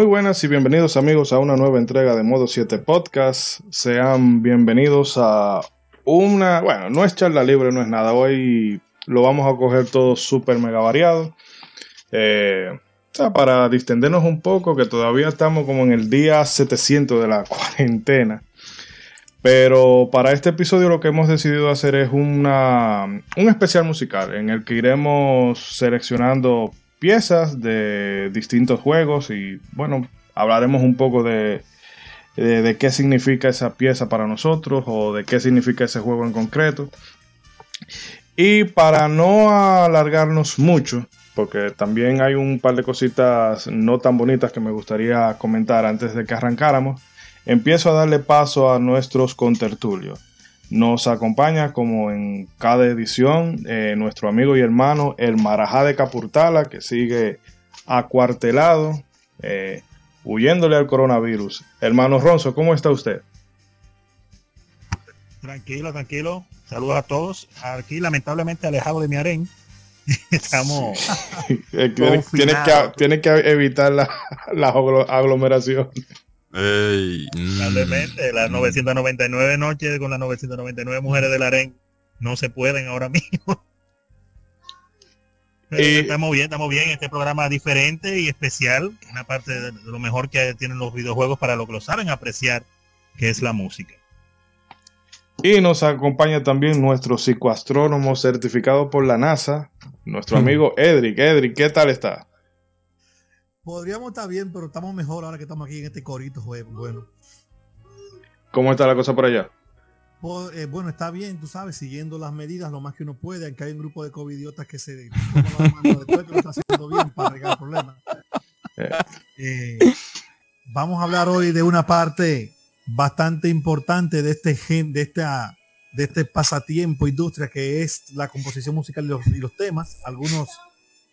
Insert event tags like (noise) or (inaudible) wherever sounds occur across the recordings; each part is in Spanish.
Muy buenas y bienvenidos amigos a una nueva entrega de Modo 7 Podcast. Sean bienvenidos a una, bueno, no es charla libre, no es nada. Hoy lo vamos a coger todo súper mega variado. Eh, para distendernos un poco, que todavía estamos como en el día 700 de la (laughs) cuarentena. Pero para este episodio lo que hemos decidido hacer es una, un especial musical en el que iremos seleccionando piezas de distintos juegos y bueno, hablaremos un poco de, de, qué significa esa pieza para nosotros o de qué significa ese juego en concreto. Y para no alargarnos mucho, porque también hay un par de cositas no tan bonitas que me gustaría comentar antes de que arrancáramos, empiezo a darle paso a nuestros contertulios. Nos acompaña, como en cada edición, eh, nuestro amigo y hermano, el Marajá de Capurtala, que sigue acuartelado, eh, huyéndole al coronavirus. Hermano Ronzo, ¿cómo está usted? Tranquilo, tranquilo. Saludos a todos. Aquí, lamentablemente, alejado de mi harén. (laughs) Estamos. (laughs) tiene, que, tiene, que, evitar la, (laughs) la aglomeración. Lamentablemente, las 999 mm. noches con las 999 mujeres del harén no se pueden ahora (laughs) mismo. estamos bien, estamos bien. Este programa diferente y especial. Una parte de lo mejor que tienen los videojuegos para lo que lo saben apreciar, que es la música. Y nos acompaña también nuestro psicoastrónomo certificado por la NASA, nuestro mm. amigo Edric. Edric, ¿qué tal está? Podríamos estar bien, pero estamos mejor ahora que estamos aquí en este corito, bueno. ¿Cómo está la cosa por allá? Pues, eh, bueno, está bien, tú sabes, siguiendo las medidas lo más que uno puede, aunque hay un grupo de covidiotas que se después que lo está haciendo bien para arreglar problemas. (laughs) Eh. Eh, vamos a hablar hoy de una parte bastante importante de este gen, de esta de este pasatiempo industria que es la composición musical y los, y los temas. Algunos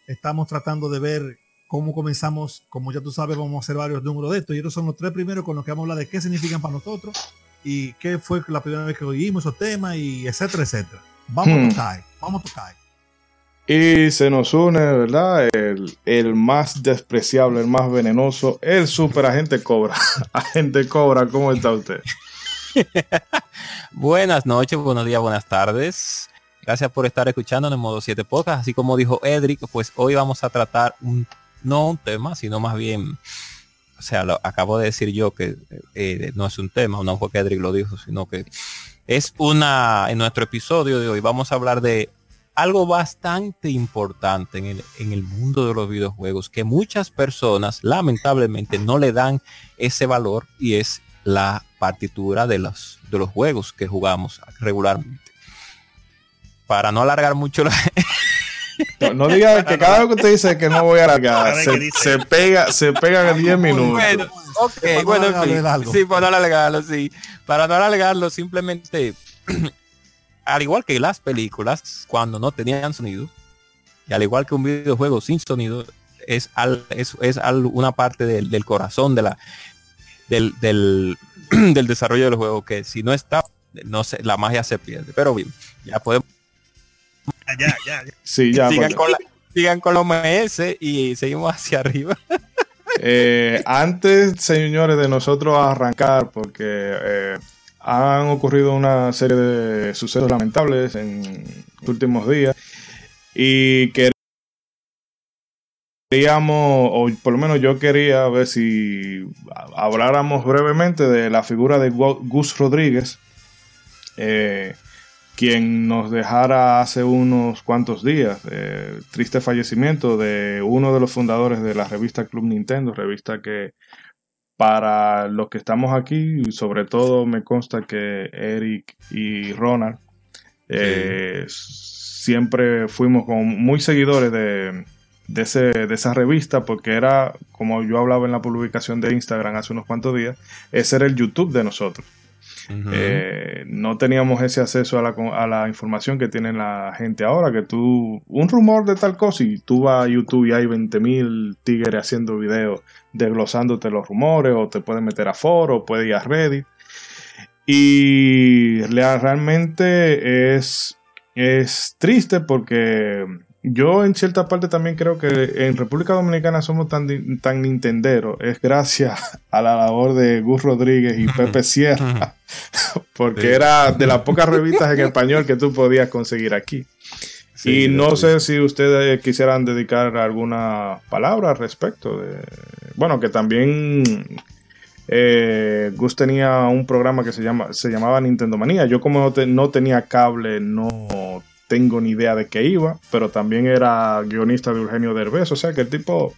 estamos tratando de ver cómo comenzamos, como ya tú sabes, vamos a hacer varios números de esto. Y estos son los tres primeros con los que vamos a hablar de qué significan para nosotros y qué fue la primera vez que oímos esos temas y etcétera, etcétera. Vamos a hmm. tocar, vamos a tocar. Y se nos une, ¿verdad? El, el, más despreciable, el más venenoso, el super agente Cobra. (laughs) agente Cobra, ¿cómo está usted? (laughs) buenas noches, buenos días, buenas tardes. Gracias por estar escuchando en el modo 7 podcast. Así como dijo Edric, pues hoy vamos a tratar un no un tema, sino más bien, o sea, lo acabo de decir yo que eh, no es un tema, no fue que Edric lo dijo, sino que es una, en nuestro episodio de hoy vamos a hablar de algo bastante importante en el, en el mundo de los videojuegos, que muchas personas lamentablemente no le dan ese valor y es la partitura de los, de los juegos que jugamos regularmente. Para no alargar mucho la, (laughs) No, diga que cada vez que usted dice que no voy a alargar, se, pega, se pega en 10 minutos. Bueno, ok, bueno, sí, para no alargarlo, sí. Para no alargarlo, simplemente, (clears throat) al igual que las películas, cuando no tenían sonido, y al igual que un videojuego sin sonido, es, al, es, es una parte del, del, corazón de la, del, del, (clears throat) del desarrollo del juego, que si no está, no sé, la magia se pierde. Pero bien, ya podemos ya, ya, (laughs) Sí, ya. Sigan, con sigan con los MS y seguimos hacia arriba. (laughs) Eh, antes, señores, de nosotros arrancar, porque eh, han ocurrido una serie de sucesos lamentables en los últimos días y queríamos, o por lo menos yo quería ver si habláramos brevemente de la figura de Gus Rodríguez. Eh, quien nos dejara hace unos cuantos días. Eh, triste fallecimiento de uno de los fundadores de la revista Club Nintendo, revista que para los que estamos aquí, sobre todo me consta que Eric y Ronald eh, siempre fuimos como muy seguidores de, de, ese, de esa revista porque era, como yo hablaba en la publicación de Instagram hace unos cuantos días, ese era el YouTube de nosotros. Eh, no teníamos ese acceso a la, a la, información que tiene la gente ahora, que tú, un rumor de tal cosa y tú vas a YouTube y hay 20.000 tigres haciendo videos desglosándote los rumores o te puedes meter a foro, o puedes ir a Reddit. Y realmente es, es triste porque yo en cierta parte también creo que en República Dominicana somos tan, tan nintenderos. Es gracias a la labor de Gus Rodríguez y Pepe Sierra. Porque era de las pocas revistas en español que tú podías conseguir aquí. y no sé si ustedes quisieran dedicar alguna palabra al respecto. De, bueno, que también eh, Gus tenía un programa que se, llama, se llamaba Nintendo Manía. Yo como no tenía cable, no tengo ni idea de qué iba, pero también era guionista de Eugenio Derbez, o sea que el tipo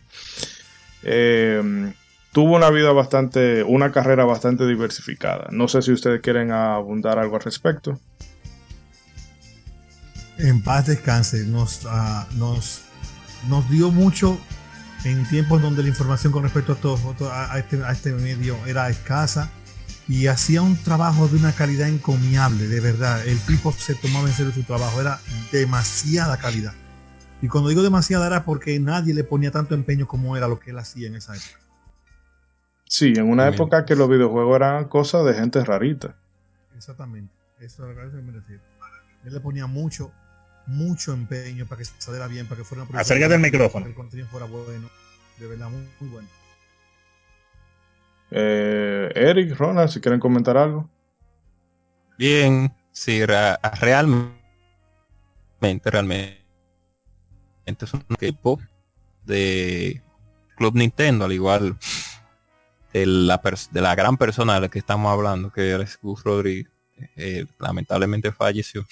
eh, tuvo una vida bastante, una carrera bastante diversificada. No sé si ustedes quieren abundar algo al respecto. En paz descanse, nos, uh, nos, nos dio mucho en tiempos donde la información con respecto a, todo, a, este, a este medio era escasa y hacía un trabajo de una calidad encomiable, de verdad. El tipo se tomaba en serio su trabajo, era demasiada calidad. Y cuando digo demasiada era porque nadie le ponía tanto empeño como era lo que él hacía en esa época. Sí, en una época que los videojuegos eran cosas de gente rarita. Exactamente, eso es lo que me refiero. Él le ponía mucho, mucho empeño para que se saliera bien, para que fuera una Acércate del micrófono. el contenido fuera bueno, de verdad, muy, muy bueno. Eh, Eric, Ronald, si quieren comentar algo. Bien, sí, realmente, realmente es un equipo de Club Nintendo, al igual de la, de la gran persona de la que estamos hablando, que es Gus Rodríguez, eh, lamentablemente falleció,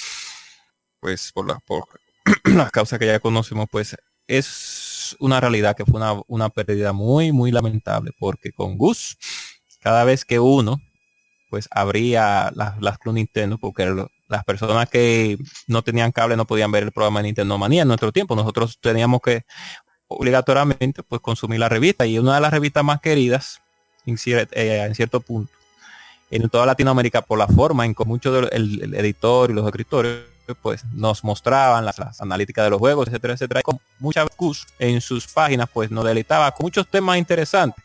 pues por, la, por (clears throat) las causas que ya conocemos, pues es una realidad que fue una, pérdida muy, muy lamentable, porque con Gus, cada vez que uno, pues abría las, las Club Nintendo, porque las personas que no tenían cable no podían ver el programa de Nintendo Manía en nuestro tiempo. Nosotros teníamos que obligatoriamente pues consumir la revista y una de las revistas más queridas en, eh, en cierto punto en toda Latinoamérica por la forma en que mucho del el editor y los escritores pues nos mostraban las, analíticas de los juegos, etcétera, etcétera. Con muchas en sus páginas pues nos deleitaba con muchos temas interesantes.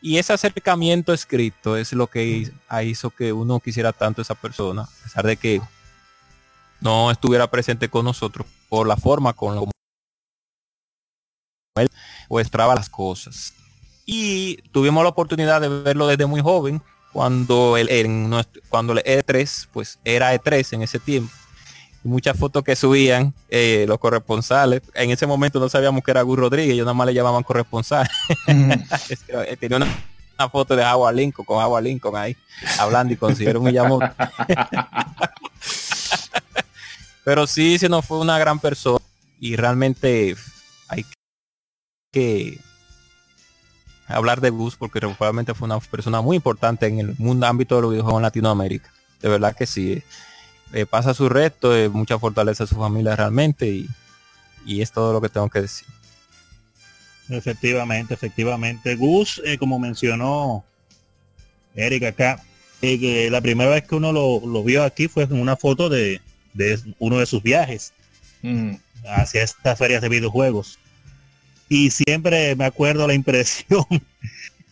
Y ese acercamiento escrito es lo que hizo que uno quisiera tanto a esa persona, a pesar de que no estuviera presente con nosotros por la forma con la que él muestraba las cosas. Y tuvimos la oportunidad de verlo desde muy joven, cuando el, cuando el E3, pues era E3 en ese tiempo muchas fotos que subían eh, los corresponsales. En ese momento no sabíamos que era Gus Rodríguez, ellos nada más le llamaban corresponsal. (laughs) Eh, tenía una, foto de Agua Lincoln con Agua Lincoln ahí, hablando y consiguieron un llamó. (laughs) Pero sí, se nos fue una gran persona y realmente hay que hablar de Gus porque realmente fue una persona muy importante en el mundo ámbito de los videojuegos en Latinoamérica. De verdad que sí. Eh, pasa su resto, de mucha fortaleza a su familia realmente y, es todo lo que tengo que decir. Efectivamente, efectivamente. Gus, eh, como mencionó Eric acá, eh, que la primera vez que uno lo, vio aquí fue en una foto de, uno de sus viajes mm. hacia estas ferias de videojuegos. Y siempre me acuerdo la impresión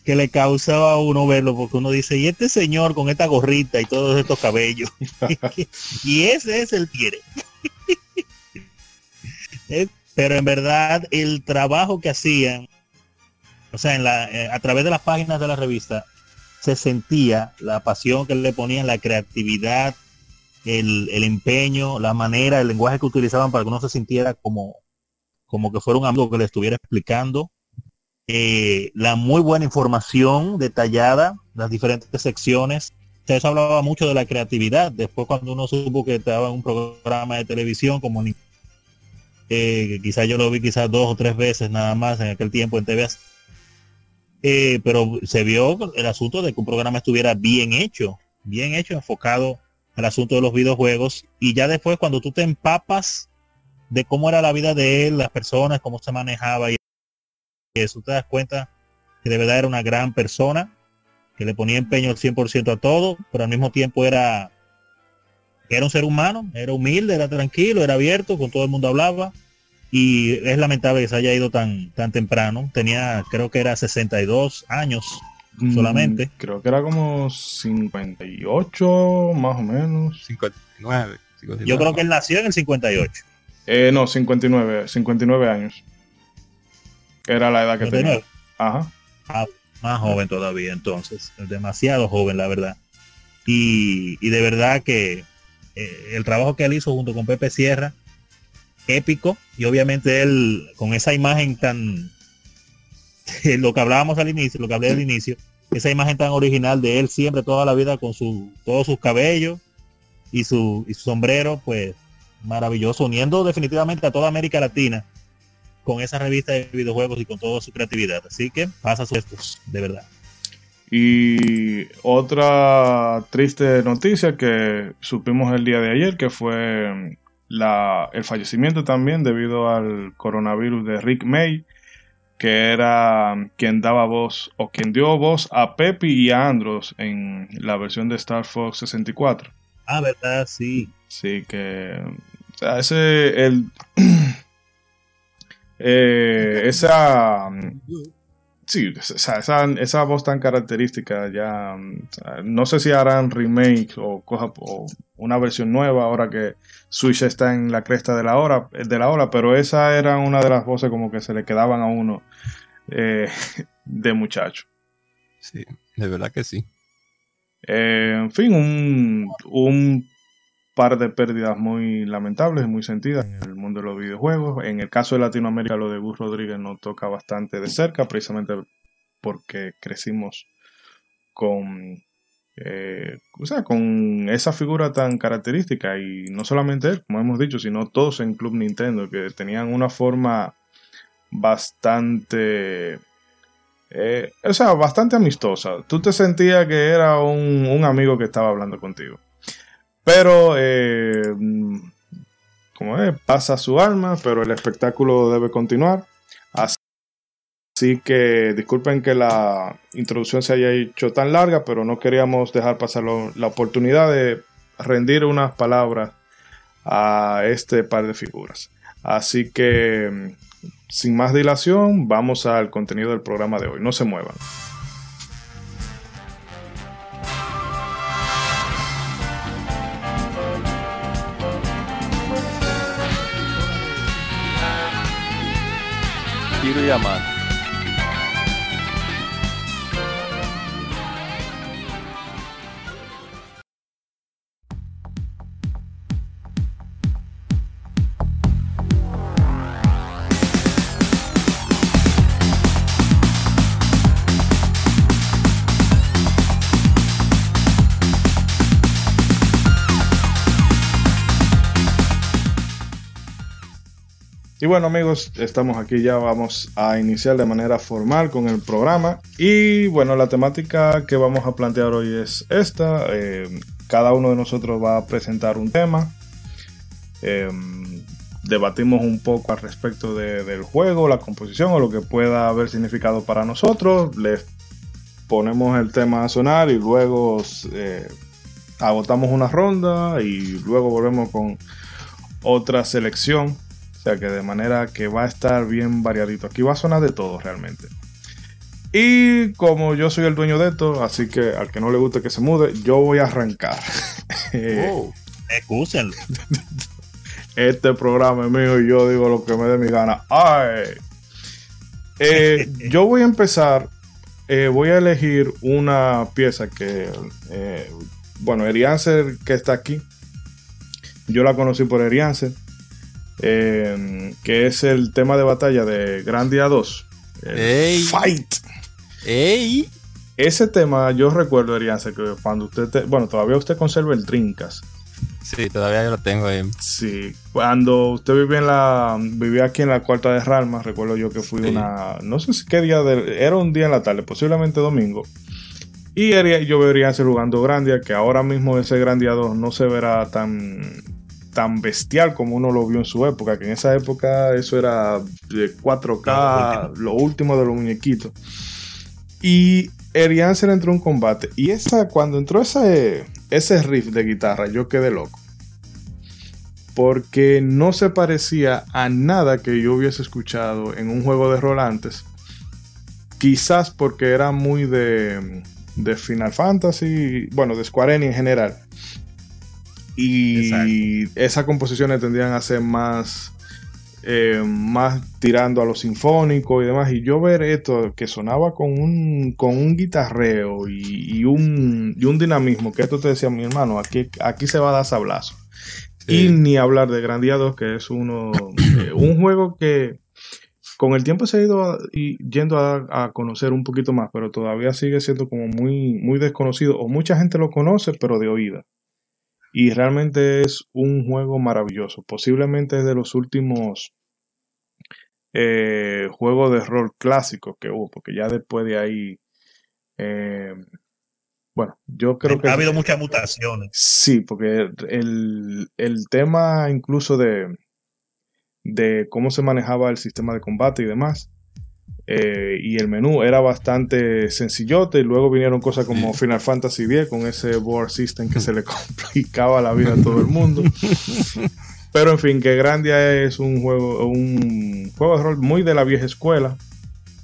que le causaba a uno verlo, porque uno dice, y este señor con esta gorrita y todos estos cabellos, (laughs) (laughs) y ese es el quiere. (laughs) Pero en verdad el trabajo que hacían, o sea, en la, eh, a través de las páginas de la revista, se sentía la pasión que le ponían, la creatividad, el, el, empeño, la manera, el lenguaje que utilizaban para que uno se sintiera como, como que fuera un amigo que le estuviera explicando eh, la muy buena información detallada, las diferentes secciones. eso hablaba mucho de la creatividad. Después cuando uno supo que estaba en un programa de televisión como eh, quizás yo lo vi quizás dos o tres veces nada más en aquel tiempo en TV. Eh, pero se vio el asunto de que un programa estuviera bien hecho, bien hecho, enfocado al asunto de los videojuegos. Y ya después cuando tú te empapas de cómo era la vida de él, las personas, cómo se manejaba y eso te das cuenta que de verdad era una gran persona, que le ponía empeño al 100% a todo, pero al mismo tiempo era, era un ser humano, era humilde, era tranquilo, era abierto, con todo el mundo hablaba. Y es lamentable que se haya ido tan, tan temprano. Tenía, creo que era 62 años mm, solamente. creo que era como 58, más o menos. 59. Yo creo que él nació en el 58. Eh, no, 59, 59 años. Era la edad que tenía. Ajá. Ah, más joven todavía entonces. Demasiado joven, la verdad. Y, de verdad que eh, el trabajo que él hizo junto con Pepe Sierra, épico. Y obviamente él, con esa imagen tan... (laughs) lo que hablábamos al inicio, lo que hablé al inicio, esa imagen tan original de él siempre toda la vida con su, todos sus cabellos y su, y su sombrero, pues maravilloso, uniendo definitivamente a toda América Latina con esa revista de videojuegos y con toda su creatividad. Así que pasa su de verdad. Y otra triste noticia que supimos el día de ayer, que fue la, el fallecimiento también debido al coronavirus de Rick May, que era quien daba voz o quien dio voz a Pepe y a Andros en la versión de Star Fox 64. Ah, verdad, sí. Sí, que ese, el, (clears throat) eh, esa, sí, esa, esa, voz tan característica ya, no sé si harán remake o, coja, una versión nueva ahora que Switch está en la cresta de la hora, de la hora, pero esa era una de las voces como que se le quedaban a uno eh, (laughs) de muchacho. Sí, de verdad que sí. Eh, en fin, un, un par de pérdidas muy lamentables muy sentidas en el mundo de los videojuegos. En el caso de Latinoamérica, lo de Gus Rodríguez nos toca bastante de cerca, precisamente porque crecimos con, eh, o sea, con esa figura tan característica. Y no solamente él, como hemos dicho, sino todos en Club Nintendo, que tenían una forma bastante. Eh, o sea, bastante amistosa. Tú te sentías que era un amigo que estaba hablando contigo. Pero, eh, como es, pasa su alma, pero el espectáculo debe continuar. Así que disculpen que la introducción se haya hecho tan larga, pero no queríamos dejar pasar la oportunidad de rendir unas palabras a este par de figuras. Así que, sin más dilación, vamos al contenido del programa de hoy. No se muevan. Tiro y Y bueno amigos, estamos aquí ya, vamos a iniciar de manera formal con el programa. Y bueno, la temática que vamos a plantear hoy es esta. Eh, cada uno de nosotros va a presentar un tema. Em, debatimos un poco al respecto del juego, la composición o lo que pueda haber significado para nosotros. Les ponemos el tema a sonar y luego eh, agotamos una ronda y luego volvemos con otra selección sea que de manera que va a estar bien variadito. Aquí va a sonar de todo realmente. Y como yo soy el dueño de esto, así que al que no le guste que se mude, yo voy a arrancar. (laughs) Oh, excúsenlo. (laughs) Este programa es mío y yo digo lo que me dé mi gana. ¡Ay! Eh, (laughs) yo voy a empezar. Eh, voy a elegir una pieza que. Eh, bueno, Erianser que está aquí. Yo la conocí por Erianser. Em, que es el tema de batalla de Grandia 2. Fight. Ey. Ese tema yo recuerdo, Erianse, que cuando usted, bueno, todavía usted conserva el Trincas. Sí, todavía yo lo tengo ahí. Sí, cuando usted vivía en la vivía aquí en la cuarta de Ralma, recuerdo yo que fui una no sé si qué día era un día en la tarde, posiblemente domingo. Y yo vería jugando Grandia, que ahora mismo ese Grandia 2 no se verá tan tan bestial como uno lo vio en su época, que en esa época eso era de 4K, lo último, de los muñequitos. Y Erian se le entró un combate. Y esa, cuando entró ese, ese riff de guitarra, yo quedé loco. Porque no se parecía a nada que yo hubiese escuchado en un juego de rol antes. Quizás porque era muy de, de Final Fantasy, bueno, de Square Enix en general. Y esas composiciones tendrían a ser más eh, más tirando a lo sinfónico y demás. Y yo ver esto que sonaba con un, con un guitarreo y, un, y un dinamismo, que esto te decía mi hermano, aquí, aquí se va a dar sablazo. Y ni hablar de Grandia 2, que es uno, eh, un juego que con el tiempo se ha ido yendo a, conocer un poquito más, pero todavía sigue siendo como muy, muy desconocido, o mucha gente lo conoce, pero de oída. Y realmente es un juego maravilloso. Posiblemente es de los últimos eh, juegos de rol clásicos que hubo, porque ya después de ahí. Eh, bueno, yo creo que. Ha habido muchas mutaciones. Sí, porque el, el tema incluso de, de cómo se manejaba el sistema de combate y demás, eh, y el menú era bastante sencillote y luego vinieron cosas como Final Fantasy X con ese board system que se le (laughs) complicaba la vida a todo el mundo. Pero en fin, que Grandia es un juego, un juego de rol muy de la vieja escuela,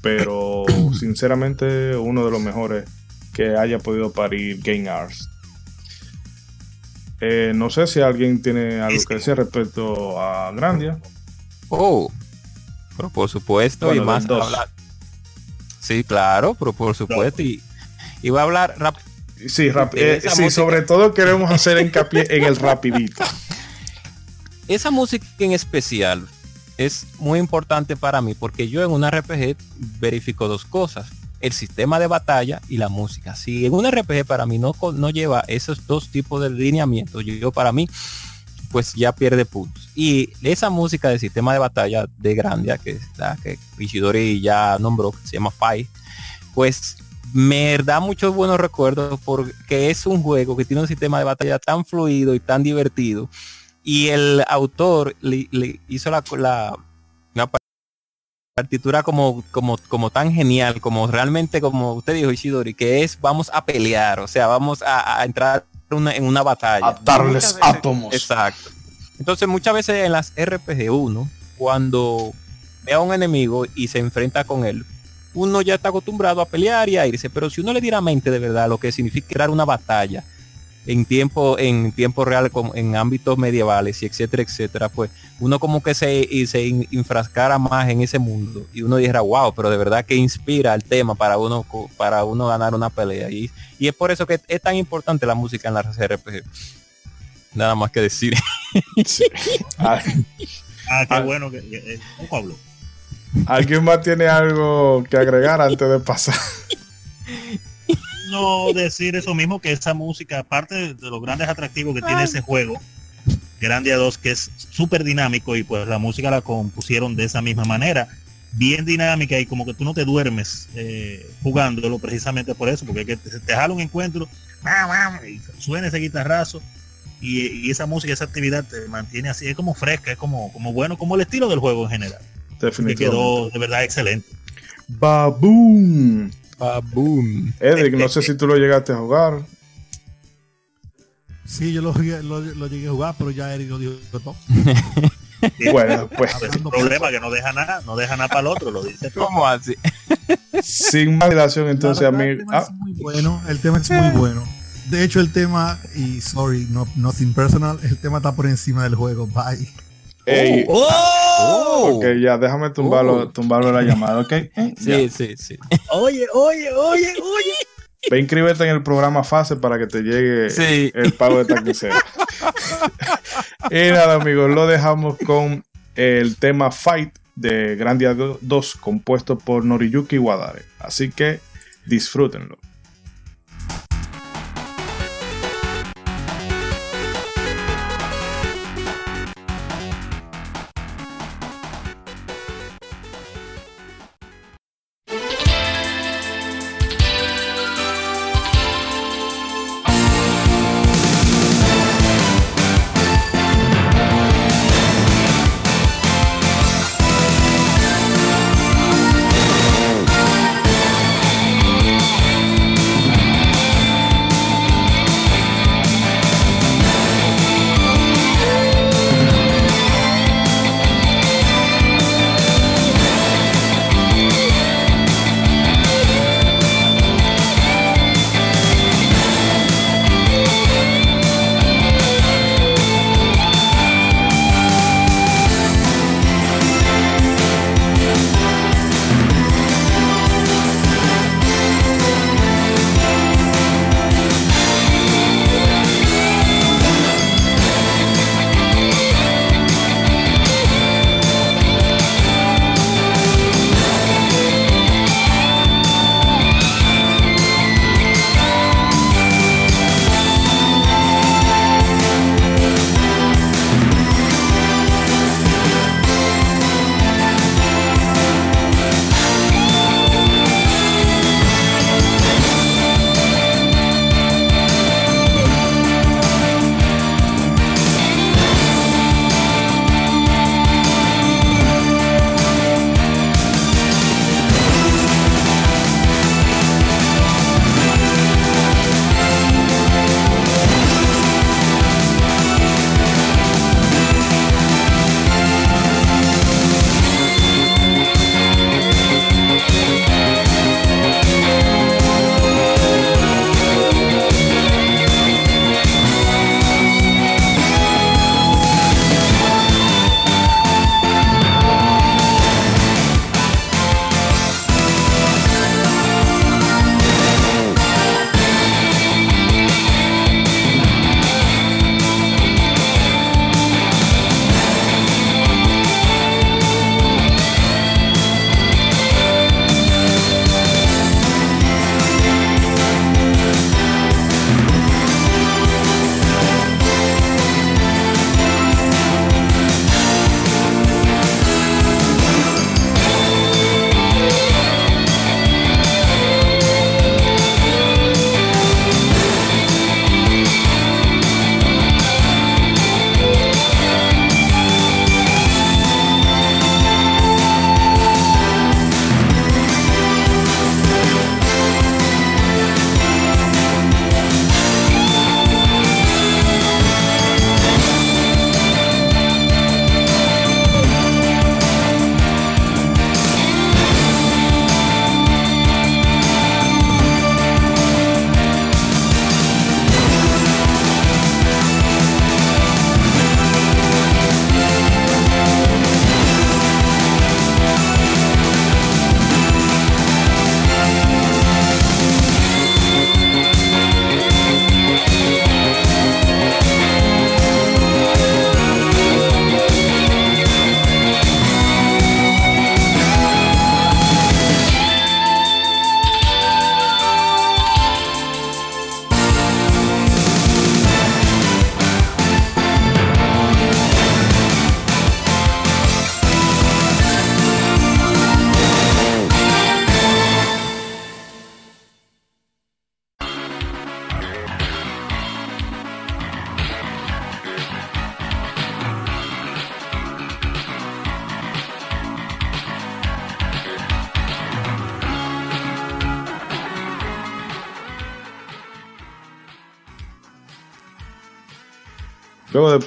pero (coughs) sinceramente uno de los mejores que haya podido parir Game Arts. Eh, no sé si alguien tiene algo que decir respecto a Grandia. Oh, pero por supuesto, y más hablar. Sí, claro, pero por supuesto. Y, y voy a hablar rápido. Sí, eh, sí sobre todo queremos hacer hincapié en el rapidito. (laughs) Esa música en especial es muy importante para mí porque yo en un RPG verifico dos cosas. El sistema de batalla y la música. Si en un RPG para mí no, no lleva esos dos tipos de lineamientos, yo para mí pues ya pierde puntos. Y esa música del sistema de batalla de Grandia, que, la que Ishidori ya nombró, que se llama Five, pues me da muchos buenos recuerdos porque es un juego que tiene un sistema de batalla tan fluido y tan divertido. Y el autor le, hizo la, la, partitura como, como, como tan genial, como realmente como usted dijo Ishidori, que es vamos a pelear, o sea, vamos a entrar en una batalla. A darles átomos. Exacto. Entonces muchas veces en las RPG 1, cuando ve a un enemigo y se enfrenta con él, uno ya está acostumbrado a pelear y a irse, pero si uno le diera mente de verdad lo que significa crear una batalla en tiempo, en tiempo real, en ámbitos medievales y etcétera, etcétera, pues uno como que se, y se infrascara más en ese mundo y uno dijera, wow, pero de verdad que inspira el tema para uno, para uno ganar una pelea. Y, y es por eso que es tan importante la música en la RPG. Nada más que decir. (laughs) ah, qué ah. bueno que, eh, Pablo. ¿Alguien más tiene algo que agregar antes de pasar? (laughs) no decir eso mismo, que esa música, aparte de los grandes atractivos que tiene ese juego, Grandia 2, que es súper dinámico y pues la música la compusieron de esa misma manera, bien dinámica y como que tú no te duermes eh, jugándolo precisamente por eso, porque que te, te jala un encuentro, y suena ese guitarrazo y, esa música, esa actividad te mantiene así, es como fresca, es como, como bueno, como el estilo del juego en general. Que quedó de verdad excelente. Baboom. Baboom. Edric, no sé si tú lo llegaste a jugar. Sí, yo lo, lo, llegué a jugar, pero ya Eric lo dijo todo. (laughs) bueno, pues. El problema que no deja nada, no deja nada para el otro, lo dice. ¿Cómo así? (laughs) Sin más dilación, entonces a mí. El tema es muy bueno, el tema es muy bueno. De hecho, el tema, y sorry, no, nothing personal, el tema está por encima del juego. Bye. Oh. oh. Ok, ya, déjame tumbarlo, oh. tumbarlo la llamada, ¿ok? (laughs) Sí, sí, sí. Oye, oye, oye, oye. Ve inscríbete en el programa Fase para que te llegue el pago de taquicero. (laughs) y nada, amigos, lo dejamos con el tema Fight de Grandia 2, compuesto por Noriyuki Wadare. Así que disfrútenlo.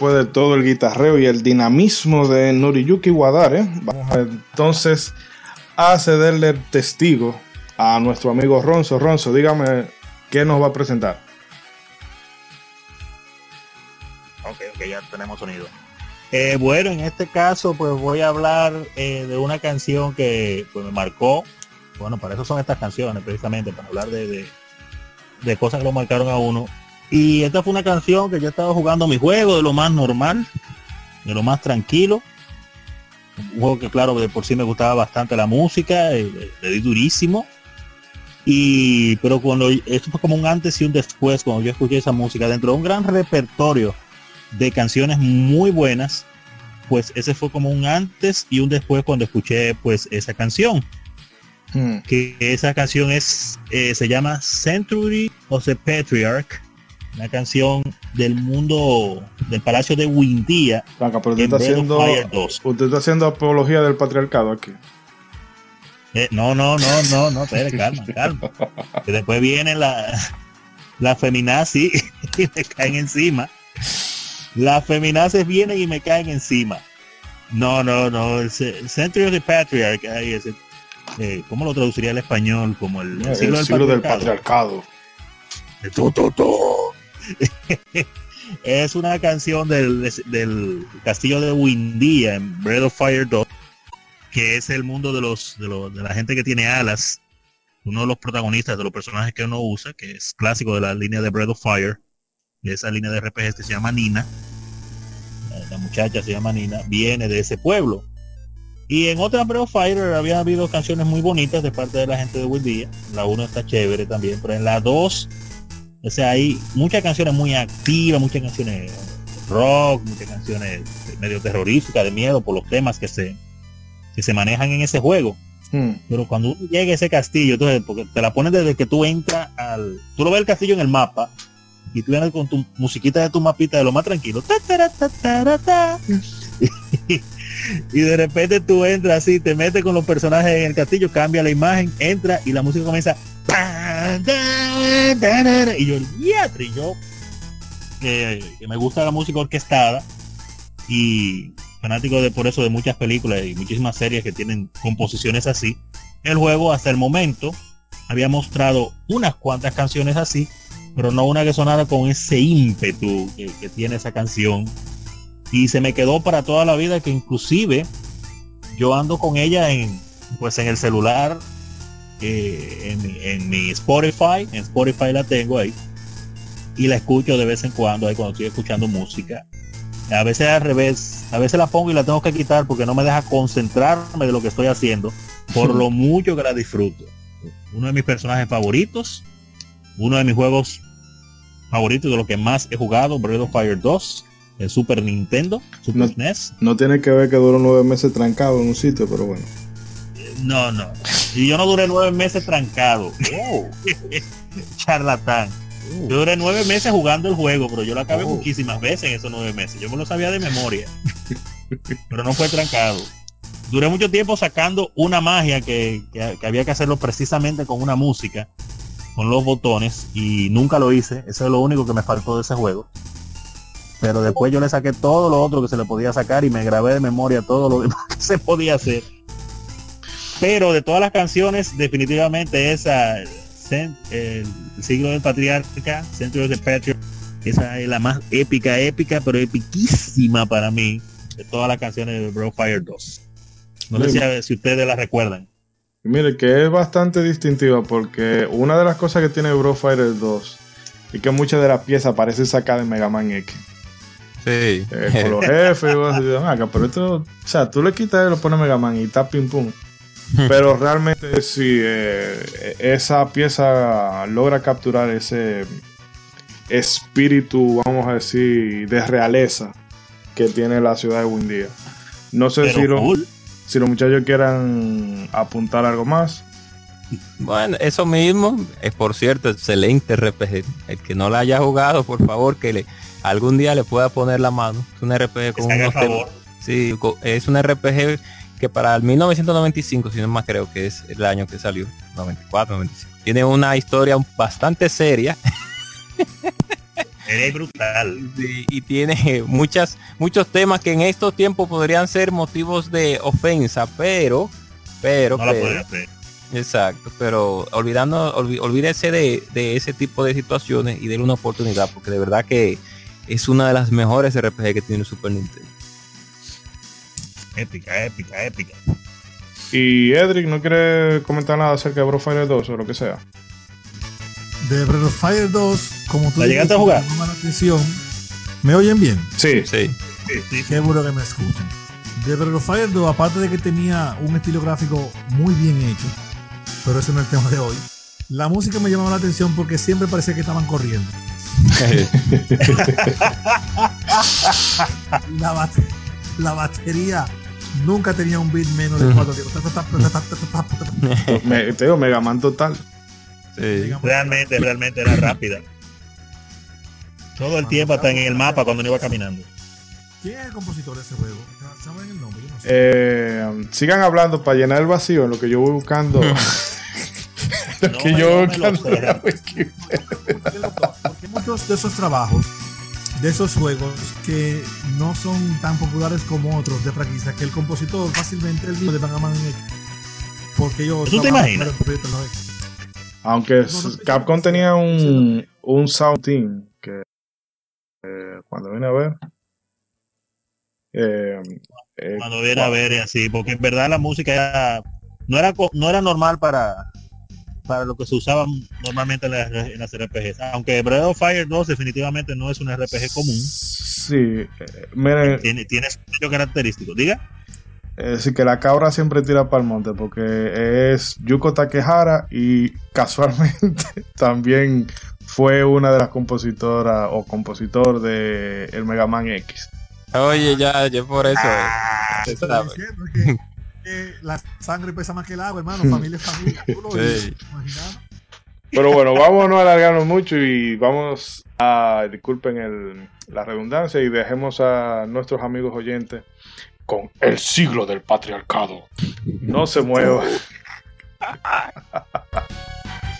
Después de todo el guitarreo y el dinamismo de Noriyuki Wadare, vamos entonces a cederle el testigo a nuestro amigo Ronzo. Ronzo, dígame qué nos va a presentar. Ok, ok, ya tenemos sonido. Eh, bueno, en este caso pues voy a hablar eh, de una canción que pues, me marcó. Bueno, para eso son estas canciones precisamente, para hablar de, de cosas que lo marcaron a uno. Y esta fue una canción que yo estaba jugando mi juego de lo más normal, de lo más tranquilo. Un juego que claro, de por sí me gustaba bastante la música, le, di durísimo. Y pero cuando esto fue como un antes y un después cuando yo escuché esa música dentro de un gran repertorio de canciones muy buenas, pues ese fue como un antes y un después cuando escuché pues esa canción. Hmm. Que esa canción es eh, se llama Century of the Patriarch una canción del mundo del Palacio de Windia. pero usted está, haciendo, usted está haciendo apología del patriarcado aquí. Eh, no, no, no, no, no, espere, calma, calma. Que después viene la, la feminazi (laughs) y me caen encima. Las feminazis vienen y me caen encima. No, no, no. El, Century of the Patriarch, ahí eh, ¿cómo lo traduciría al español? Como el, siglo, del, patriarcado. De (laughs) es una canción del, castillo de Windia en Breath of Fire 2, que es el mundo de los, de de la gente que tiene alas. Uno de los protagonistas de los personajes que uno usa, que es clásico de la línea de Breath of Fire, de esa línea de RPGs que se llama Nina. La, muchacha se llama Nina, viene de ese pueblo. Y en otra Breath of Fire había habido canciones muy bonitas de parte de la gente de Windia. La 1 está chévere también, pero en la 2 o sea, hay muchas canciones muy activas, muchas canciones rock, muchas canciones medio terroríficas, de miedo por los temas que se, que se manejan en ese juego. Hmm. Pero cuando uno llega a ese castillo, entonces, porque te la pones desde que tú entras al... Tú lo ves el castillo en el mapa y tú vienes con tu musiquita de tu mapita de lo más tranquilo. (laughs) y de repente tú entras así, te metes con los personajes en el castillo, cambia la imagen, entra y la música comienza y yo, y yo que me gusta la música orquestada y fanático de por eso de muchas películas y muchísimas series que tienen composiciones así. El juego hasta el momento había mostrado unas cuantas canciones así, pero no una que sonara con ese ímpetu que tiene esa canción. Y se me quedó para toda la vida que inclusive yo ando con ella en pues en el celular en, mi Spotify, en Spotify la tengo ahí, y la escucho de vez en cuando, ahí cuando estoy escuchando música. A veces al revés, a veces la pongo y la tengo que quitar porque no me deja concentrarme de lo que estoy haciendo, por (laughs) lo mucho que la disfruto. Uno de mis personajes favoritos, uno de mis juegos favoritos de lo que más he jugado, Breath of Fire 2, el Super Nintendo, Super no, NES. No tiene que ver que duró nueve meses trancado en un sitio, pero bueno. No, no. Y yo no duré nueve meses trancado. Oh. (laughs) Charlatán. Oh. Yo duré nueve meses jugando el juego, pero yo lo acabé oh. muchísimas veces en esos nueve meses. Yo me lo sabía de memoria. (laughs) pero no fue trancado. Duré mucho tiempo sacando una magia que, había que hacerlo precisamente con una música, con los botones, y nunca lo hice. Eso es lo único que me faltó de ese juego. Pero después yo le saqué todo lo otro que se le podía sacar y me grabé de memoria todo lo (laughs) demás que se podía hacer pero de todas las canciones, definitivamente esa, el siglo del patriarca, Centro de Patriot, esa es la más épica, épica, pero epiquísima para mí de todas las canciones de Bro Fire 2. No sé si, ustedes la recuerdan. Mire, que es bastante distintiva porque una de las cosas que tiene Bro Fighter 2 es que muchas de las piezas parecen sacadas de Mega Man X. Sí. Eh, con los jefes, (laughs) y pero esto, o sea, tú le quitas y lo pones Mega Man y está pim pum. (laughs) Pero realmente sí, eh, esa pieza logra capturar ese espíritu, vamos a decir, de realeza que tiene la ciudad de Windia. No sé si, si los muchachos quieran apuntar algo más. Bueno, eso mismo, es por cierto, excelente RPG. El que no la haya jugado, por favor, que le algún día le pueda poner la mano. Es un RPG con unos Sí, es un RPG que para el 1995, si no más creo que es el año que salió, 94, 95, tiene una historia bastante seria. (laughs) Es brutal. y tiene muchas, muchos temas que en estos tiempos podrían ser motivos de ofensa, pero, pero, No la pero- hacer. exacto, pero olvidando, olvi- olvídese de, de ese tipo de situaciones y déle una oportunidad, porque de verdad que es una de las mejores RPG que tiene el Super Nintendo. Épica, épica, épica. Y Edric no quiere comentar nada acerca de Brofighter 2 o lo que sea. De Breath of Fire 2, como tú ¿La llegaste a jugar? me llama la atención. ¿Me oyen bien? Sí, Sí. Sí, sí. Qué bueno que me escuchen. De Breath of Fire 2, aparte de que tenía un estilo gráfico muy bien hecho, pero ese no es el tema de hoy, la música me llamaba la atención porque siempre parecía que estaban corriendo. (laughs) la, batería nunca tenía un beat menos de 4 (laughs) Me, te digo, Mega Man total. Realmente, realmente era rápida. Todo el tiempo hasta en el mapa cuando no iba caminando. ¿Quién es el compositor de ese juego? ¿Saben el nombre? Eh, um, sigan hablando para llenar el vacío en lo que yo voy buscando. (laughs) lo no, que yo voy buscando. Porque, muchos de esos trabajos, de esos juegos que no son tan populares como otros de franquicia, que el compositor fácilmente el mismo de Mega Man X. Porque yo ¿Tú te imaginas? Aunque Capcom tenía un, un sound team que eh, cuando vine a ver. eh, eh, Cuando viene a ver y así, porque en verdad la música era, no era no era normal para para lo que se usaba normalmente en las, en las RPGs. Aunque Breath of Fire 2 definitivamente no es un RPG común, sí, eh, miren, tiene, tiene su sello característico. Diga, es decir, que la cabra siempre tira para el monte porque es Yuko Takehara y casualmente (laughs) también fue una de las compositoras o compositor de el Mega Man X. Oye, ya, yo por eso. eh, diciendo que, la sangre pesa más que el agua, hermano. (laughs) Familia es familia. Tú lo Sí. dices, imaginado. Pero bueno, vamos a no alargarnos mucho y vamos a, disculpen el- la redundancia, y dejemos a nuestros amigos oyentes con el siglo del patriarcado. No se mueva. (laughs)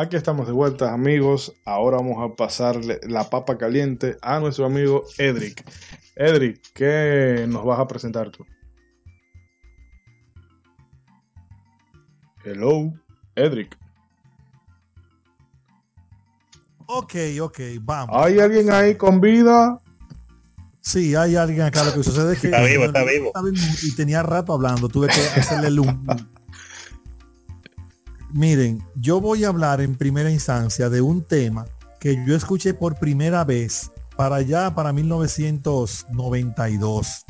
Aquí estamos de vuelta, amigos. Ahora vamos a pasarle la papa caliente a nuestro amigo Edric. Edric, ¿qué nos vas a presentar tú? Hello, Edric. Ok, ok, vamos. ¿Hay alguien ahí con vida? Sí, hay alguien acá. Lo que sucede es que Está vivo, está vivo. y tenía rato hablando. Tuve que hacerle el un. Miren, yo voy a hablar en primera instancia de un tema que yo escuché por primera vez para allá, para 1992.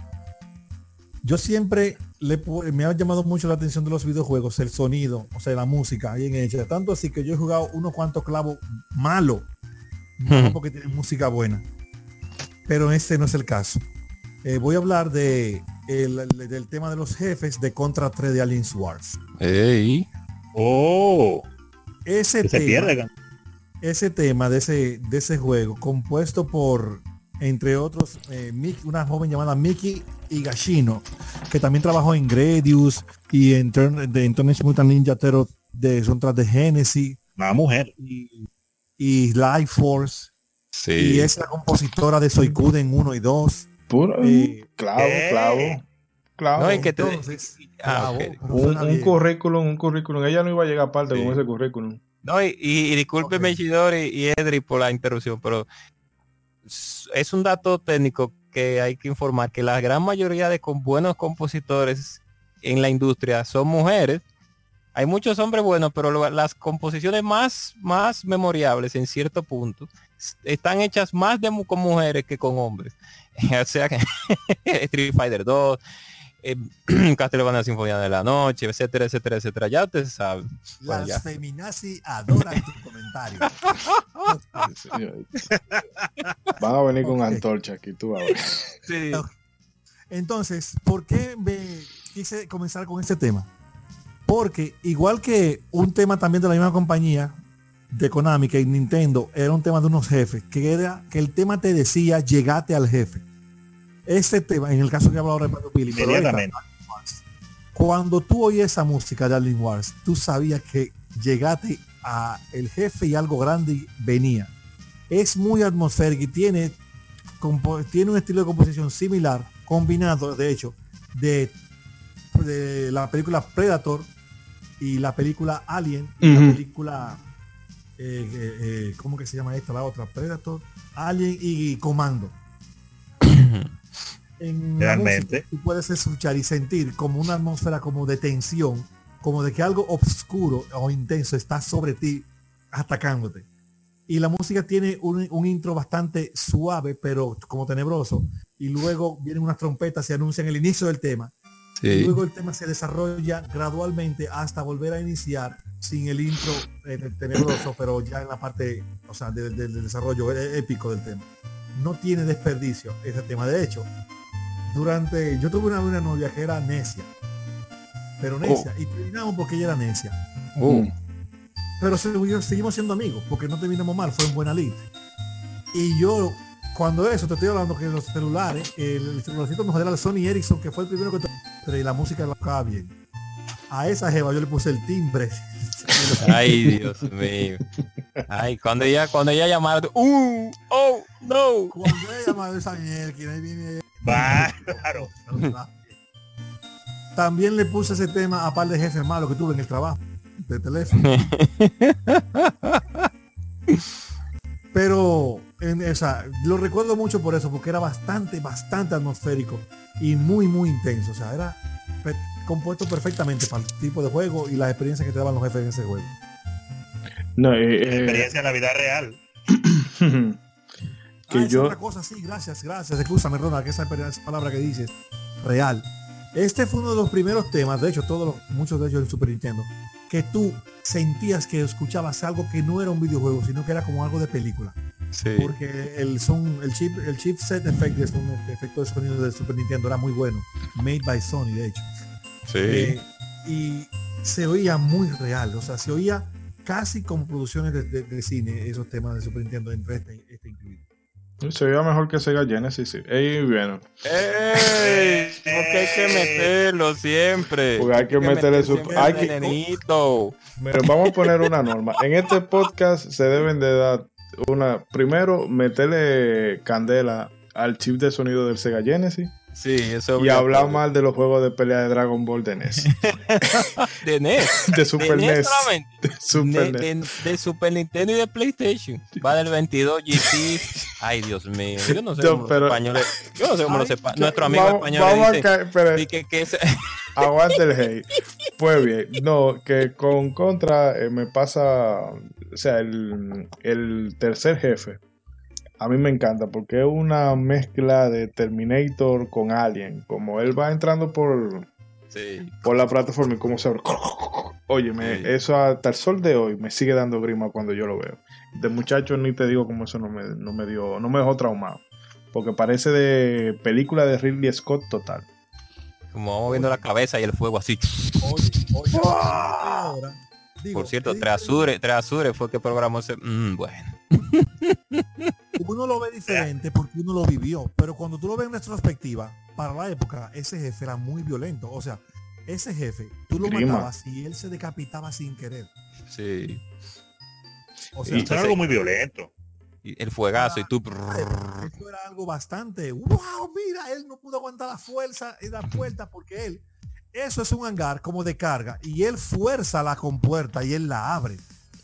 Yo siempre le, me ha llamado mucho la atención de los videojuegos, el sonido, o sea, la música bien hecha. Tanto así que yo he jugado unos cuantos clavos malos, no porque tienen música buena. Pero este no es el caso. Eh, voy a hablar de el, del tema de los jefes de Contra 3 de Alien Wars. Ey. Oh. Ese se tema, pierde. ese tema de ese, de ese juego, compuesto por, entre otros, eh, una joven llamada Mickey Higashino, que también trabajó en Gradius y en, Turn- de, en Teenage Mutant Ninja Turtles de soundtrack de Genesis Una mujer. y, y Life Force. Sí. Y es la compositora de Soikuden 1 y 2. Puro, Eh, clavo, eh. clavo, clavo. No, y que te- Entonces, Ah, un, un currículum, un currículum. Ella no iba a llegar aparte Sí. con ese currículum. No, y, y, y discúlpeme Ok. Chidori y Edri por la interrupción, pero es un dato técnico que hay que informar que la gran mayoría de con buenos compositores en la industria son mujeres. Hay muchos hombres buenos, pero lo- las composiciones más, más memorables en cierto punto están hechas más de, con mujeres que con hombres. (laughs) o sea que (laughs) Street Fighter 2, eh, (clears throat) Castlevania Sinfonía de la Noche, etcétera, etcétera, etcétera. Ya ustedes saben. Bueno, Las ya. feminazis adoran tus comentarios. (laughs) Van a venir con antorcha aquí, tú vas a ver. Sí. Entonces, ¿por qué me quise comenzar con este tema? Porque igual que un tema también de la misma compañía de Konami que Nintendo era un tema de unos jefes, que era que el tema te decía llegate al jefe. Este tema, en el caso que he hablado ahora de esta, cuando tú oías esa música de Alien Wars, tú sabías que llegate a el jefe y algo grande venía. Es muy atmosférico y tiene, tiene un estilo de composición similar, combinado, de hecho, de, de la película Predator y la película Alien y la película eh, eh, eh, ¿cómo que se llama esta? La otra, Predator, Alien y Comando. (clears throat) En la Realmente. música, tú puedes escuchar y sentir como una atmósfera como de tensión, como de que algo oscuro o intenso está sobre ti atacándote. Y la música tiene un, un intro bastante suave, pero como tenebroso. Y luego vienen unas trompetas y anuncian el inicio del tema. Y luego el tema se desarrolla gradualmente hasta volver a iniciar sin el intro eh, tenebroso, pero ya en la parte, o sea, del, del- desarrollo é- épico del tema. No tiene desperdicio ese tema. De hecho, durante, yo tuve una, una novia que era necia, pero necia, y terminamos porque ella era necia. Uh, Pero seguimos, seguimos siendo amigos, porque no terminamos mal, fue en buena lid. Y yo, cuando eso, te estoy hablando que los celulares, el, el celularcito mejor era el Sony Ericsson, que fue el primero que te y la música la tocaba bien. A esa jeva yo le puse el timbre. (laughs) Ay, Dios mío. Ay, cuando ella, cuando ella llamara, uh, oh, no. Cuando ella llamaba esa mierda, que ahí viene Bárbaro. También le puse ese tema a par de jefes malos que tuve en el trabajo de teléfono. (laughs) Pero, en, o sea, lo recuerdo mucho por eso, porque era bastante, bastante atmosférico y muy, muy intenso. O sea, era pe- compuesto perfectamente para el tipo de juego y las experiencias que te daban los jefes en ese juego. No, eh, eh, Experiencia en la vida real. (laughs) que ah, es yo, otra cosa, sí, gracias, gracias. Escúchame, Ronald, que esa, esa palabra que dices, real. Este fue uno de los primeros temas, de hecho, todos los, muchos de ellos en Super Nintendo, que tú sentías que escuchabas algo que no era un videojuego, sino que era como algo de película. Sí. Porque el son, el chip, el chipset effect es un efecto de sonido del Super Nintendo era muy bueno. Made by Sony, de hecho. Sí. Eh, y se oía muy real, o sea, se oía casi como producciones de, de- de cine, esos temas de Super Nintendo, entre este, este incluido. Se veía mejor que Sega Genesis, sí. Ey, bueno, ¡Ey! Porque hay que meterlo siempre. Porque hay que meterle su- hay que-. Pero vamos a poner una norma. En este podcast se deben de dar una. Primero, meterle candela al chip de sonido del Sega Genesis Sí, eso y hablar mal de los juegos de pelea de Dragon Ball de NES. (laughs) de NES. (laughs) De Super de NES. solamente. De Super de, NES. de- de Super Nintendo y de PlayStation. Va del 22 GT. Ay, Dios mío. Yo no sé Yo, cómo pero- los españoles. Yo no sé cómo los españoles. Nuestro amigo Vamos- español vamos a dice, caer- espera, di que, que (laughs) aguante el hate. Pues bien, no, que con Contra eh, me pasa. O sea, el, el tercer jefe. A mí me encanta porque es una mezcla de Terminator con Alien. Como él va entrando por, Sí. por la plataforma y cómo se abre. Óyeme, Sí. eso hasta el sol de hoy me sigue dando grima cuando yo lo veo. De muchacho ni te digo cómo eso no me, no me dio, no me dejó traumado. Porque parece de película de Ridley Scott total. Como moviendo la cabeza y el fuego así. Oye, oye, ahora, digo, Por cierto, ¿qué Treasure, Treasure fue que programó ese... Mm, bueno. (laughs) uno lo ve diferente porque uno lo vivió, pero cuando tú lo ves en retrospectiva, para la época, ese jefe era muy violento. O sea, ese jefe, tú lo Grima. matabas y él se decapitaba sin querer. Sí. O sea, Y eso era algo muy violento. Y el fuegazo y tú... eso era algo bastante. ¡Wow! Mira, él no pudo aguantar la fuerza en la (laughs) puerta porque él. Eso es un hangar como de carga y él fuerza la compuerta y él la abre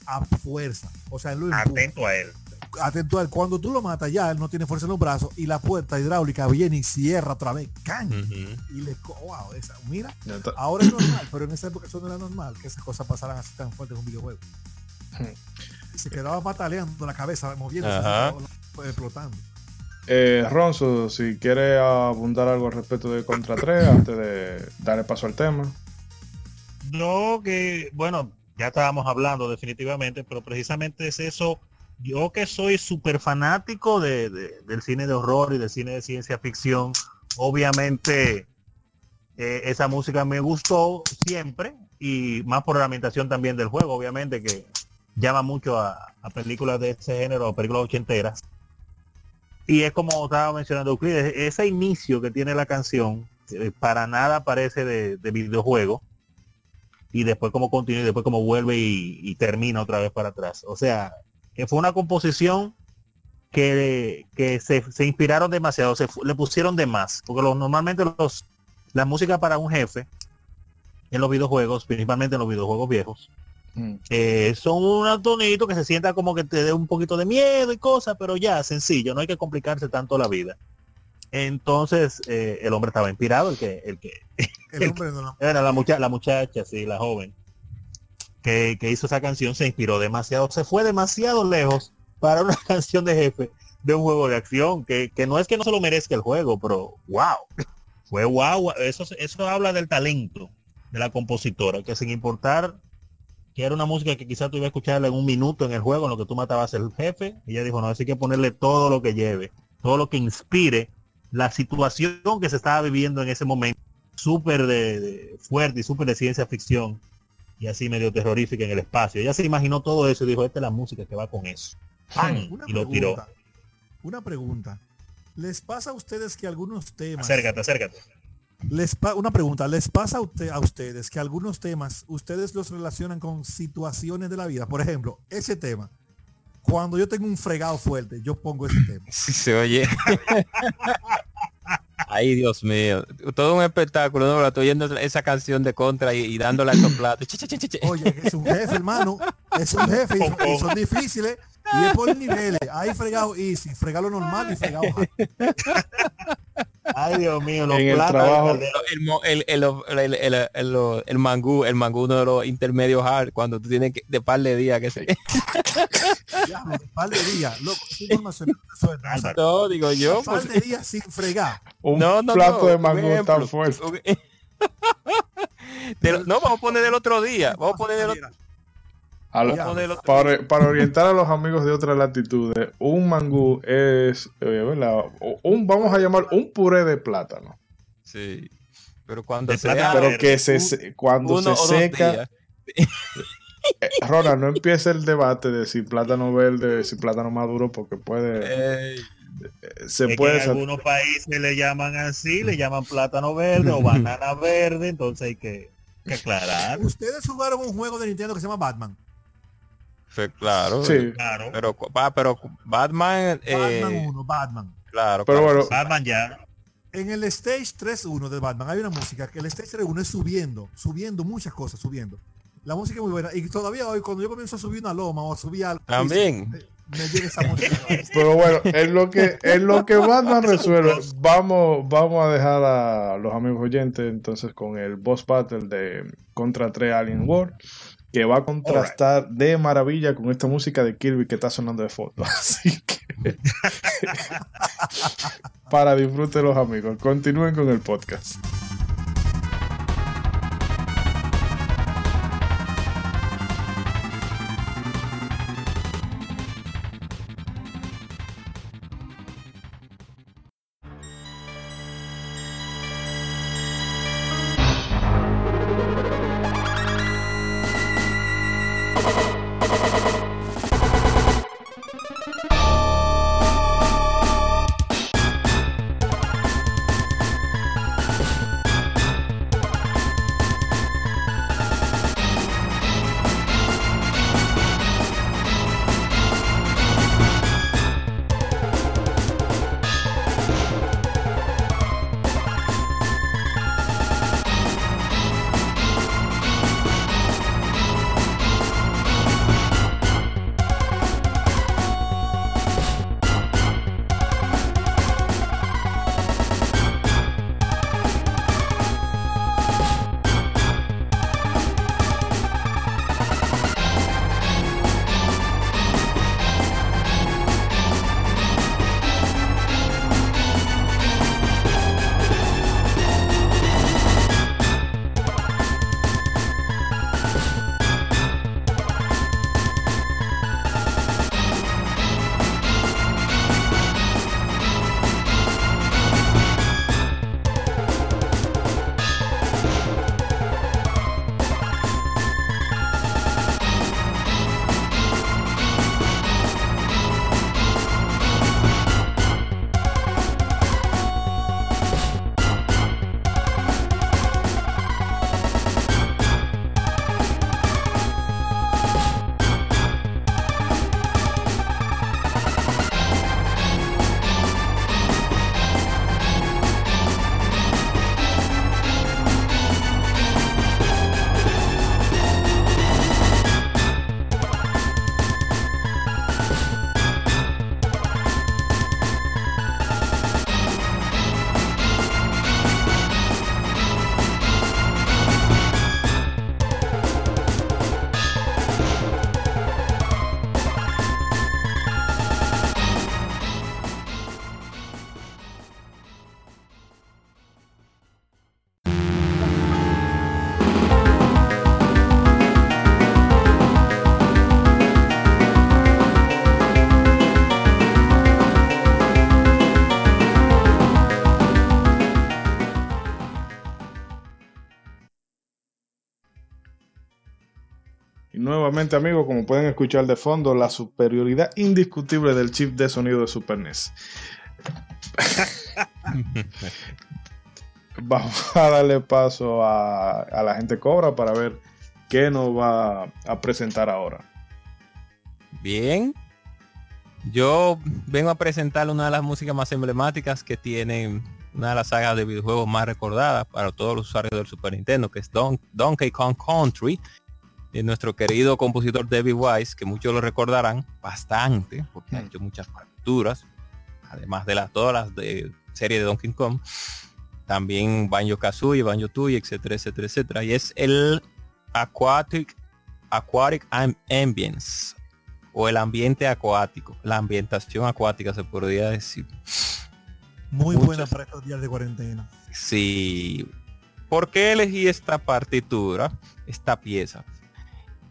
a fuerza. O sea, él lo. Atento a él. atento a él. Cuando tú lo matas ya, él no tiene fuerza en los brazos y la puerta hidráulica viene y cierra otra vez. ¡Can! Y le... ¡Wow! Esa, mira, ahora es normal, pero en esa época eso no era normal que esas cosas pasaran así tan fuerte en un videojuego. Y se quedaba pataleando la cabeza, moviéndose, pues, explotando. Eh, Ronzo, si quiere abundar algo al respecto de Contra 3 antes de darle paso al tema. No, que bueno, ya estábamos hablando definitivamente, pero precisamente es eso. Yo que soy súper fanático de, de- del cine de horror y del cine de ciencia ficción, obviamente eh, esa música me gustó siempre y más por la ambientación también del juego, obviamente que llama mucho a, a películas de ese género, películas ochenteras. Y es como estaba mencionando Euclides, ese inicio que tiene la canción eh, para nada parece de, de videojuego y después como continúa y después como vuelve y, termina otra vez para atrás. O sea, fue una composición que, que se, se inspiraron demasiado, se le pusieron de más, porque normalmente los la música para un jefe en los videojuegos, principalmente en los videojuegos viejos, Mm. eh, son unos tonitos que se sienta como que te dé un poquito de miedo y cosas, pero ya, sencillo, no hay que complicarse tanto la vida. Entonces, eh, el hombre estaba inspirado, el que, el que, El hombre no la- era la muchacha, la muchacha, sí, la joven, que, que hizo esa canción, se inspiró demasiado, se fue demasiado lejos para una (laughs) canción de jefe de un juego de acción, que, que no es que no se lo merezca el juego, pero wow, fue wow, eso, eso habla del talento de la compositora, que sin importar que era una música que quizás tú ibas a escucharla en un minuto en el juego, en lo que tú matabas el jefe, ella dijo, no, así que ponerle todo lo que lleve, todo lo que inspire la situación que se estaba viviendo en ese momento súper de, de fuerte y súper de ciencia ficción y así medio terrorífica en el espacio. Ella se imaginó todo eso y dijo, esta es la música que va con eso. ¡Pam! Y lo tiró. Una pregunta. ¿Les pasa a ustedes que algunos temas... Acércate, acércate. Les pa- una pregunta, ¿les pasa a, usted- a ustedes que algunos temas ustedes los relacionan con situaciones de la vida? Por ejemplo, ese tema. Cuando yo tengo un fregado fuerte, yo pongo ese (laughs) tema. Sí se oye. Ay, Dios mío. Todo un espectáculo, ¿no? Estoy oyendo esa canción de contra y, y dándole a esos platos. Oye, es un jefe, hermano. Es un jefe y, y son (laughs) difíciles. Y es por niveles. Hay fregado easy, fregado normal y fregado hard. (laughs) Ay, Dios mío, los En el platos trabajo- de- El, el, el, el, el, el, el- el mangú, el mangú uno de los intermedios hard, cuando tú tienes que, de par de días que se... Diablo, un par de días. Loco, no digo yo, un par de días sin fregar. Un No, no, plato no, de ejemplo. tan fuerte. (laughs) No, vamos a poner del otro día. Vamos a poner del otro, A lo- para, para orientar a los amigos de otras latitudes, un mangú es, eh, ¿verdad? un, vamos a llamar un puré de plátano. Sí. Pero cuando De plátano Pero que se, se- cuando se seca, (laughs) eh, Ronald, no empiece el debate de si plátano verde, si plátano maduro, porque puede, Ey, se es que puede, en algunos países le llaman así, le llaman plátano verde o banana verde, entonces hay que, que aclarar. Ustedes jugaron un juego de Nintendo que se llama Batman. Claro. sí, Claro. Pero, va, pero Batman, eh, Batman 1, Batman. claro. pero claro. bueno, Batman ya. En el Stage 3.1 de Batman hay una música que el Stage 3.1 es subiendo, subiendo muchas cosas, subiendo. La música es muy buena. Y todavía hoy, cuando yo comienzo a subir una loma o a subir algo, También. me llega esa música. (laughs) pero bueno, en lo que, en lo que Batman (laughs) resuelve, vamos, vamos a dejar a los amigos oyentes entonces con el boss battle de Contra 3 Alien World, que va a contrastar de maravilla con esta música de Kirby que está sonando de fondo. (laughs) Así que (laughs) para disfrute los amigos, continúen con el podcast. Y nuevamente, amigos, como pueden escuchar de fondo, la superioridad indiscutible del chip de sonido de Super NES. (laughs) Vamos a darle paso a, a, la gente Cobra para ver qué nos va a presentar ahora. Bien. Yo vengo a presentar una de las músicas más emblemáticas que tiene una de las sagas de videojuegos más recordadas para todos los usuarios del Super Nintendo, que es Don Donkey Kong Country, de nuestro querido compositor David Wise, que muchos lo recordarán bastante, porque ha hecho muchas partituras, además de las todas las de serie de Donkey Kong, también Banjo Kazooie, Banjo Tooie, etcétera, etcétera, etcétera, y es el Aquatic Aquatic Ambience o el ambiente acuático, la ambientación acuática se podría decir. Muy buena para estos días de cuarentena. Sí. ¿Por qué elegí esta partitura, esta pieza?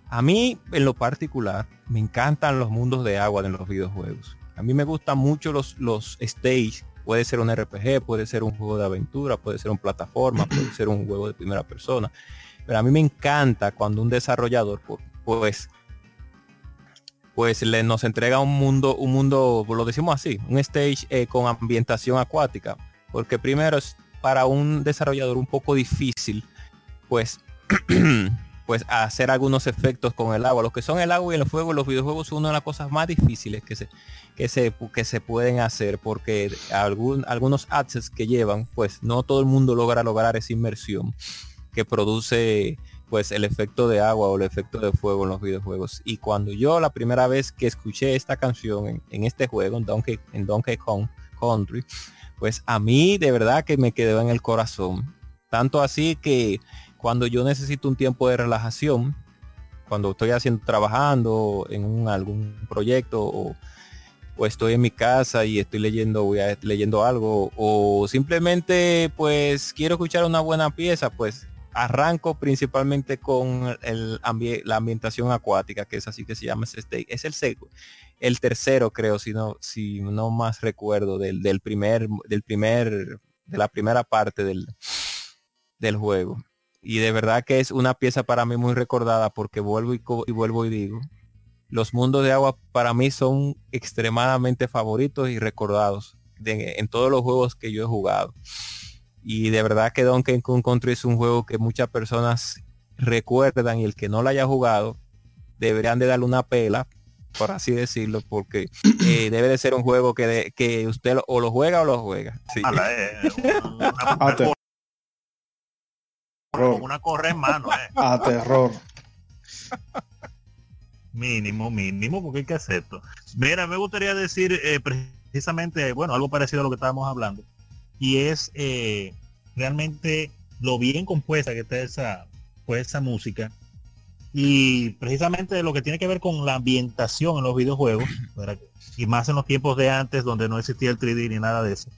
A mí, en lo particular, me encantan los mundos de agua en los videojuegos. A mí me gustan mucho los, los stage. Puede ser un RPG, puede ser un juego de aventura, puede ser un plataforma, (clears throat) puede ser un juego de primera persona. Pero a mí me encanta cuando un desarrollador, pues, pues le, nos entrega un mundo, un mundo, lo decimos así, un stage eh, con ambientación acuática. Porque primero es para un desarrollador un poco difícil, pues, (clears throat) pues hacer algunos efectos con el agua. Lo que son el agua y el fuego en los videojuegos son una de las cosas más difíciles que se, que se, que se pueden hacer porque algún, algunos assets que llevan, pues no todo el mundo logra lograr esa inmersión que produce pues el efecto de agua o el efecto de fuego en los videojuegos. Y cuando yo la primera vez que escuché esta canción en, este juego, en Donkey, en Donkey Kong Country, pues a mí de verdad que me quedó en el corazón. Tanto así que cuando yo necesito un tiempo de relajación, cuando estoy haciendo, trabajando en un, algún proyecto o, estoy en mi casa y estoy leyendo, voy a, leyendo algo o simplemente pues quiero escuchar una buena pieza, pues arranco principalmente con el la ambientación acuática, que es así que se llama este. Es el el tercero, creo, si no, si no más recuerdo, del, del primer, del primer, de la primera parte del, del juego. Y de verdad que es una pieza para mí muy recordada porque vuelvo y, y vuelvo y digo, los mundos de agua para mí son extremadamente favoritos y recordados en todos los juegos que yo he jugado. Y de verdad que Donkey Kong Country es un juego que muchas personas recuerdan y el que no lo haya jugado deberían de darle una pela, por así decirlo, porque eh, debe de ser un juego que, que usted o lo juega o lo juega. Sí. Eh, una, corre en mano. Eh. A terror. Mínimo, mínimo, porque hay que hacerlo. Mira, me gustaría decir precisamente, bueno, algo parecido a lo que estábamos hablando y es eh, realmente lo bien compuesta que está esa, pues, esa música y precisamente lo que tiene que ver con la ambientación en los videojuegos y más en los tiempos de antes donde no existía el 3D ni nada de eso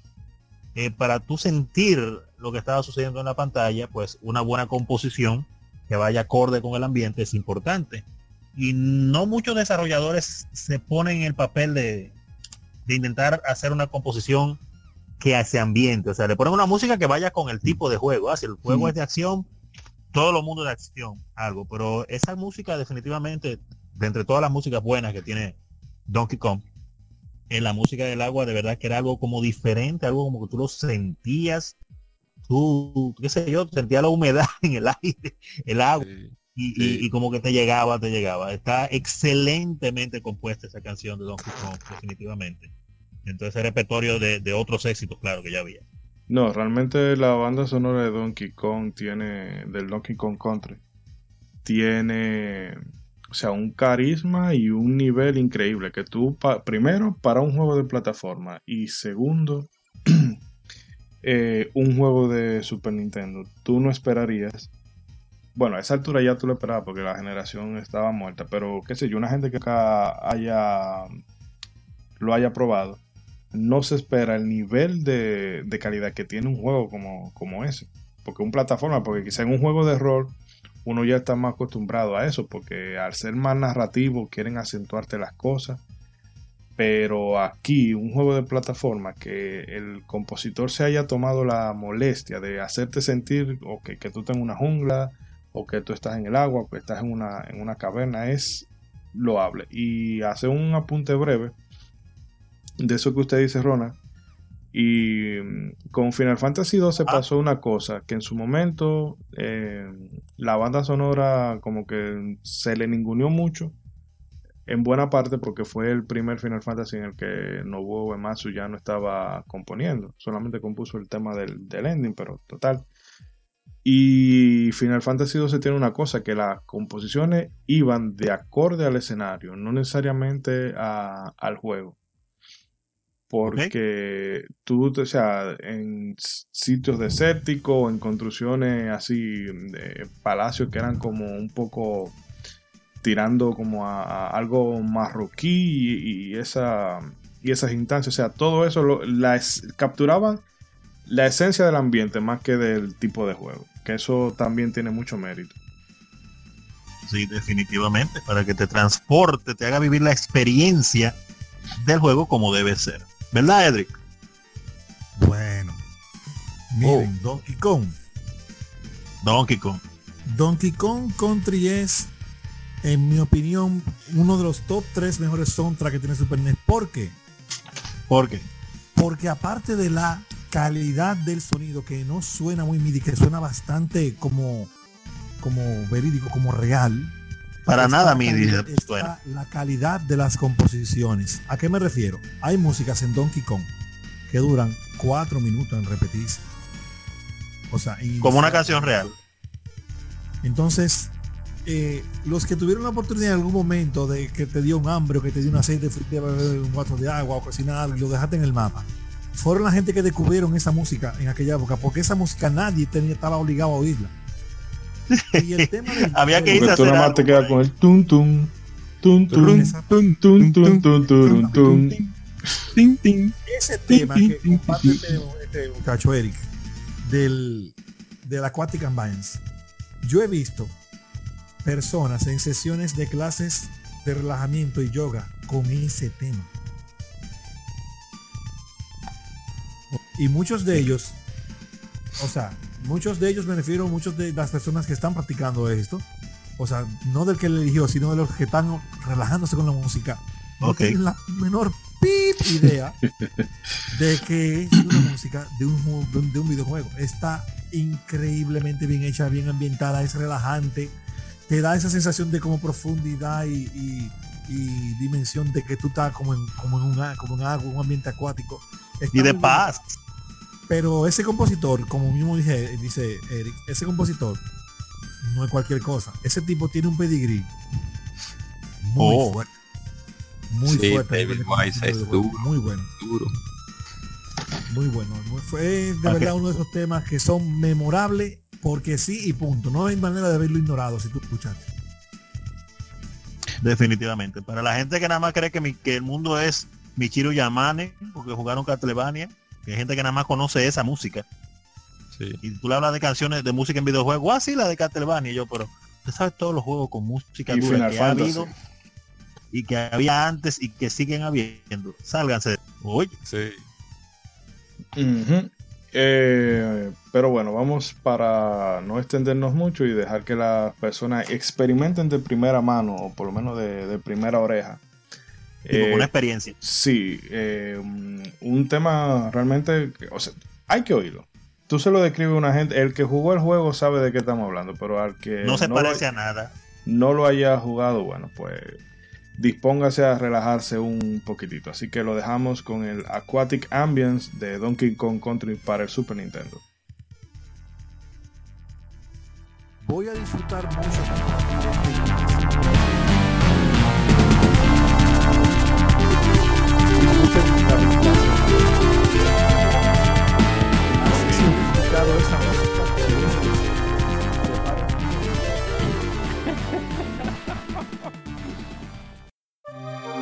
eh, para tú sentir lo que estaba sucediendo en la pantalla pues una buena composición que vaya acorde con el ambiente es importante y no muchos desarrolladores se ponen en el papel de, de intentar hacer una composición que hace ambiente. O sea, le ponen una música que vaya con el tipo de juego. ¿ah? Si el juego mm. es de acción, todo lo mundo de acción, algo. Pero esa música definitivamente, de entre todas las músicas buenas que tiene Donkey Kong, en la música del agua de verdad que era algo como diferente, algo como que tú lo sentías, tú, qué sé yo, sentías la humedad (laughs) en el aire, el agua. Y, y, como que te llegaba, te llegaba. Está excelentemente compuesta esa canción de Donkey Kong, definitivamente. Entonces repertorio de, de otros éxitos, claro, que ya había. No, realmente la banda sonora de Donkey Kong tiene, del Donkey Kong Country, tiene, o sea, un carisma y un nivel increíble que tú, primero, para un juego de plataforma y segundo, (clears throat) eh, un juego de Super Nintendo, tú no esperarías, bueno, a esa altura ya tú lo esperabas porque la generación estaba muerta, pero qué sé yo, una gente que acá haya, lo haya probado, no se espera el nivel de, calidad que tiene un juego como, como ese. Porque un plataforma, porque quizá en un juego de rol uno ya está más acostumbrado a eso, porque al ser más narrativo quieren acentuarte las cosas. Pero aquí, un juego de plataforma que el compositor se haya tomado la molestia de hacerte sentir o que, que tú tengas una jungla o que tú estás en el agua, o que estás en una, en una caverna, es loable. Y hace un apunte breve de eso que usted dice, Rona. Y mm, con Final Fantasy II se ah. pasó una cosa, que en su momento eh, la banda sonora como que se le ninguneó mucho, en buena parte porque fue el primer Final Fantasy en el que Nobuo Uematsu ya no estaba componiendo, solamente compuso el tema del, ending, pero total. Y Final Fantasy XII tiene una cosa, que las composiciones iban de acorde al escenario, no necesariamente al juego. Porque tú, o sea, en sitios desérticos, en construcciones así, de palacios que eran como un poco tirando como a, algo marroquí y, esa, y esas instancias, o sea, todo eso lo, capturaban la esencia del ambiente más que del tipo de juego que eso también tiene mucho mérito. Sí, definitivamente, para que te transporte, te haga vivir la experiencia del juego como debe ser. ¿Verdad, Edric? Bueno. Miren, oh. Donkey Kong. Donkey Kong. Donkey Kong Country es, en mi opinión, uno de los top 3 mejores soundtracks que tiene Super NES. ¿Por qué? ¿Por qué? Porque aparte de la calidad del sonido que no suena muy MIDI, que suena bastante como, como verídico, como real. Para nada MIDI suena. La calidad de las composiciones. ¿A qué me refiero? Hay músicas en Donkey Kong que duran cuatro minutos en repetirse. O sea, como una canción real. Entonces, los que tuvieron la oportunidad en algún momento de que te dio un hambre o que te dio un aceite de un guato de agua o cocinar y lo dejaste en el mapa, fueron la gente que descubrieron esa música en aquella época, porque esa música nadie tenía, estaba obligado a oírla. Y el tema del, Había que irse a te quedas con el. Ese tema que comparte este muchacho Eric del, del Aquatic yo he visto personas en sesiones de clases de relajamiento y yoga con ese tema. Y muchos de ellos, o sea, muchos de ellos me refiero, muchos de las personas que están practicando esto, o sea, no del que le eligió, sino de los que están relajándose con la música, no tienen la menor idea (laughs) de que es una música de un, de un videojuego. Está increíblemente bien hecha, bien ambientada, es relajante, te da esa sensación de como profundidad y, dimensión de que tú estás como en, como en, un, como en algo, un ambiente acuático. y de paz. Pero ese compositor, como mismo dije, dice Eric, ese compositor no es cualquier cosa. Ese tipo tiene un pedigrí muy oh. fuerte. Muy fuerte. Muy bueno. Muy bueno. Fue de verdad uno de esos temas que son memorables porque sí y punto. No hay manera de haberlo ignorado si tú escuchaste. Definitivamente. Para la gente que nada más cree que, que el mundo es Michiro Yamane, porque jugaron Castlevania, hay gente que nada más conoce esa música. Y tú le hablas de canciones de música en videojuegos, así ah, la de Castlevania, y yo, pero usted sabe todos los juegos con música dura que ha habido y que había antes y que siguen habiendo. Sálganse. Oye. Sí. Eh, pero bueno, vamos para no extendernos mucho y dejar que las personas experimenten de primera mano, o por lo menos de primera oreja, eh, una experiencia. Sí, eh, un tema realmente, o sea, hay que oírlo. Tú se lo describes a una gente, el que jugó el juego sabe de qué estamos hablando, pero al que no se parece a nada, no lo haya jugado, bueno, pues dispóngase a relajarse un poquitito. Así que lo dejamos con el Aquatic Ambience de Donkey Kong Country para el Super Nintendo. Voy a disfrutar mucho Bye.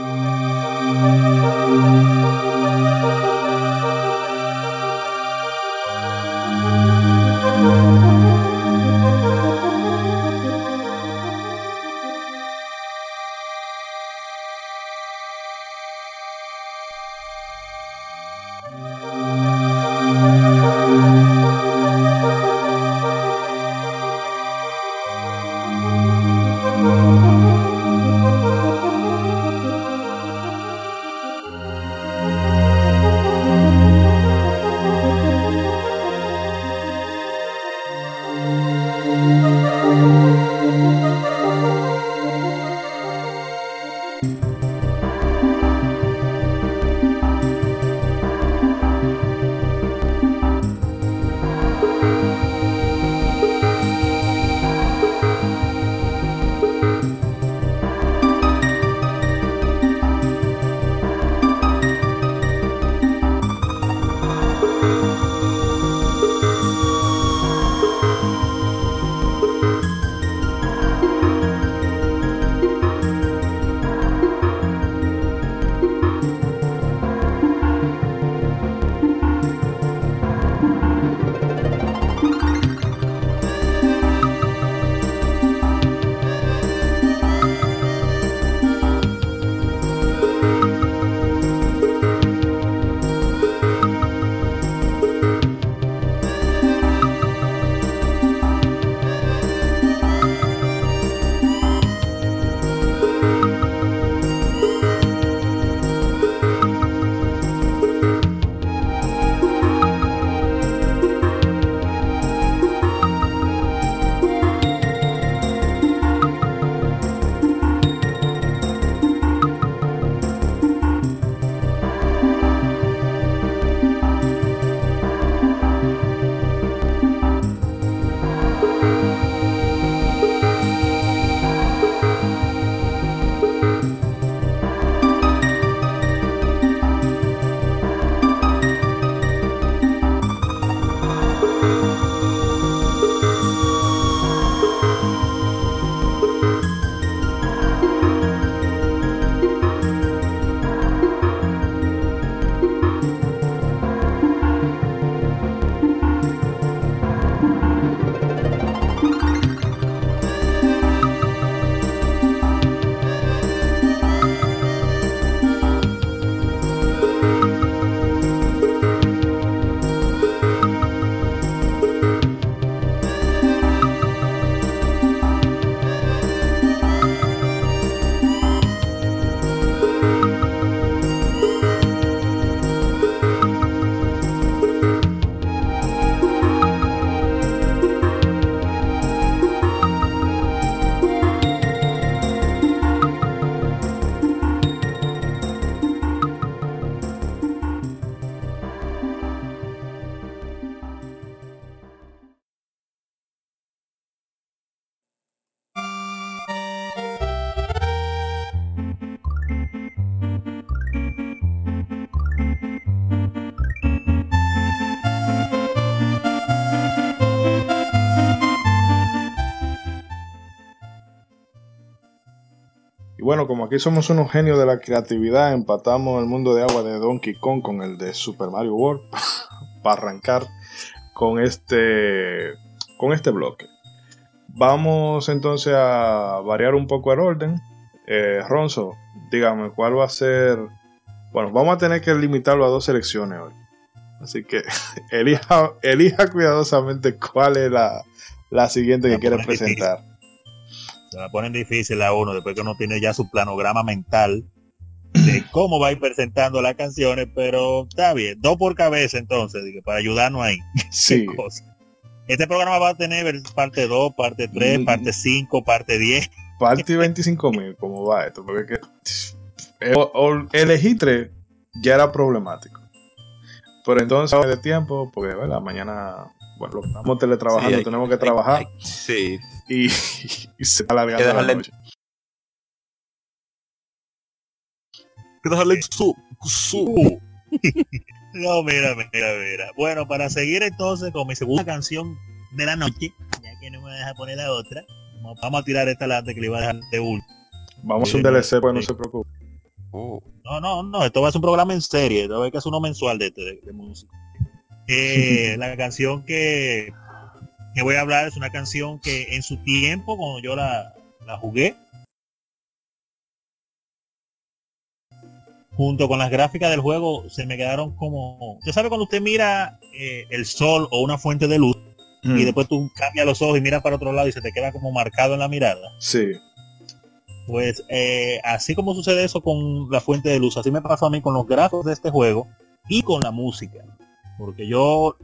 Como aquí somos unos genios de la creatividad, empatamos el mundo de agua de Donkey Kong con el de Super Mario World (laughs) para arrancar con este, con este bloque. Vamos entonces a variar un poco el orden. Eh, Ronzo, dígame, ¿cuál va a ser? Bueno, vamos a tener que limitarlo a dos selecciones hoy. Así que (laughs) elija, elija cuidadosamente cuál es la, la siguiente que quiere presentar. Se la ponen difícil a uno después que uno tiene ya su planograma mental de (clears throat) cómo va a ir presentando las canciones, pero está bien, dos por cabeza entonces, para ayudarnos ahí. (laughs) Sí. Este programa va a tener parte 2, parte 3, mm. parte 5, parte 10. (laughs) Parte 25 mil, ¿cómo va esto? Porque elegí 3 ya era problemático. Pero entonces de tiempo, porque ¿verdad? mañana, bueno, estamos teletrabajando, tenemos que trabajar. sí. Y, se está alargando la noche. que dejarle su, su. (laughs) no, mira, mira, mira. Bueno, para seguir entonces con mi segunda canción de la noche, ya que no me deja poner la otra, vamos a tirar esta adelante que le iba a dejar de último. Vamos a un DLC, pues no se preocupe. Oh. No, no, no, esto va a ser un programa en serie, esto va a ser uno mensual de, de, de música. Eh, (laughs) la canción que, que voy a hablar es una canción que en su tiempo, cuando yo la, la jugué, junto con las gráficas del juego se me quedaron como usted sabe cuando usted mira eh, el sol o una fuente de luz y mm. después tú cambias los ojos y miras para otro lado y se te queda como marcado en la mirada. Sí. Pues eh, así como sucede eso con la fuente de luz así me pasó a mí con los gráficos de este juego y con la música porque yo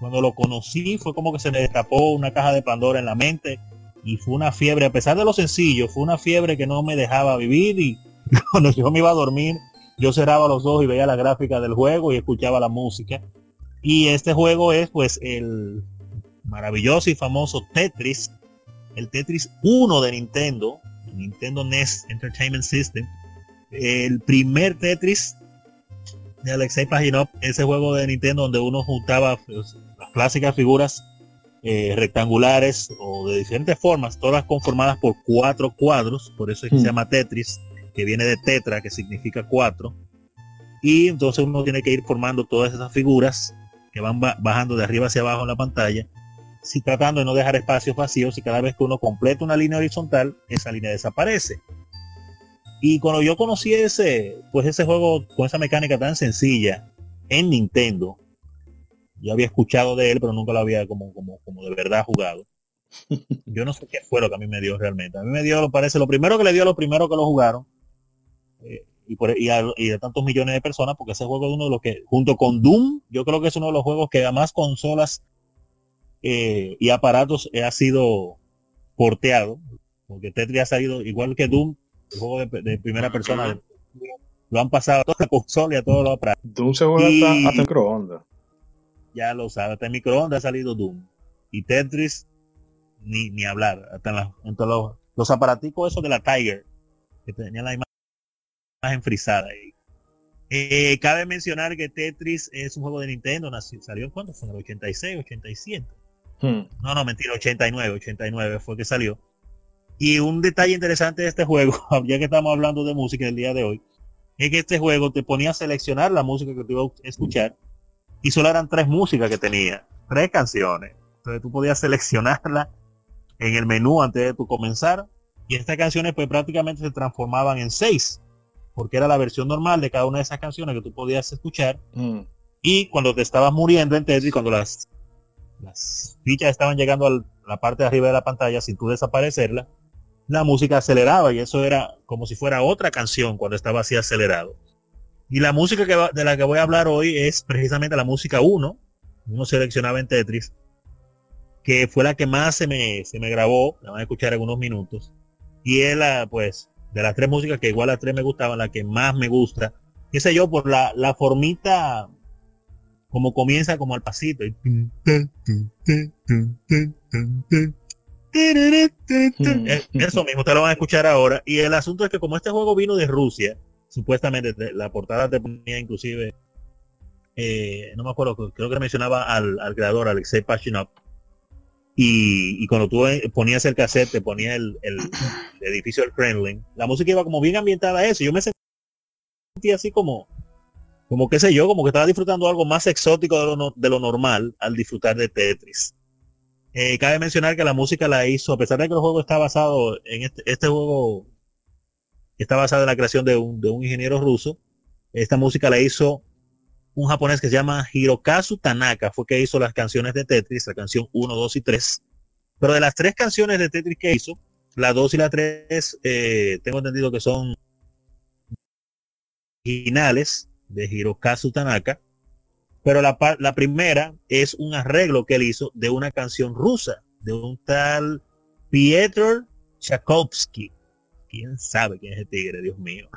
cuando lo conocí fue como que se me destapó una caja de Pandora en la mente y fue una fiebre a pesar de lo sencillo fue una fiebre que no me dejaba vivir y (laughs) cuando yo me iba a dormir yo cerraba los ojos y veía la gráfica del juego y escuchaba la música. Y este juego es pues el maravilloso y famoso Tetris, el Tetris 1 de Nintendo, Nintendo NES Entertainment System, el primer Tetris de Alexei Paginov, ese juego de Nintendo donde uno juntaba pues, las clásicas figuras eh, rectangulares o de diferentes formas, todas conformadas por cuatro cuadros, por eso es que se hmm. llama Tetris que viene de tetra, que significa cuatro. Y entonces uno tiene que ir formando todas esas figuras que van bajando de arriba hacia abajo en la pantalla, si tratando de no dejar espacios vacíos y cada vez que uno completa una línea horizontal, esa línea desaparece. Y cuando yo conocí ese, pues ese juego con esa mecánica tan sencilla en Nintendo, yo había escuchado de él, pero nunca lo había como, como, como de verdad jugado. (laughs) Yo no sé qué fue lo que a mí me dio realmente. A mí me dio, parece, lo primero que le dio a los primeros que lo jugaron, eh, y, por, y, de tantos millones de personas, porque ese juego es uno de los que, junto con Doom, yo creo que es uno de los juegos que a más consolas eh, y aparatos ha sido porteado, porque Tetris ha salido igual que Doom, el juego de, primera persona, lo han pasado a toda la consola y a todos los aparatos. Doom se juega hasta, en microondas. Ya lo sabe, hasta en microondas ha salido Doom. Y Tetris, ni, ni hablar, hasta en, los, los aparaticos esos de la Tiger, que tenían la imagen más enfrisada. Eh, cabe mencionar que Tetris es un juego de Nintendo, nació, salió cuando fue en el 86, 87. Hmm. No, no, mentira, 89, 89 fue que salió. Y un detalle interesante de este juego, (laughs) ya que estamos hablando de música el día de hoy, es que este juego te ponía a seleccionar la música que te iba a escuchar y solo eran tres músicas que tenía, tres canciones. Entonces tú podías seleccionarla en el menú antes de tu comenzar y estas canciones pues prácticamente se transformaban en seis porque era la versión normal de cada una de esas canciones que tú podías escuchar. Mm. Y cuando te estabas muriendo en Tetris, cuando las, las fichas estaban llegando a la parte de arriba de la pantalla sin tú desaparecerla, la música aceleraba y eso era como si fuera otra canción cuando estaba así acelerado. Y la música que de la que voy a hablar hoy es precisamente la música 1, uno seleccionaba en Tetris, que fue la que más se me, se me grabó, la van a escuchar en unos minutos. Y es la, pues, de las tres músicas que igual las tres me gustaban, la que más me gusta, qué sé yo, por la, la formita como comienza como al pasito. Eso mismo, te lo van a escuchar ahora. Y el asunto es que como este juego vino de Rusia, supuestamente la portada te ponía inclusive, no me acuerdo, creo que mencionaba al, creador Alexei Pachinov. Y, cuando tú ponías el cassette, te ponía el, edificio del Kremlin, la música iba como bien ambientada a eso. Yo me sentía así como, como qué sé yo, como que estaba disfrutando algo más exótico de lo, de lo normal al disfrutar de Tetris. Eh, cabe mencionar que la música la hizo, a pesar de que el juego está basado en este, este juego, está basado en la creación de un, de un ingeniero ruso, esta música la hizo un japonés que se llama Hirokazu Tanaka, fue que hizo las canciones de Tetris, la canción 1, 2 y 3. Pero de las tres canciones de Tetris que hizo, la 2 y la 3, eh, tengo entendido que son originales de Hirokazu Tanaka, pero la, la primera es un arreglo que él hizo de una canción rusa, de un tal Pietro Tchaikovsky. ¿Quién sabe quién es el tigre, Dios mío?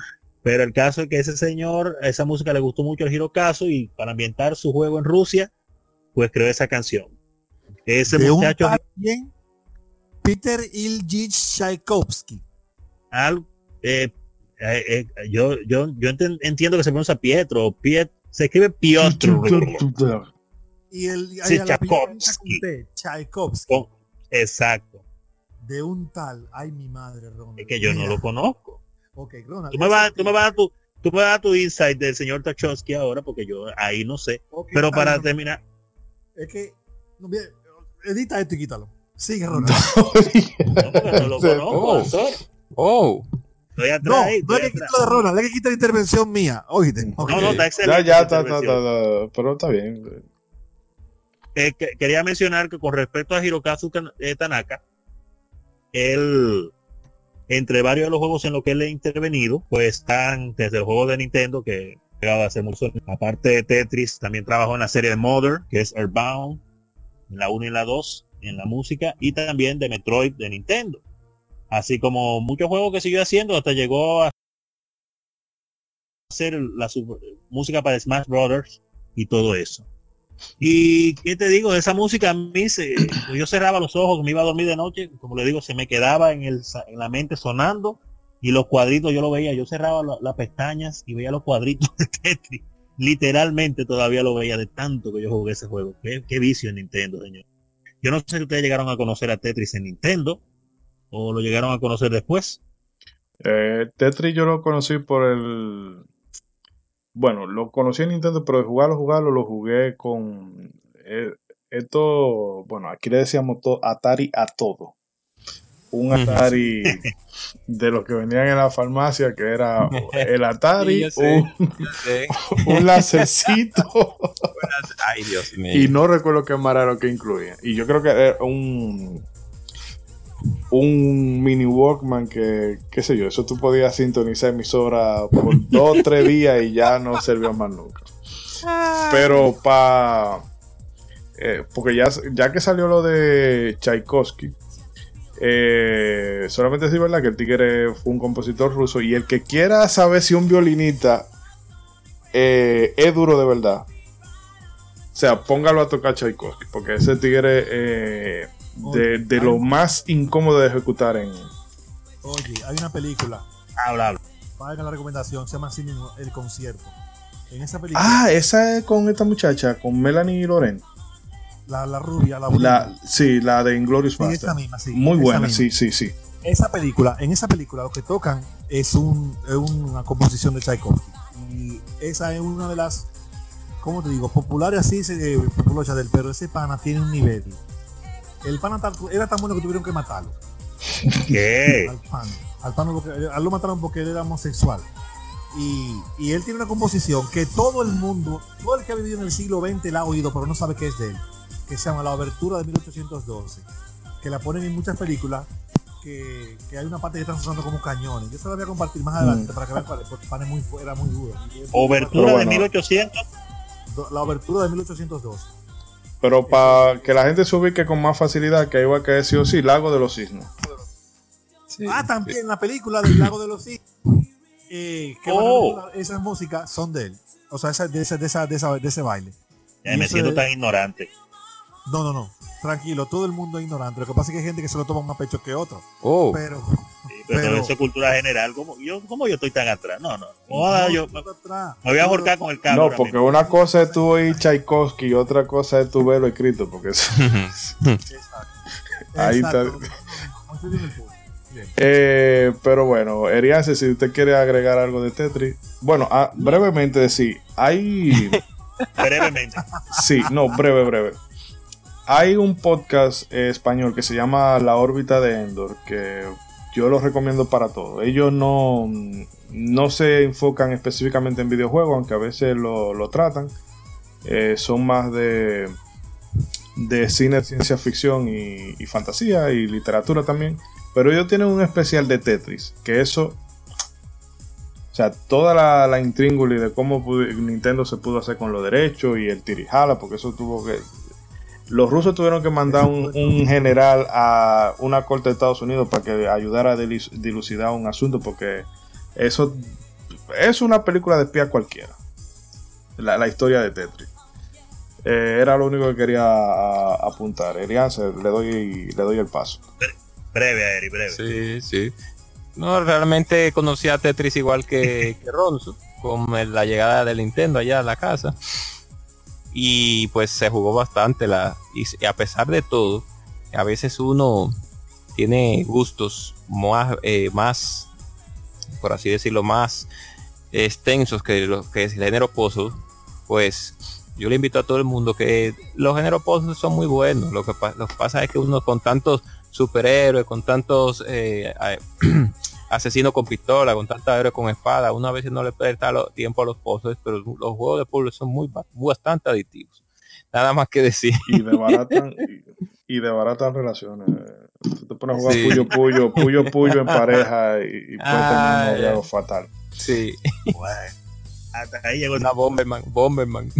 Pero el caso es que ese señor, esa música le gustó mucho al Hirokazu y para ambientar su juego en Rusia, pues creó esa canción. Ese muchacho... Peter Iljich Tchaikovsky. Al, eh, eh, eh, yo, yo, yo entiendo que se pronuncia Pietro, Piet, se escribe Piotr. y el sí, Tchaikovsky. Tchaikovsky. exacto. De un tal, ay mi madre, Ronald. Es que yo no lo conozco. Ok, Ronald. Tú me vas, tú me vas a tu, tú me vas a tu insight del señor Tchaikovsky ahora, porque yo ahí no sé. Pero para terminar. Es que, no, edita esto y quítalo. Sigue, (laughs) Ronald. No, no, lo (laughs) conozco. Oh. Estoy atrás, no, no hay que quitar de Ronald, hay que quitar la intervención mía. Oíste. No, no, está excelente. Ya, ya, está, está, está, pero está bien. Eh, que, quería mencionar que con respecto a Hirokazu eh, Tanaka, él, entre varios de los juegos en los que él ha intervenido, pues están desde el juego de Nintendo, que llegado a hacer mucho, aparte de Tetris, también trabajó en la serie de Mother, que es Earthbound, en la 1 y la 2, en la música, y también de Metroid de Nintendo así como muchos juegos que siguió haciendo hasta llegó a hacer la música para Smash Brothers y todo eso. Y qué te digo, esa música a mí se, yo cerraba los ojos, me iba a dormir de noche, como le digo, se me quedaba en, el, en la mente sonando y los cuadritos yo lo veía, yo cerraba las pestañas y veía los cuadritos (laughs) de Tetris. Literalmente todavía lo veía de tanto que yo jugué ese juego. Qué, qué vicio en Nintendo, señor. Yo no sé si ustedes llegaron a conocer a Tetris en Nintendo, o lo llegaron a conocer después? Eh, Tetris yo lo conocí por el... Bueno, lo conocí en Nintendo, pero de jugarlo, jugarlo, lo jugué con... Eh, esto, bueno, aquí le decíamos todo, Atari a todo. Un Atari (laughs) de los que venían en la farmacia, que era el Atari, un, (laughs) un lacercito. Ay, Dios mío. Y no recuerdo qué más era lo que incluía. Y yo creo que era un un mini Walkman que, qué sé yo, eso tú podías sintonizar emisora por (laughs) dos o tres días y ya no servía más nunca. Pero para... Eh, porque ya, ya que salió lo de Tchaikovsky, eh, solamente decir verdad que el tigre fue un compositor ruso y el que quiera saber si un violinista eh, es duro de verdad, o sea, póngalo a tocar Tchaikovsky, porque ese tigre de, lo más incómodo de ejecutar en. Oye, hay una película. Habla, habla. Paga la recomendación, se llama así mismo El Concierto. En esa película. Ah, esa es con esta muchacha, con Melanie Loren. La, la rubia, la, la Sí, la de Inglorious sí, esa misma, sí, Muy buena, sí, sí, sí. Esa película, en esa película lo que tocan es, un, es una composición de Tchaikovsky. Y esa es una de las, ¿cómo te digo? Populares así, se, popular del, pero ese pana tiene un nivel el pan era tan bueno que tuvieron que matarlo. ¿Qué? Al pan. Al pan lo mataron porque él era homosexual. Y, y, él tiene una composición que todo el mundo, todo el que ha vivido en el siglo XX la ha oído, pero no sabe qué es de él. Que se llama La Obertura de 1812. Que la ponen en muchas películas. Que, que hay una parte que están usando como cañones. Yo se la voy a compartir más adelante mm. para que vean cuál es, porque pan muy, era muy duro. Obertura de 1800. La obertura de 1812. Pero para que la gente se ubique con más facilidad, que iba a caer sí o sí, Lago de los Cisnes. Ah, también la película del Lago de los Cisnes. Eh, que oh. esas músicas son de él. O sea, de, ese, de, esa, de, esa, de ese baile. me siento tan ignorante. No, no, no. Tranquilo, todo el mundo es ignorante. Lo que pasa es que hay gente que se lo toma más pecho que otro. Oh. Pero, pero, eso es cultura general. ¿Cómo yo, cómo yo estoy tan atrás? No, no. yo, me, voy a ahorcar con el cambio. No, porque una cosa es tú oír Tchaikovsky y otra cosa es tu verlo escrito. Porque eso... (laughs) Ahí está. Eh, pero bueno, Eriance, si usted quiere agregar algo de Tetris. Bueno, ah, brevemente sí. Hay. (laughs) brevemente. Sí, no, breve, breve. Hay un podcast español que se llama La órbita de Endor, que yo lo recomiendo para todo. Ellos no, no se enfocan específicamente en videojuegos, aunque a veces lo, tratan. Eh, son más de, de cine, ciencia ficción y, fantasía y literatura también. Pero ellos tienen un especial de Tetris, que eso... O sea, toda la, la de cómo Nintendo se pudo hacer con los derechos y el tirijala, porque eso tuvo que... Los rusos tuvieron que mandar un, general a una corte de Estados Unidos para que ayudara a dilucidar un asunto, porque eso es una película de espía cualquiera. La, historia de Tetris. Eh, era lo único que quería apuntar. Elian, le doy, le doy el paso. Breve, Eri, breve. Sí, sí. No, realmente conocí a Tetris igual que, (laughs) que Ronzo, con la llegada del Nintendo allá a la casa. Y pues se jugó bastante la. Y a pesar de todo, a veces uno tiene gustos más, eh, más por así decirlo, más extensos que lo que es el género puzzle, pues yo le invito a todo el mundo que los géneros puzzle son muy buenos. Lo que, lo que pasa es que uno con tantos superhéroes, con tantos eh, (clears throat) asesinos con pistola, con tantos héroes con espada, uno a veces no le puede dar tiempo a los pozos, pero los juegos de puzzle son muy bastante adictivos. Nada más que decir. Y desbaratan, y, baratan relaciones. te pones a jugar puyo puyo, puyo puyo en pareja y, y puede tener un fatal. Sí. Hasta ahí llegó una Bomberman, Bomberman.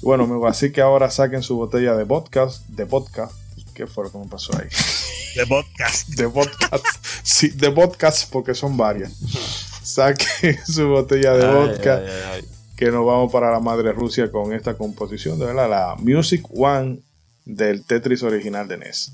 Bueno, amigo, así que ahora saquen su botella de vodka, de vodka. ¿Qué fue lo que me pasó ahí? (laughs) De podcast. De podcast. Sí, de podcast porque son varias. Saque (laughs) su botella de vodka. que nos vamos para la madre Rusia con esta composición de ¿verdad? la Music One del Tetris original de NES.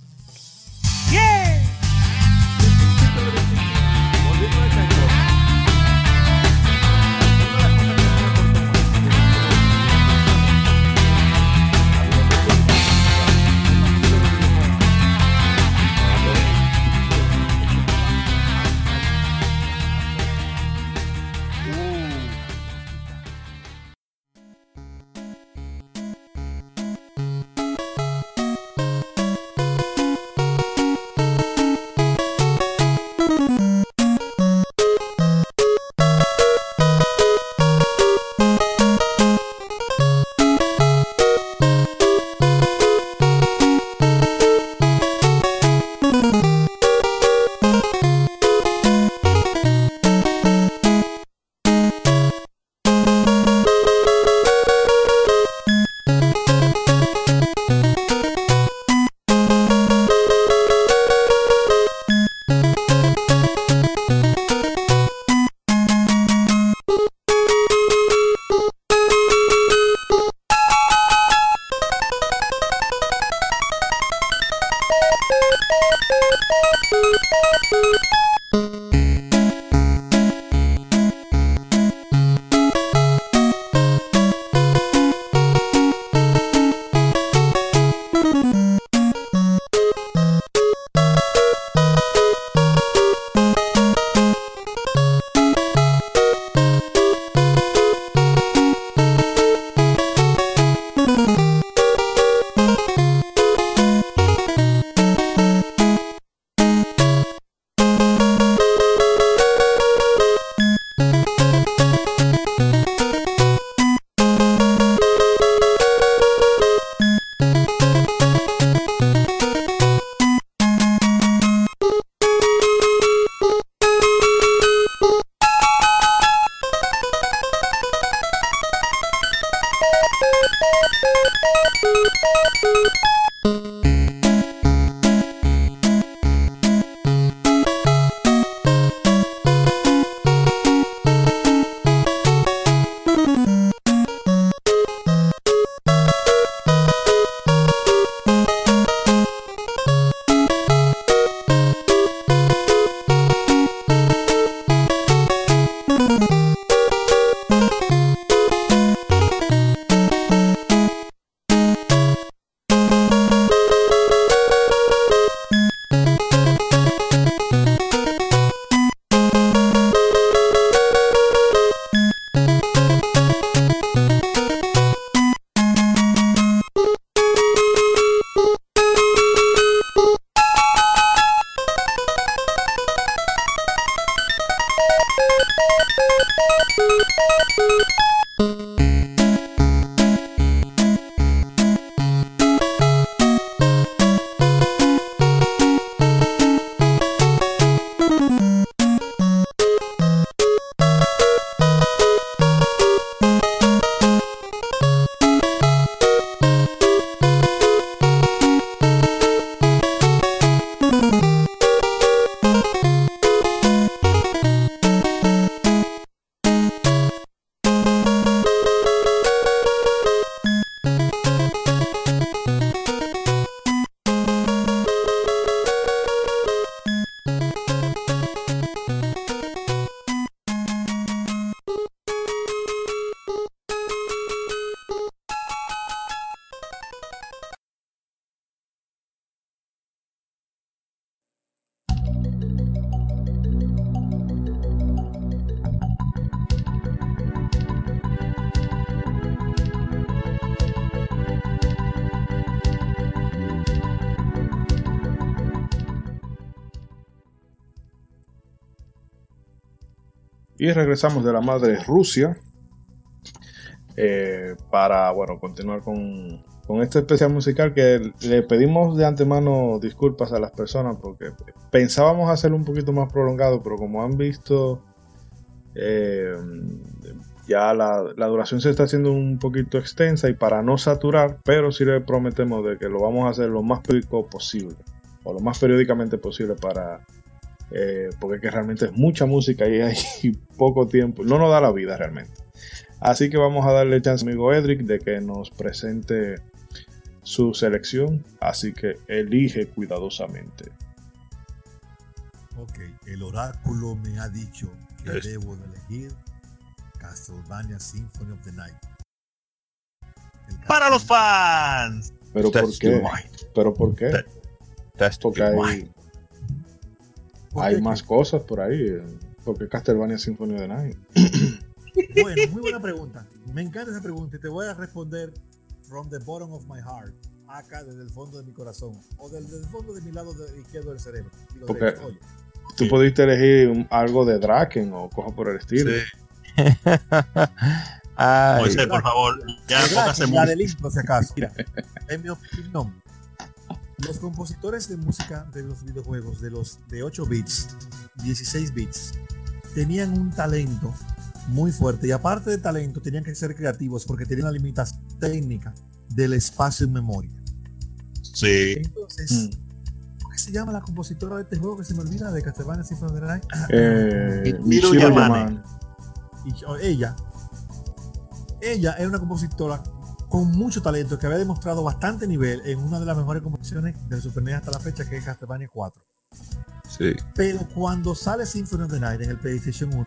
Regresamos de la madre Rusia eh, para, bueno, continuar con, con este especial musical que le pedimos de antemano disculpas a las personas porque pensábamos hacerlo un poquito más prolongado, pero como han visto, eh, ya la, la, duración se está haciendo un poquito extensa y para no saturar, pero sí le prometemos de que lo vamos a hacer lo más periódico posible o lo más periódicamente posible para eh, porque que realmente es mucha música y hay poco tiempo, no nos da la vida realmente. Así que vamos a darle chance a amigo Edric de que nos presente su selección, así que elige cuidadosamente. Ok, el oráculo me ha dicho que debo de elegir Castlevania Symphony of the Night. Para los fans. Pero ¿por qué? Pero ¿por qué? Porque hay, hay más cosas por ahí. Porque Castlevania Symphony of the Night. Bueno, muy buena pregunta. Me encanta esa pregunta y te voy a responder from the bottom of my heart. Acá desde el fondo de mi corazón. O desde el fondo de mi lado izquierdo del cerebro. Digo, Porque derecho, oye, tú sí. pudiste elegir un, algo de Draken o cosas por el estilo. Sí. (laughs) Ay, Moisés, por favor, ya póngase La del intro, si acaso. Mira, en mi opinión, los compositores de música de los videojuegos de los de 8 bits, 16 bits, tenían un talento muy fuerte y aparte de talento tenían que ser creativos porque tenían la limitación técnica del espacio en memoria. Sí. Entonces, mm. ¿cómo se llama la compositora de este juego que se me olvida de Castlevania Symphony of the Night? Eh, Michiro Yamane. Y ella, ella es una compositora con mucho talento que había demostrado bastante nivel en una de las mejores composiciones del Super NES hasta la fecha que es Castlevania 4. Sí. Pero cuando sale Symphony of the Night en el PlayStation 1,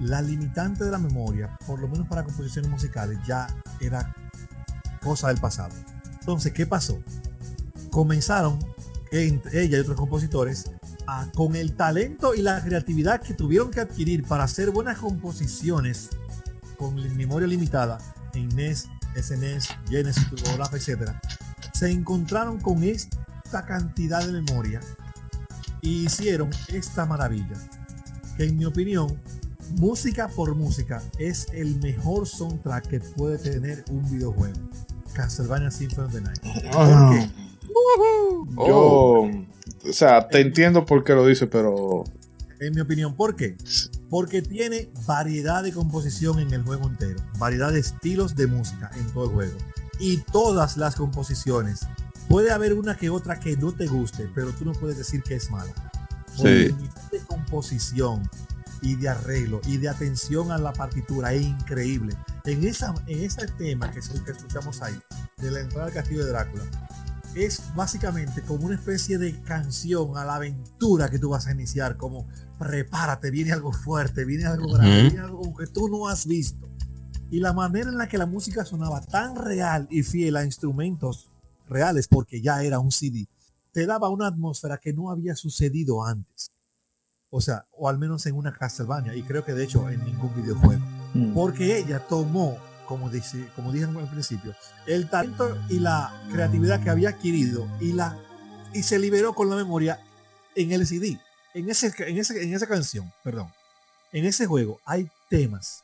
la limitante de la memoria, por lo menos para composiciones musicales, ya era cosa del pasado. Entonces, ¿qué pasó? Comenzaron ella y otros compositores a, con el talento y la creatividad que tuvieron que adquirir para hacer buenas composiciones con memoria limitada en NES, SNES, Genesis, Olaf, etc. Se encontraron con esta cantidad de memoria y hicieron esta maravilla. Que en mi opinión música por música, es el mejor soundtrack que puede tener un videojuego. Castlevania Symphony of the Night. ¿Por qué? Yo, o sea, te entiendo por qué lo dice, pero... En mi opinión, ¿por qué? Porque tiene variedad de composición en el juego entero, variedad de estilos de música en todo el juego. Y todas las composiciones, puede haber una que otra que no te guste, pero tú no puedes decir que es mala. Por Sí. de composición, y de arreglo y de atención a la partitura es increíble. En, esa, en ese tema que, que escuchamos ahí, de la entrada al castillo de Drácula, es básicamente como una especie de canción a la aventura que tú vas a iniciar, como prepárate, viene algo fuerte, viene algo grande, uh -huh. viene algo que tú no has visto. Y la manera en la que la música sonaba tan real y fiel a instrumentos reales, porque ya era un CD, te daba una atmósfera que no había sucedido antes. O sea, o al menos en una Castlevania, y creo que de hecho en ningún videojuego. Mm. Porque ella tomó, como, dice, como dije al principio, el talento y la creatividad que había adquirido y, la, y se liberó con la memoria en el CD. En, ese, en, ese, en esa canción, perdón. En ese juego hay temas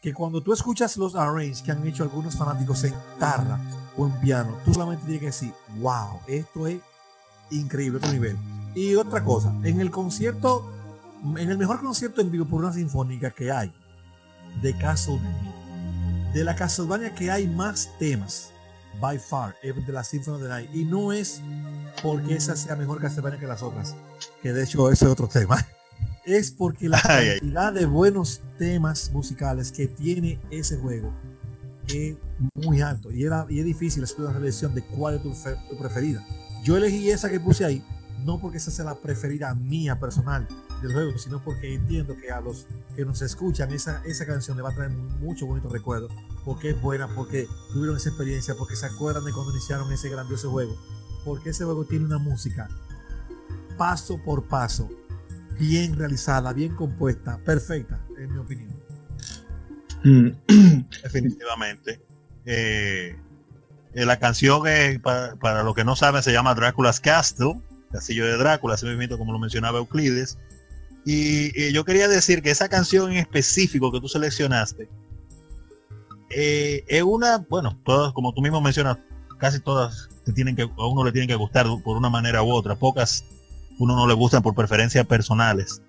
que cuando tú escuchas los arrange que han hecho algunos fanáticos en guitarra o en piano, tú solamente tienes que decir, wow, esto es increíble, otro nivel. Y otra cosa, en el concierto, en el mejor concierto en vivo por una sinfónica que hay de Castlevania, de la Castlevania que hay más temas, by far, es de la Symphony of the Night. Y no es porque esa sea mejor Castlevania que las otras, que de hecho ese es otro tema. (laughs) Es porque la (laughs) cantidad de buenos temas musicales que tiene ese juego es muy alto y, era, y es difícil hacer una selección de cuál es tu, tu preferida. Yo elegí esa que puse ahí, no porque esa sea la preferida mía personal del juego, sino porque entiendo que a los que nos escuchan esa, esa canción le va a traer mucho bonito recuerdo, porque es buena, porque tuvieron esa experiencia, porque se acuerdan de cuando iniciaron ese grandioso juego, porque ese juego tiene una música paso por paso, bien realizada, bien compuesta, perfecta, en mi opinión. Mm. (clears throat) Definitivamente. Eh, eh, la canción, que para, para los que no saben, se llama Drácula's Castle, Castillo de Drácula, ese movimiento como lo mencionaba Euclides. Y, yo quería decir que esa canción en específico que tú seleccionaste eh, es una, bueno, todas, como tú mismo mencionas, casi todas te tienen que, a uno le tienen que gustar por una manera u otra. Pocas uno no le gustan por preferencias personales.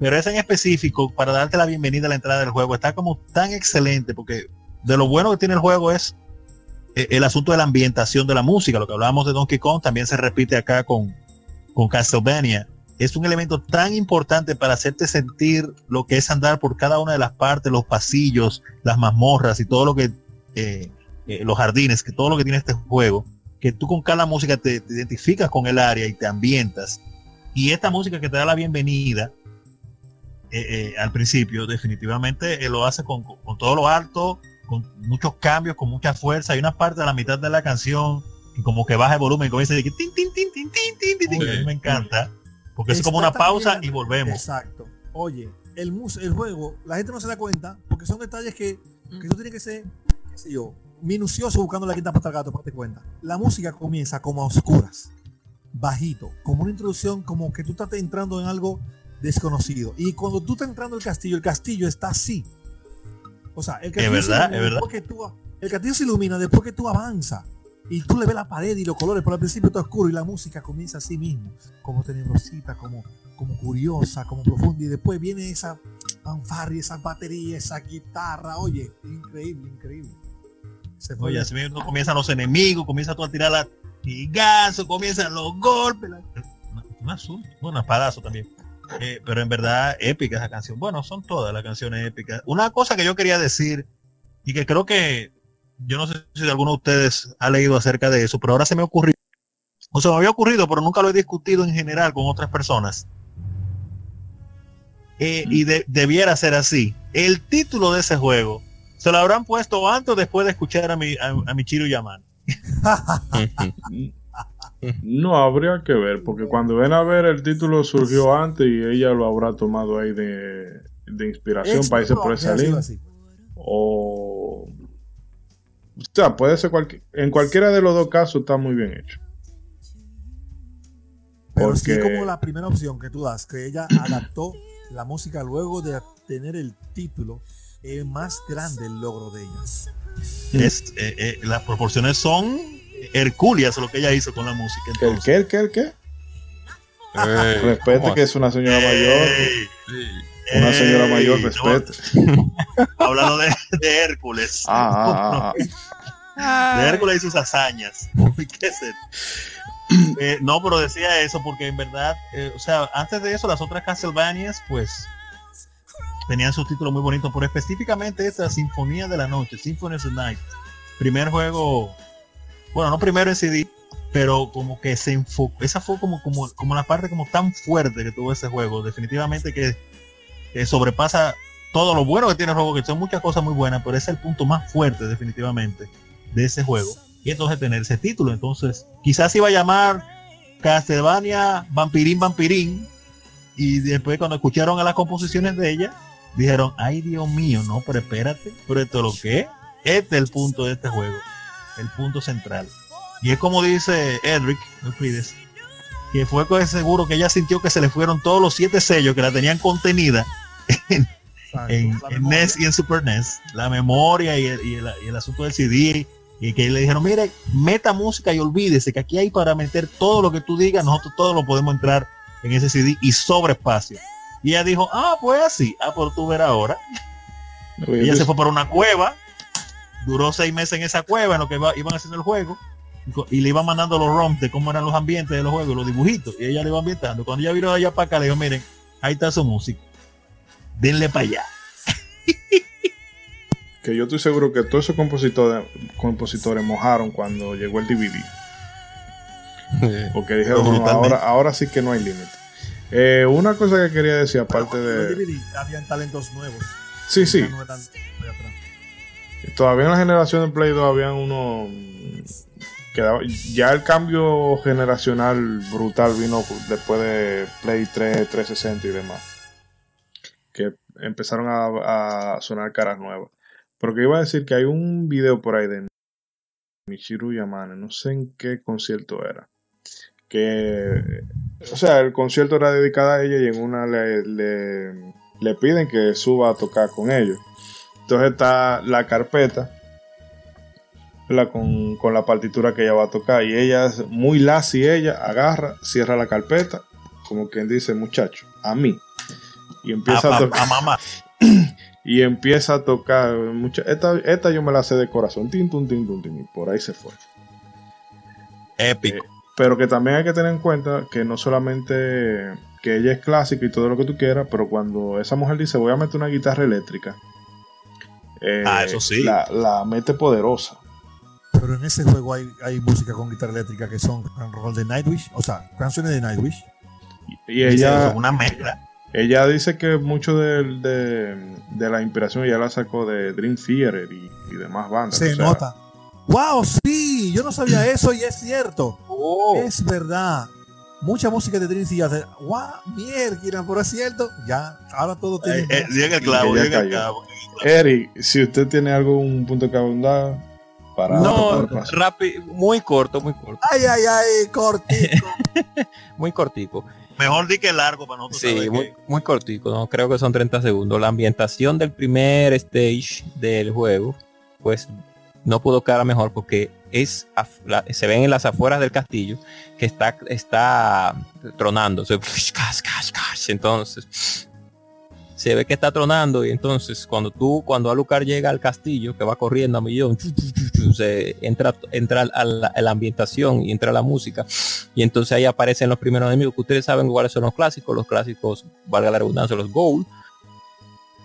Pero esa en específico, para darte la bienvenida a la entrada del juego, está como tan excelente, porque de lo bueno que tiene el juego es eh, el asunto de la ambientación de la música. Lo que hablábamos de Donkey Kong también se repite acá con, con Castlevania. Es un elemento tan importante para hacerte sentir lo que es andar por cada una de las partes, los pasillos, las mazmorras y todo lo que, eh, eh, los jardines, que todo lo que tiene este juego, que tú con cada música te, identificas con el área y te ambientas. Y esta música que te da la bienvenida al principio, definitivamente lo hace con, con todo lo alto, con muchos cambios, con mucha fuerza. Hay una parte de la mitad de la canción y como que baja el volumen y comienza a decir tin, tin, tin, tin, tin, tin, tin, me encanta. Porque es como una pausa y volvemos. Exacto. Oye, el, el juego, la gente no se da cuenta porque son detalles que, que tú tienes que ser, qué sé yo, minucioso buscando la quinta pata al gato para darte cuenta. La música comienza como a oscuras, bajito, como una introducción, como que tú estás entrando en algo desconocido. Y cuando tú estás entrando al castillo, el castillo está así, o sea, el castillo, es verdad, es verdad. Tú, el castillo se ilumina después que tú avanzas y tú le ves la pared y los colores, pero al principio todo oscuro y la música comienza así mismo, como tenebrosita, como, como curiosa, como profunda y después viene esa fanfarria, esa batería, esa guitarra, oye, increíble, increíble. oye, así mismo comienzan los enemigos, comienza tú a tirar la gaso, comienzan los golpes, la, una, una, espadazo también. Eh, pero en verdad épica esa canción. Bueno, son todas las canciones épicas. Una cosa que yo quería decir y que creo que yo no sé si alguno de ustedes ha leído acerca de eso, pero ahora se me ocurrió, o se me había ocurrido, pero nunca lo he discutido en general con otras personas. Eh, y debiera ser así. El título de ese juego se lo habrán puesto antes o después de escuchar a mi, a, a mi Chiro Yaman. (laughs) No habría que ver, porque cuando ven a ver el título surgió antes y ella lo habrá tomado ahí de, inspiración para irse por esa línea. O, o sea, puede ser cualquier, en cualquiera de los dos casos está muy bien hecho. Pero sí como la primera opción que tú das, que ella adaptó la música luego de tener el título, es más grande el logro de ellas. Es, eh, eh, las proporciones son Herculias lo que ella hizo con la música. ¿El qué? ¿El qué? ¿El qué? respete que es una señora mayor. Una señora mayor, respete. (laughs) hablando de, Hércules. Ah, ah, ah, (laughs) de Hércules y sus hazañas. (laughs) Eh, no, pero decía eso porque en verdad, eh, o sea, antes de eso las otras Castlevanias, pues tenían sus títulos muy bonitos, pero específicamente esta Sinfonía de la Noche, Symphony of the Night, primer juego bueno, no primero en CD, pero como que se enfocó, esa fue como, como, como la parte como tan fuerte que tuvo ese juego, definitivamente que, sobrepasa todo lo bueno que tiene el juego, que son muchas cosas muy buenas, pero es el punto más fuerte definitivamente de ese juego. Y entonces tener ese título, entonces quizás iba a llamar Castlevania Vampirín Vampirín, y después cuando escucharon a las composiciones de ella, dijeron, ay Dios mío, no, pero espérate, pero esto lo que este es el punto de este juego el punto central. Y es como dice Edric Euclides, que fue seguro que ella sintió que se le fueron todos los siete sellos que la tenían contenida (laughs) en, NES y en Super NES, la memoria y el, asunto del CD, y que le dijeron, mire, meta música y olvídese que aquí hay para meter todo lo que tú digas, nosotros todo lo podemos entrar en ese CD y sobre espacio. Y ella dijo, ah, pues así, ah, por tú ver ahora. ella se fue para una cueva, duró seis meses en esa cueva en lo que iban haciendo el juego, y le iban mandando los ROMs de cómo eran los ambientes de los juegos, los dibujitos, y ella le iba ambientando. Cuando ella vino allá para acá, le dijo, miren, ahí está su música denle para allá. (laughs) que yo estoy seguro que todos esos compositores, compositores mojaron cuando llegó el DVD. Porque dijeron, ahora, ahora sí que no hay límite. Eh, una cosa que quería decir, aparte de. DVD, habían talentos nuevos. Sí, sí. Todavía en la generación de Play 2 habían uno. ya el cambio generacional brutal vino después de Play 3, 360 y demás que empezaron a, sonar caras nuevas. Porque iba a decir que hay un video por ahí de Michiru Yamane, no sé en qué concierto era. Que, o sea, el concierto era dedicado a ella y en una le, le, piden que suba a tocar con ellos. Entonces está la carpeta con, con, la partitura que ella va a tocar. Y ella, muy lazy, ella agarra, cierra la carpeta, como quien dice, muchacho, a mí (clears throat) y empieza a, tocar. mamá. y empieza a tocar. Mucha, esta, esta yo me la sé de corazón. Tin, y por ahí se fue. Épico. Eh, pero que también hay que tener en cuenta que no solamente que ella es clásica y todo lo que tú quieras, pero cuando esa mujer dice voy a meter una guitarra eléctrica, eh, ah, eso sí. la, mete poderosa. Pero en ese juego hay, hay música con guitarra eléctrica que son rol de Nightwish, o sea, canciones de Nightwish. Y, ella. una mezcla. Ella dice que mucho de, la inspiración ella la sacó de Dream Theater y, demás bandas. Se nota. ¡Wow! Sí, yo no sabía (clears throat) eso y es cierto. Oh. Es verdad. Mucha música de Dream Theater. ¡Wow! Mierda, pero es cierto. Ya, ahora todo tiene. Eh, eh, el clavo, llega el clavo. Eric, si usted tiene algún punto que abundar, para. No, rápido, muy corto, muy corto. Ay, ay, ay, cortito. (laughs) muy cortico. Mejor di que largo para nosotros. Sí, muy, muy cortico, ¿no? creo que son 30 segundos. La ambientación del primer stage del juego, pues no pudo quedar mejor porque es se ven en las afueras del castillo que está está tronando. (laughs) Entonces se ve que está tronando y entonces cuando tú, cuando Alucard llega al castillo, que va corriendo a millón, se entra, entra a la, ambientación y entra la música y entonces ahí aparecen los primeros enemigos que ustedes saben cuáles son los clásicos, los clásicos, valga la redundancia, los gold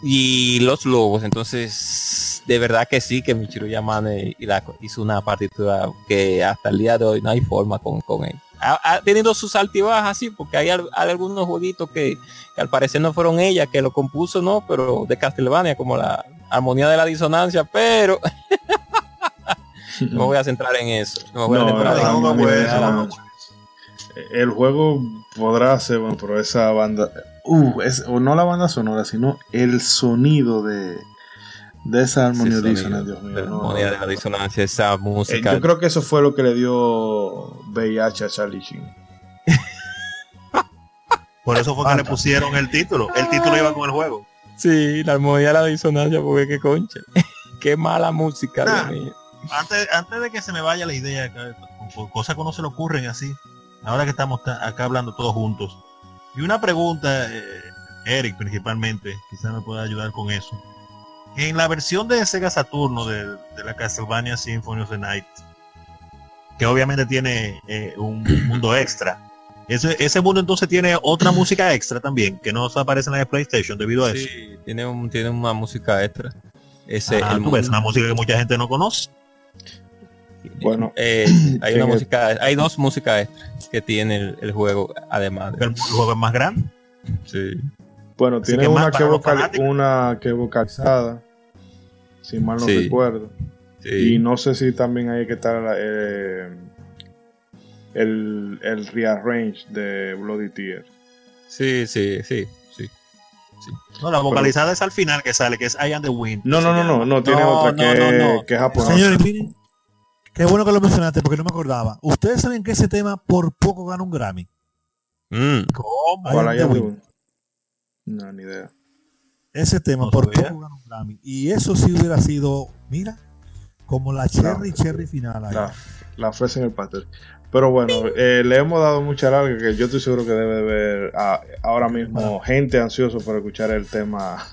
y los lobos. Entonces, de verdad que sí, que Michiru Yamane hizo una partitura que hasta el día de hoy no hay forma con, con él ha, tenido sus altibajas, sí, porque hay, algunos jueguitos que, al parecer no fueron ella que lo compuso, no, pero de Castlevania, como la armonía de la disonancia, pero (laughs) no voy a centrar en eso. el juego podrá ser, bueno, pero esa banda, uh, es, o no la banda sonora, sino el sonido de, de esa armonía Dios mío. De armonía de la disonancia, esa música. Eh, yo creo que eso fue lo que le dio VIH a Charlie Sheen. (laughs) Por eso fue que le pusieron el título. El título iba con el juego. Sí, la armonía de la disonancia, porque qué concha. (laughs) qué mala música, Antes, antes de que se me vaya la idea, cosas que no se le ocurren así, ahora que estamos acá hablando todos juntos. Y una pregunta, eh, Eric principalmente, quizás me pueda ayudar con eso en la versión de Sega Saturno de, la Castlevania Symphony of the Night, que obviamente tiene eh, un (clears throat) mundo extra, ese, ese mundo entonces tiene otra (clears throat) música extra también, que no aparece en la de PlayStation debido a eso. Sí, tiene, un, tiene una música extra. Ese, ah, es una música que mucha gente no conoce. Bueno, eh, (clears throat) hay una música, hay dos músicas extras que tiene el, juego, además. ¿El juego es más grande? Sí. Bueno, tiene una, que una que vocalizada, si mal no recuerdo. Y no sé si también hay que estar eh, el, el rearrange de Bloody Tear. Sí, sí, sí, sí. No, la vocalizada es al final que sale, que es I am the Wind. No, no, no, no, no, tiene otra que, que, es japonesa. Señores, miren, qué bueno que lo mencionaste porque no me acordaba. Ustedes saben que ese tema por poco gana un Grammy. Mm. ¿Cómo? ¿Cuál I am the Wind? No, ni idea. Ese tema No por poco ganó un Grammy. Y eso sí hubiera sido, mira, como la cherry cherry final ahí. La, la fresa en el pastel. Pero bueno, eh, le hemos dado mucha larga que yo estoy seguro que debe haber ah, ahora mismo gente ansioso por escuchar el tema.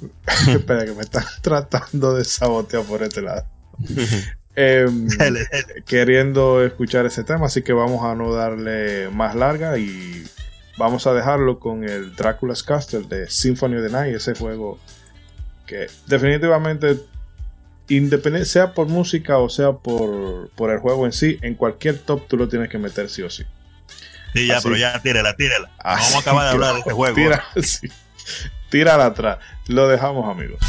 (laughs) Espera, que me están (laughs) tratando de sabotear por este lado. (laughs) Em, queriendo escuchar ese tema, así que vamos a no darle más larga y vamos a dejarlo con el Dracula's Castle de Symphony of the Night, ese juego que definitivamente independiente sea por música o sea por, por el juego en sí, en cualquier top tú lo tienes que meter sí o sí. Sí, ya, Así. pero ya tírala, tírala. Vamos a acabar de hablar de este juego. Tira, (laughs) sí. Tírala atrás. Lo dejamos, amigos.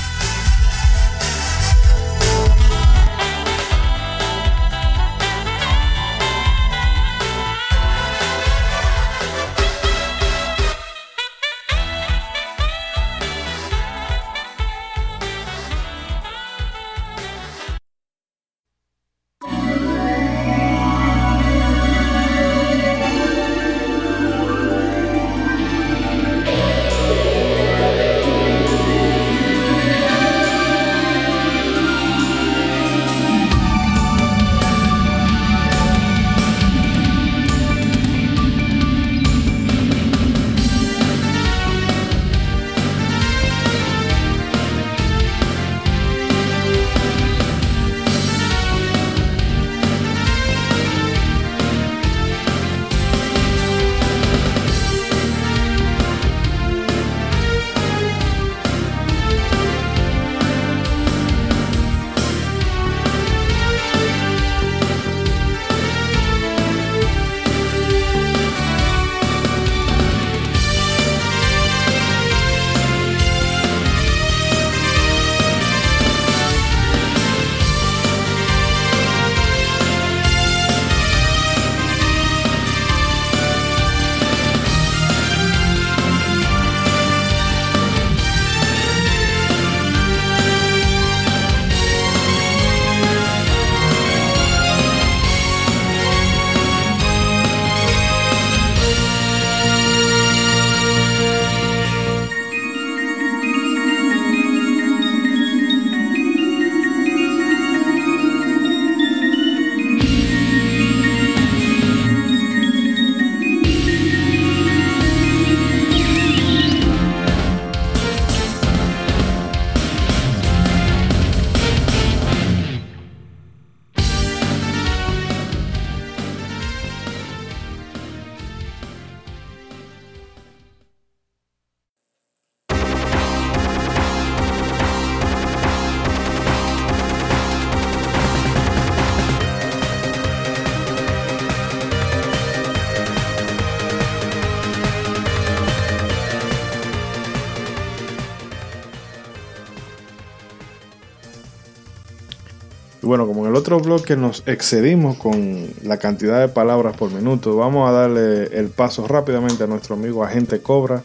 Otro bloque nos excedimos con la cantidad de palabras por minuto, vamos a darle el paso rápidamente a nuestro amigo Agente Cobra,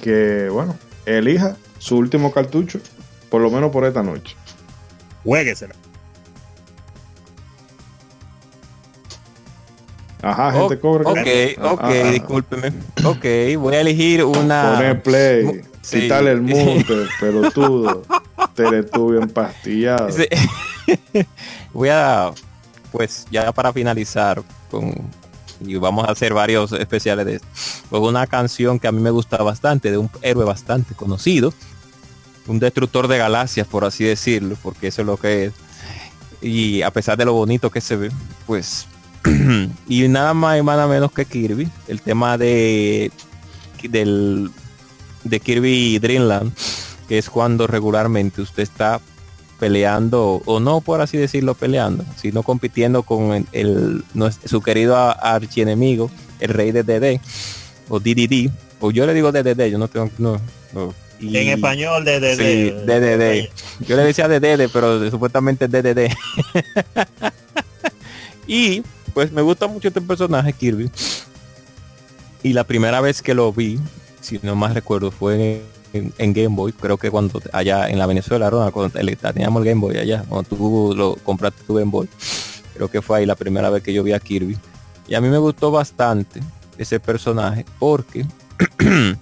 que bueno, elija su último cartucho, por lo menos por esta noche. Jueguesela. Ajá, Agente Oh, Cobra. Ok, ok, discúlpeme. Ok, voy a elegir una. Poner play, Sí. quitarle el monte, (laughs) pelotudo, teletubio empastillado. Sí. (laughs) Voy a, pues ya para finalizar con y vamos a hacer varios especiales de esto. Pues una canción que a mí me gusta bastante, de un héroe bastante conocido, un destructor de galaxias, por así decirlo, porque eso es lo que es. Y a pesar de lo bonito que se ve, pues (clears throat) y nada más y nada menos que Kirby, el tema de del de Kirby Dreamland, que es cuando regularmente usted está peleando, o no por así decirlo peleando, sino compitiendo con el, el- su querido archienemigo, el rey de DD, o DDD, o yo le digo DDD, yo no tengo, no, no. Y- En español de de, Sí, DDD. Yo le decía DDD, pero supuestamente es (laughs) DDD. y pues me gusta mucho este personaje, Kirby. Y la primera vez que lo vi, si no más recuerdo, fue en, en Game Boy. Creo que cuando allá en la Venezuela, Ronald, cuando teníamos el Game Boy allá, cuando tú lo compraste tu Game Boy. Creo que fue ahí la primera vez que yo vi a Kirby. Y a mí me gustó bastante ese personaje porque (clears throat)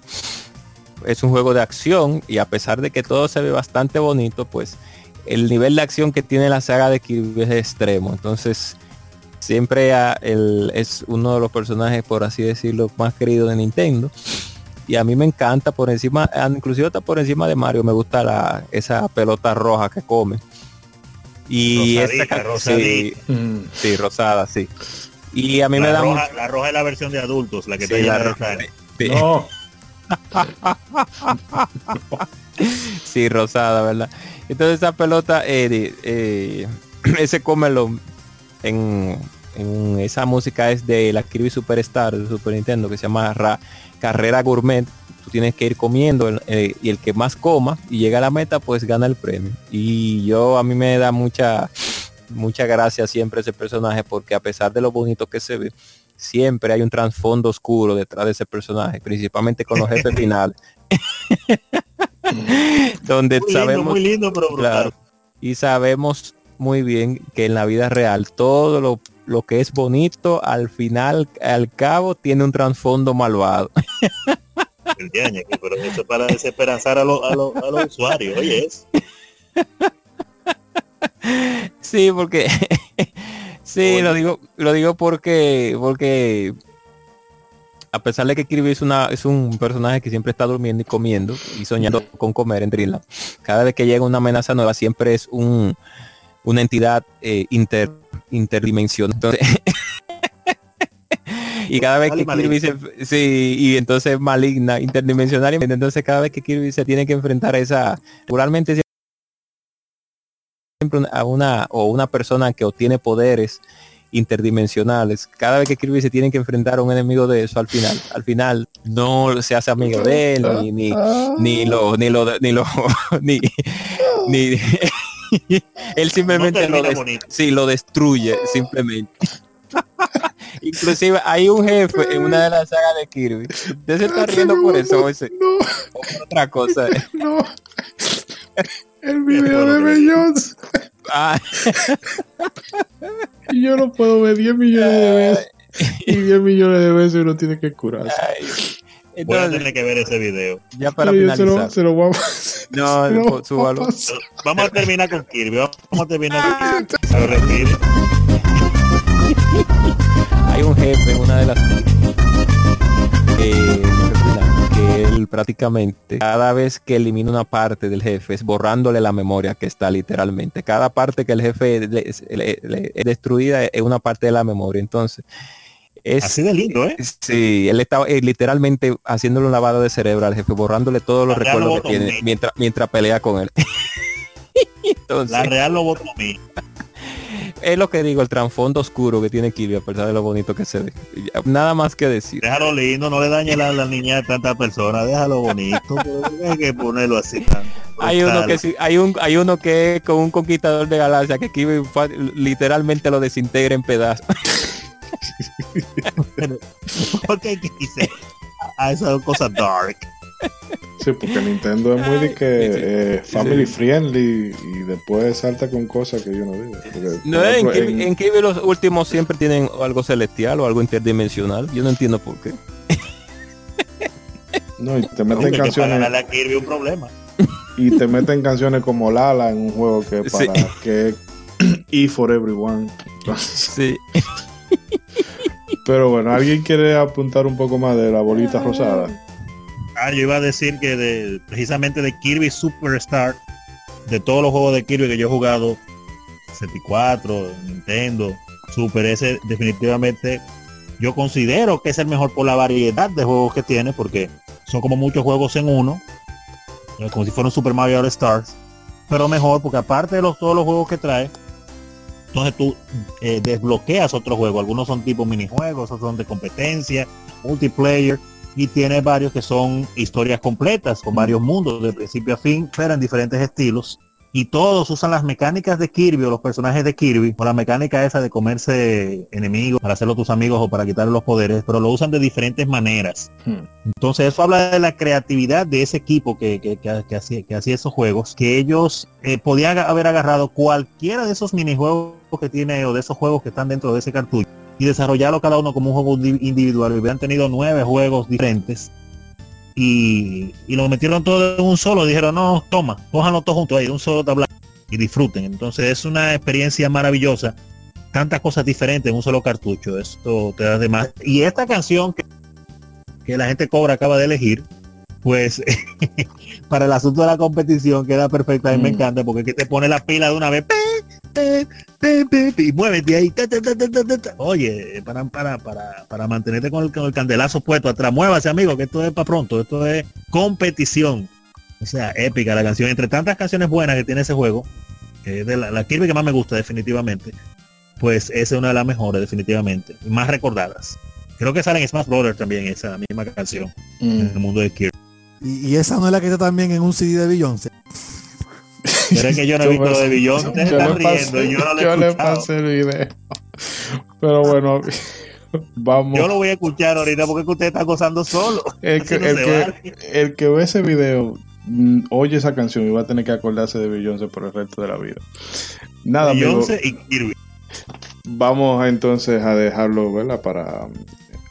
es un juego de acción y a pesar de que todo se ve bastante bonito, pues el nivel de acción que tiene la saga de Kirby es extremo. Entonces, siempre es uno de los personajes, por así decirlo, más queridos de Nintendo. Y a mí me encanta por encima, inclusive está por encima de Mario, me gusta la, esa pelota roja que come. Y esta sí, sí, rosada, sí. Y a mí me da la roja es la versión de adultos, la que te la roja. No. (laughs) sí, rosada, ¿verdad? Entonces esa pelota, eh, eh, (clears throat) ese cómelo en, en, esa música es de la Kirby Superstar de Super Nintendo que se llama Carrera Gourmet. Tú tienes que ir comiendo eh, y el que más coma y llega a la meta pues gana el premio. Y yo a mí me da mucha mucha gracia siempre ese personaje porque a pesar de lo bonito que se ve, siempre hay un trasfondo oscuro detrás de ese personaje, principalmente con los jefes (laughs) finales. (laughs) donde sabemos muy lindo, pero y sabemos muy bien que en la vida real todo lo, lo, que es bonito al final al cabo tiene un trasfondo malvado. (laughs) Pero eso para desesperanzar a, los a, a los usuarios oye es. Sí porque (laughs) sí lo digo lo digo porque porque a pesar de que Kirby es, una, es un personaje que siempre está durmiendo y comiendo y soñando con comer en Dreamland, cada vez que llega una amenaza nueva siempre es un, una entidad eh, inter, interdimensional. (laughs) y cada vez que Kirby se, sí, y entonces maligna, interdimensional, entonces cada vez que Kirby se tiene que enfrentar a esa, regularmente siempre a una o una persona que obtiene poderes interdimensionales. Cada vez que Kirby se tiene que enfrentar a un enemigo de eso al final, al final no se hace amigo de él, ni, ni, ni lo, ni lo, ni lo, (laughs) ni, ni (laughs) él simplemente lo, sí, lo destruye, simplemente. (laughs) Inclusive hay un jefe en una de las sagas de Kirby. Usted se está riendo por eso, ese, otra cosa. (laughs) No. El video de Bellows. Ah. y yo no puedo ver 10 millones de veces. Y 10 millones de veces uno tiene que curarse. Entonces, Voy a tener que ver ese video. Ya para finalizar. Se lo, (laughs) se lo vamos, no, lo súbalo. Vamos a terminar con Kirby. Vamos a terminar con Kirby. Hay un jefe en una de las eh, que él prácticamente cada vez que elimina una parte del jefe es borrándole la memoria que está literalmente. Cada parte que el jefe es destruida es una parte de la memoria. Entonces, es, Así de lindo, ¿eh? Sí, él estaba eh, literalmente haciéndole un lavado de cerebro al jefe, borrándole todos los recuerdos que tiene mientras, mientras pelea con él. (laughs) Entonces, la real lo votó a mí (laughs) es lo que digo, el trasfondo oscuro que tiene Kirby, a pesar de lo bonito que se ve. Nada más que decir. Déjalo lindo, no le dañe la, la niña de tantas personas, déjalo bonito, hay que ponerlo así Hay uno que sí, hay un, hay uno que con un conquistador de galaxia que Kirby literalmente lo desintegra en pedazos. (laughs) porque dice a esa cosa dark. Sí, porque Nintendo es muy de que eh, family friendly y después salta con cosas que yo no digo. no, en, Kirby, los últimos siempre tienen algo celestial o algo interdimensional. Yo no entiendo por qué. No, y te meten canciones. A Kirby un problema. Y te meten canciones como Lala en un juego que para que (clears throat) E for everyone. sí. Pero bueno, ¿alguien quiere apuntar un poco más de la bolita rosada? Ah, yo iba a decir que de, precisamente de Kirby Superstar, de todos los juegos de Kirby que yo he jugado, 64, Nintendo, Super, ese definitivamente yo considero que es el mejor por la variedad de juegos que tiene, porque son como muchos juegos en uno, como si fuera un Super Mario All Stars, pero mejor porque aparte de los, todos los juegos que trae, entonces tú eh, desbloqueas otros juegos, algunos son tipo minijuegos, otros son de competencia, multiplayer, y tiene varios que son historias completas con varios mundos de principio a fin, pero en diferentes estilos. Y todos usan las mecánicas de Kirby o los personajes de Kirby, o la mecánica esa de comerse enemigos para hacerlo tus amigos o para quitarle los poderes, pero lo usan de diferentes maneras. Hmm. Entonces eso habla de la creatividad de ese equipo que, que, que, hacía, que hacía esos juegos, que ellos eh, podían haber agarrado cualquiera de esos minijuegos que tiene o de esos juegos que están dentro de ese cartucho y desarrollarlo cada uno como un juego individual. Y hubieran tenido nueve juegos diferentes y, y lo metieron todo en un solo. Dijeron, no, toma, cójanlo todo junto ahí, un solo tablado y disfruten. Entonces es una experiencia maravillosa. Tantas cosas diferentes en un solo cartucho. Esto te da de más. Y esta canción que, que la gente cobra acaba de elegir, pues (laughs) para el asunto de la competición queda perfecta. Mí me Mm. encanta porque que te pone la pila de una vez. Y muévete ahí. Oye, para, para, para, para mantenerte con el, con el candelazo puesto atrás. Muévase, amigo, que esto es para pronto. Esto es competición. O sea, épica la canción. Entre tantas canciones buenas que tiene ese juego, que es de la, la Kirby que más me gusta definitivamente, pues esa es una de las mejores definitivamente. Más recordadas. Creo que sale en Smash Brothers también esa misma canción en el Mm. mundo de Kirby. Y, y esa no es la que está también en un CD de Beyoncé. Pero es que yo no he visto lo de Billón. Yo pasé- riendo y yo no lo he yo le pasé el video. Pero bueno, vamos. Yo lo voy a escuchar ahorita porque es que usted está gozando solo. el, que, Así no el, se que, vale. el que ve ese video mm, oye esa canción y va a tener que acordarse de Beyoncé por el resto de la vida. Nada, Beyoncé y Kirby. vamos entonces a dejarlo, ¿verdad? Para,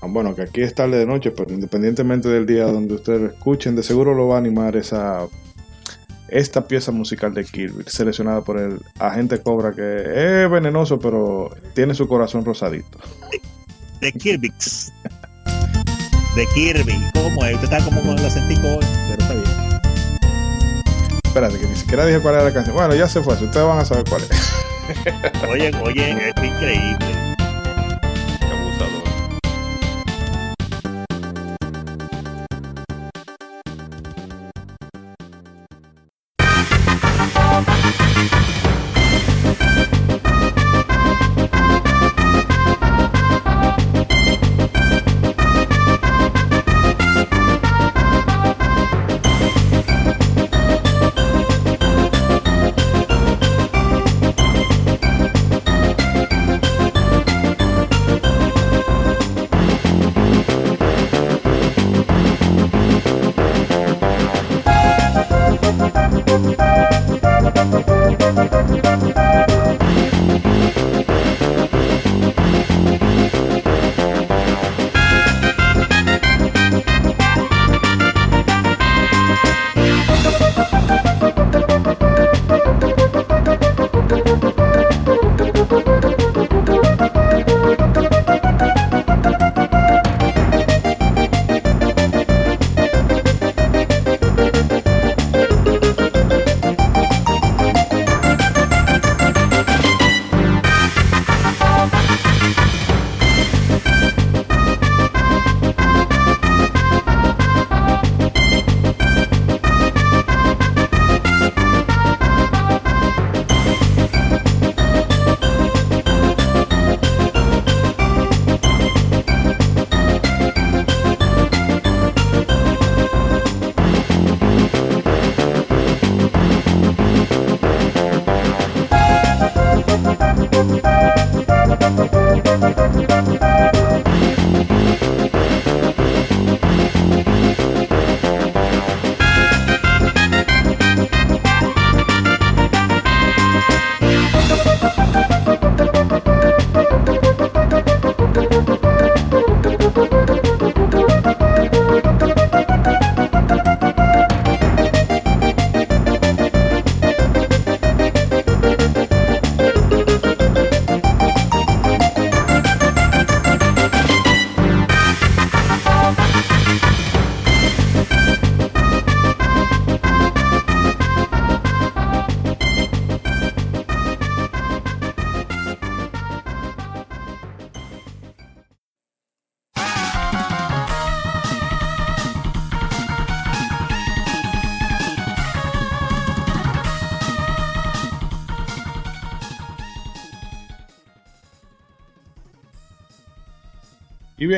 ah, bueno, que aquí es tarde de noche, pero independientemente del día donde ustedes lo escuchen, de seguro lo va a animar esa esta pieza musical de Kirby, seleccionada por el agente Cobra, que es venenoso, pero tiene su corazón rosadito. De Kirby. De Kirby. ¿Cómo es? Usted está como con el acentico hoy, pero está bien. Espérate, que ni siquiera dije cuál era la canción. Bueno, ya se fue, ustedes van a saber cuál es. Oye, oye, es increíble.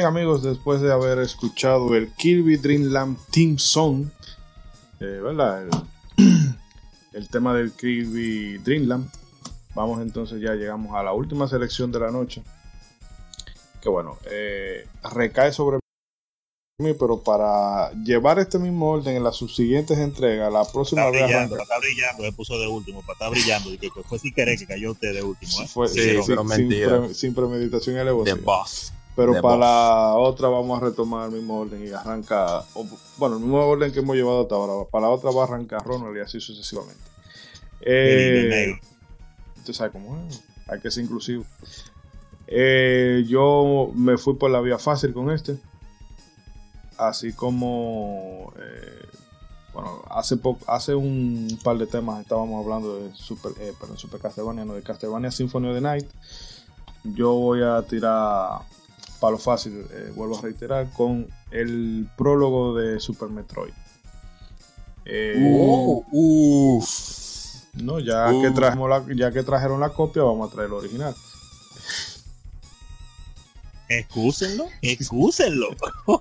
Amigos, después de haber escuchado el Kirby Dreamland Team Song, eh, ¿verdad? El, (clears throat) el tema del Kirby Dreamland, vamos entonces ya llegamos a la última selección de la noche. Que bueno, eh, recae sobre mí, pero para llevar este mismo orden en las subsiguientes entregas, la próxima Está vez brillando, está brillando, se puso de último, para estar brillando. Y que fue sin querer que cayó usted de último. ¿eh? fue- Sí, sin- pero sin, mentira. pre- sin premeditación y alevosía. Boss. Pero para la otra vamos a retomar el mismo orden y arranca, bueno, el mismo orden que hemos llevado hasta ahora. Para la otra va a arrancar Ronald y así sucesivamente. Eh, Usted sabe cómo es, hay que ser inclusivo. Eh, yo me fui por la vía fácil con este. Así como, eh, bueno, hace, hace un par de temas estábamos hablando de Super, eh, perdón, Super Castlevania, no de Castlevania Symphony of the Night. Yo voy a tirar palo fácil, eh, vuelvo a reiterar, con el prólogo de Super Metroid. Uh, no, ya que, trajimos la, ya que trajeron la copia, vamos a traer el original. Excúsenlo, excúsenlo. (laughs)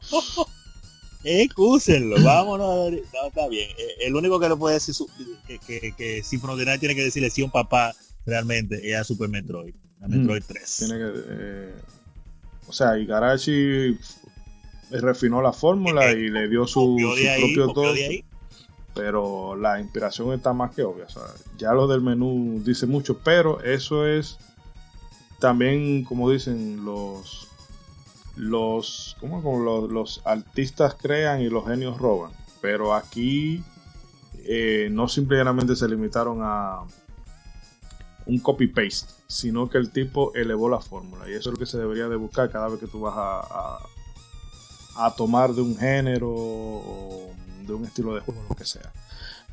excúsenlo, vámonos. No, está bien. Eh, el único que le puede decir que, que, que tiene que decirle sí a un papá realmente es a Super Metroid, a Metroid 3. Tiene que, eh, o sea, Igarashi refinó la fórmula y le dio su, propio toque. Pero la inspiración está más que obvia. O sea, ya lo del menú dice mucho, pero eso es también, como dicen los los, ¿cómo? Como los, artistas crean y los genios roban. Pero aquí eh, no simplemente se limitaron a un copy-paste, sino que el tipo elevó la fórmula. Y eso es lo que se debería de buscar cada vez que tú vas a, a, tomar de un género o de un estilo de juego, lo que sea.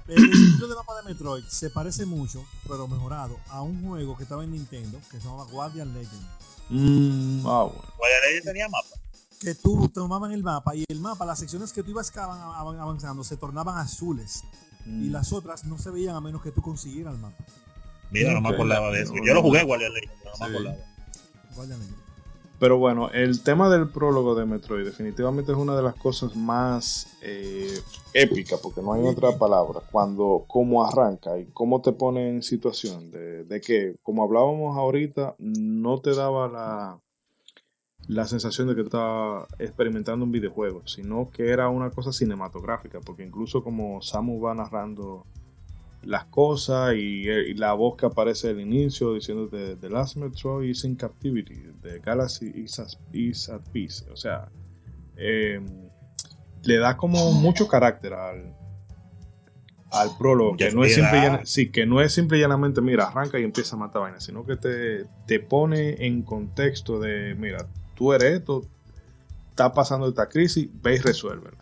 El estilo de mapa de Metroid se parece mucho, pero mejorado, a un juego que estaba en Nintendo que se llama Guardian Legend Mm, ah, bueno. tenía mapa. Que tú tomaban el mapa y el mapa, las secciones que tú ibas avanzando se tornaban azules y mm. las otras no se veían a menos que tú consiguieras el mapa. Mira, no me acordaba de eso. Yo lo jugué Guardian Legend, pero no me acordaba. Pero bueno, el tema del prólogo de Metroid definitivamente es una de las cosas más eh, épicas, porque no hay otra palabra, cuando cómo arranca y cómo te pone en situación de, que, como hablábamos ahorita, no te daba la, la sensación de que estaba experimentando un videojuego, sino que era una cosa cinematográfica, porque incluso como Samu va narrando las cosas eh, y, la voz que aparece al inicio diciendo de The Last Metroid is in captivity, The Galaxy is, at peace. O sea, em, le da como mucho carácter al, al prólogo, que no, es simple sí, que no es simple y llanamente, mira, arranca y empieza a matar vainas, sino que te, te pone en contexto de, mira, tú eres esto, está pasando esta crisis, ve y resuélvela.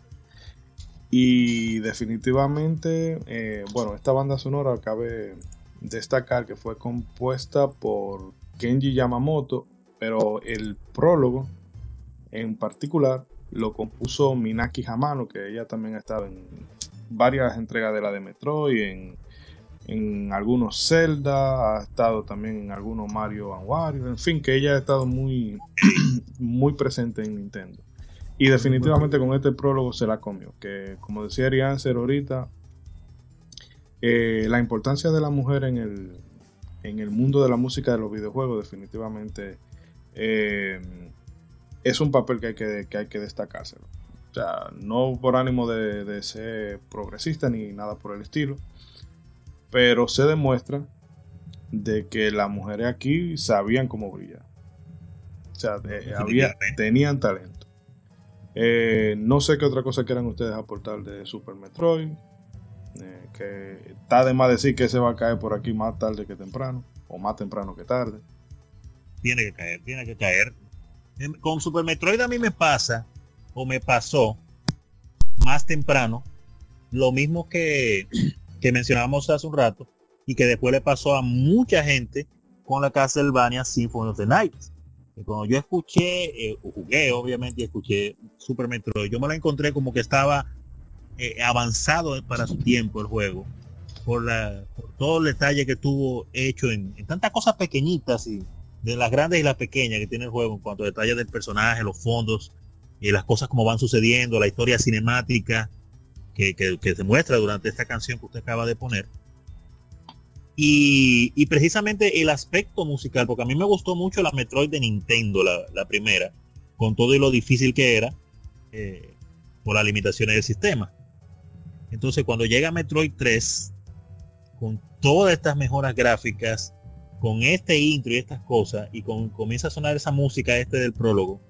Y definitivamente, eh, bueno, esta banda sonora cabe destacar que fue compuesta por Kenji Yamamoto, pero el prólogo en particular lo compuso Minaki Hamano, que ella también ha estado en varias entregas de la de Metroid, en, en algunos Zelda, ha estado también en algunos Mario Wario, en fin, que ella ha estado muy, (clears throat) muy presente en Nintendo. Y definitivamente con este prólogo se la comió. Que como decía Arianser ahorita, eh, la importancia de la mujer en el, en el mundo de la música de los videojuegos definitivamente eh, es un papel que hay que, que, hay que destacárselo. O sea, no por ánimo de, de, ser progresista ni nada por el estilo, pero se demuestra de que las mujeres aquí sabían cómo brillar. O sea, había, tenían talento. Eh, no sé qué otra cosa quieran ustedes aportar de Super Metroid. Eh, que está de más decir que se va a caer por aquí más tarde que temprano. O más temprano que tarde. Tiene que caer, tiene que caer. Em, con Super Metroid a mí me pasa, o me pasó, más temprano, lo mismo que, que mencionábamos hace un rato, y que después le pasó a mucha gente con la Castlevania Symphony of the Night cuando yo escuché, eh, jugué obviamente escuché Super Metroid, yo me la encontré como que estaba eh, avanzado para su tiempo el juego, por, la, todo el detalle que tuvo hecho en, tantas cosas pequeñitas y de las grandes y las pequeñas que tiene el juego en cuanto a detalles del personaje, los fondos y las cosas como van sucediendo, la historia cinemática que, que se muestra durante esta canción que usted acaba de poner y, precisamente el aspecto musical, porque a mí me gustó mucho la Metroid de Nintendo, la, primera, con todo y lo difícil que era, eh, por las limitaciones del sistema. Entonces cuando llega Metroid 3, con todas estas mejoras gráficas, con este intro y estas cosas, y con, comienza a sonar esa música este del prólogo,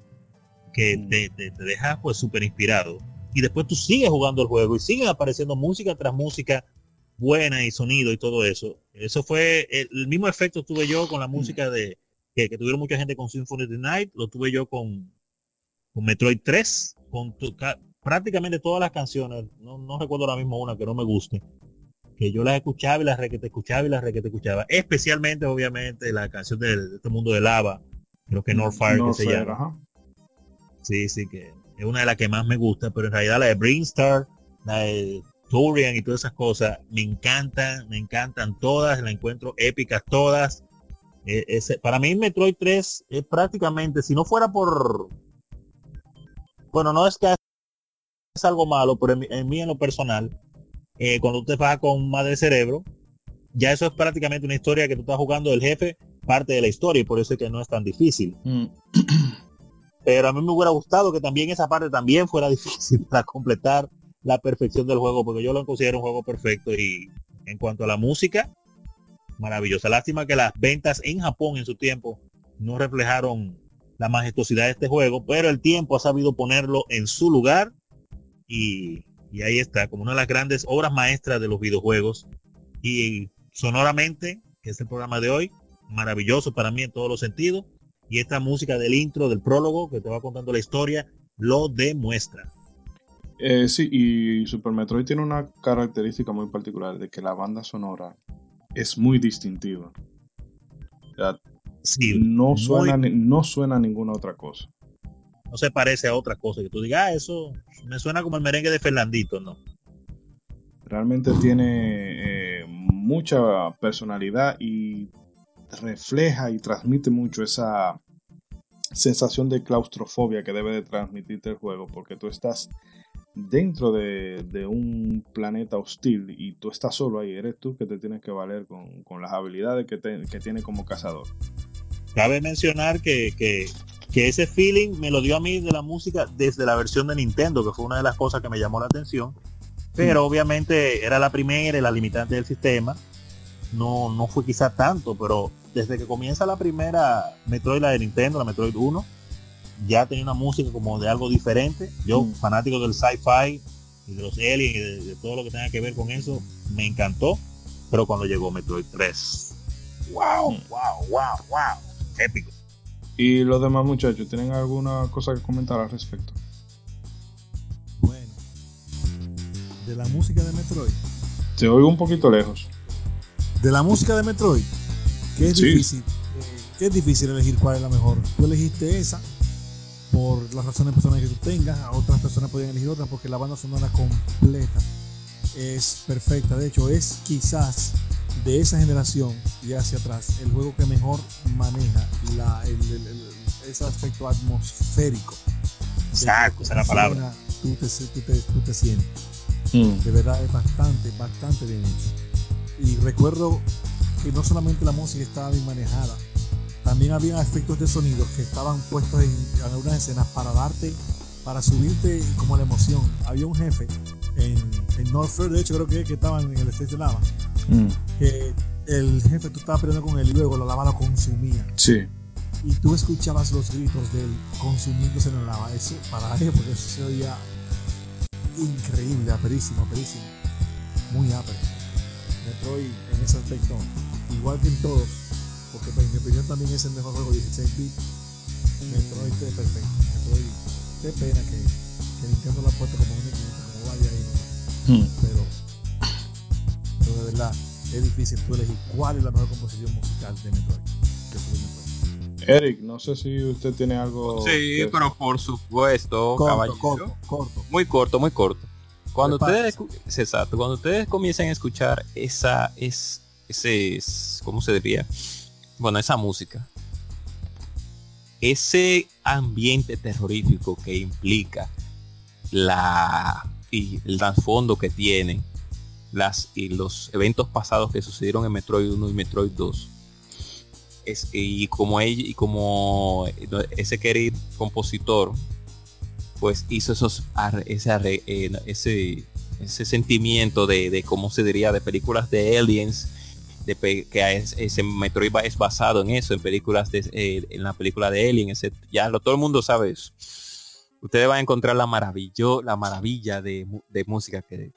que mm. te, te, deja pues súper inspirado. Y después tú sigues jugando el juego y siguen apareciendo música tras música buena y sonido y todo eso. Eso fue el, mismo efecto tuve yo con la mm. música de que, tuvieron mucha gente con Symphony of the Night, lo tuve yo con, con Metroid 3, con prácticamente todas las canciones, no, no recuerdo ahora mismo una que no me guste, que yo las escuchaba y las re que te escuchaba y las re que te escuchaba. Especialmente, obviamente, la canción de, este mundo de lava, creo que Northfire que se llama. Sí, sí, que es una de las que más me gusta, pero en realidad la de Brinstar, la de Turian y todas esas cosas, me encantan, me encantan todas, la encuentro épicas todas. E, para mí Metroid 3 es prácticamente, si no fuera por... Bueno, no es que es algo malo, pero en, mí en lo personal, eh, cuando usted va con Madre Cerebro, ya eso es prácticamente una historia que tú estás jugando del jefe, parte de la historia, y por eso es que no es tan difícil. Mm. Pero a mí me hubiera gustado que también esa parte también fuera (laughs) difícil para completar la perfección del juego, porque yo lo considero un juego perfecto y en cuanto a la música, maravillosa. Lástima que las ventas en Japón en su tiempo no reflejaron la majestuosidad de este juego, pero el tiempo ha sabido ponerlo en su lugar y y ahí está, como una de las grandes obras maestras de los videojuegos. Y sonoramente, es el programa de hoy, maravilloso para mí en todos los sentidos. Y esta música del intro, del prólogo, que te va contando la historia, lo demuestra. Eh, sí, y Super Metroid tiene una característica muy particular de que la banda sonora es muy distintiva. no, suena, no suena a ninguna otra cosa no se parece a otra cosa que tú digas, ah, eso me suena como el merengue de Fernandito, ¿no? Realmente tiene eh, mucha personalidad y refleja y transmite mucho esa sensación de claustrofobia que debe de transmitirte el juego, porque tú estás dentro de, un planeta hostil y tú estás solo ahí, eres tú que te tienes que valer con, las habilidades que, que tiene como cazador. Cabe mencionar que, que, que ese feeling me lo dio a mí de la música desde la versión de Nintendo, que fue una de las cosas que me llamó la atención. Pero obviamente era la primera y la limitante del sistema. No, no fue quizá tanto, pero desde que comienza la primera Metroid, la de Nintendo, la Metroid 1, ya tenía una música como de algo diferente. Yo, mm. fanático del sci-fi y de los aliens y de, de, todo lo que tenga que ver con eso, me encantó. Pero cuando llegó Metroid 3, wow, wow, wow, wow, épico. ¿Y los demás muchachos tienen alguna cosa que comentar al respecto? Bueno, de la música de Metroid. Te oigo un poquito lejos. De la música de Metroid, que es difícil. Que es difícil elegir cuál es la mejor. Tú elegiste esa por las razones personales que tú tengas. A otras personas podrían elegir otra porque la banda sonora completa es perfecta. De hecho, es quizás de esa generación y hacia atrás el juego que mejor maneja la, ese aspecto atmosférico. Exacto, esa es la palabra. Tú te, tú te, sientes. Mm. De verdad es bastante, bastante bien hecho. Y recuerdo que no solamente la música estaba bien manejada, también había efectos de sonido que estaban puestos en, algunas escenas para darte, para subirte como la emoción. Había un jefe en, en North de hecho creo que, que estaban en el Stage de Lava, mm. que el jefe, tú estabas peleando con él y luego la lava lo consumía. Sí. Y tú escuchabas los gritos de él consumiéndose en la lava. Eso, para él, (laughs) porque eso se oía increíble, aperísimo, aperísimo. Muy ápero. Metroid en ese aspecto, igual que en todos, porque pues, en mi opinión también es el mejor juego 16 bit. Metroid es perfecto. Metroid, qué pena que, que Nintendo lo ha puesto como un equipo, como vaya ahí. Hmm. Pero, pero de verdad es difícil tú elegir cuál es la mejor composición musical de Metroid. Eric, no sé si usted tiene algo. Sí, pero por supuesto, corto, Corto, corto. Muy corto, muy corto. Cuando ustedes, exacto, cuando ustedes comiencen a escuchar esa, es, ese, ¿cómo se diría? Bueno, esa música, ese ambiente terrorífico que implica la y el trasfondo que tiene las y los eventos pasados que sucedieron en Metroid 1 y Metroid 2 es, y como ella y como ese querido compositor pues hizo esos ese, eh, ese, ese sentimiento de, de cómo se diría de películas de aliens que es, ese Metroid es basado en eso, en películas de, en la película de Alien, etc. Ya lo, todo el mundo sabe eso. Ustedes van a encontrar la maravillo, la maravilla de, de música de,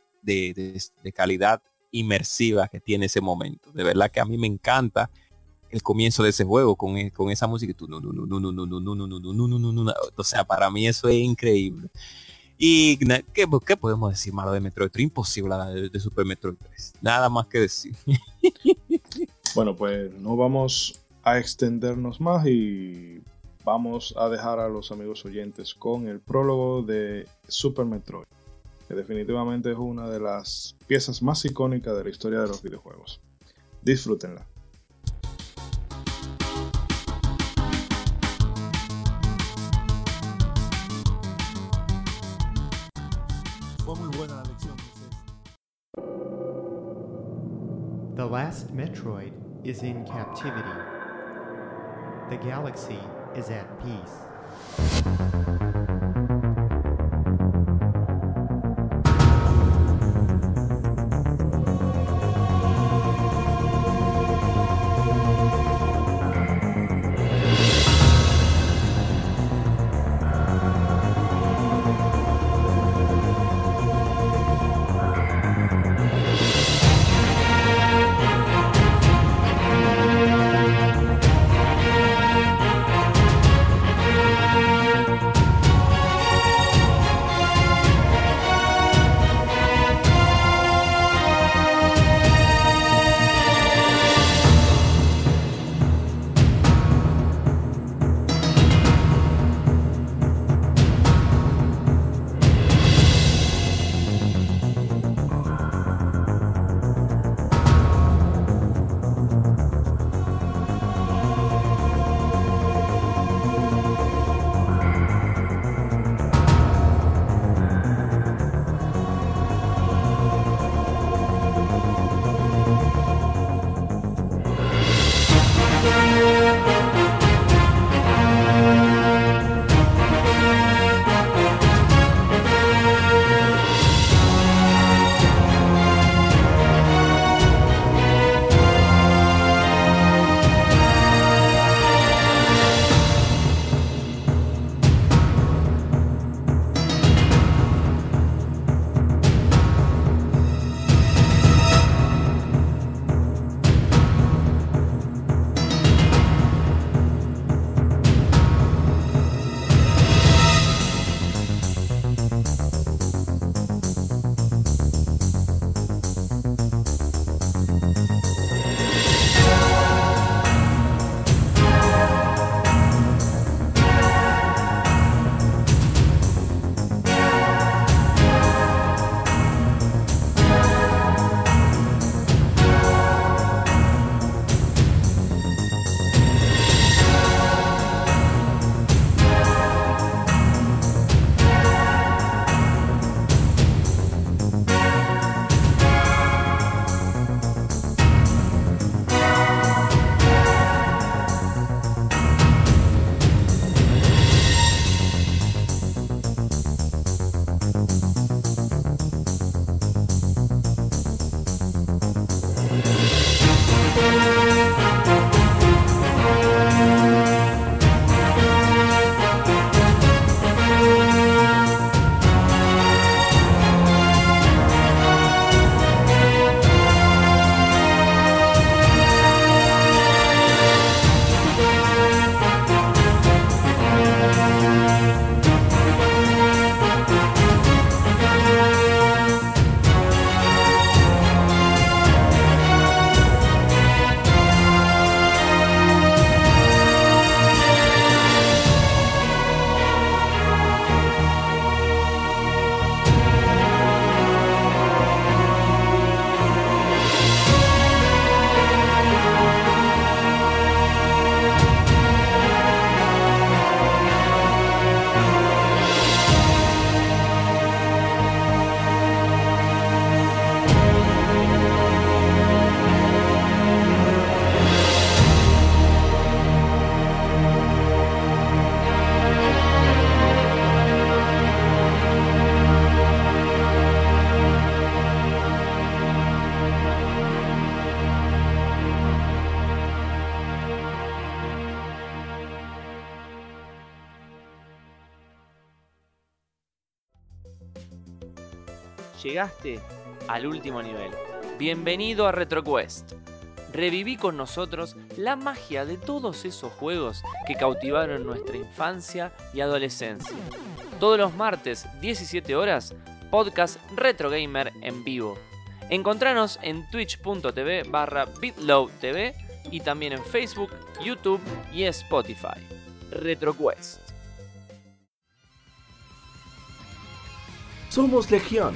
de, calidad inmersiva que tiene ese momento. De verdad que a mí me encanta el comienzo de ese juego con, con esa música. O sea, para mí eso es increíble. Y ¿qué, ¿qué, podemos decir malo de Metroid 3? Imposible de, de Super Metroid 3. Nada más que decir. (laughs) bueno, pues no vamos a extendernos más y vamos a dejar a los amigos oyentes con el prólogo de Super Metroid, que definitivamente es una de las piezas más icónicas de la historia de los videojuegos. Disfrútenla. Last Metroid is in captivity. The galaxy is at peace. Llegaste al último nivel. Bienvenido a RetroQuest. Reviví con nosotros la magia de todos esos juegos que cautivaron nuestra infancia y adolescencia. Todos los martes, 17 horas, podcast Retro Gamer en vivo. Encontranos en twitch.tv barra bitlowtv y también en Facebook, YouTube y Spotify. RetroQuest. Somos Legión,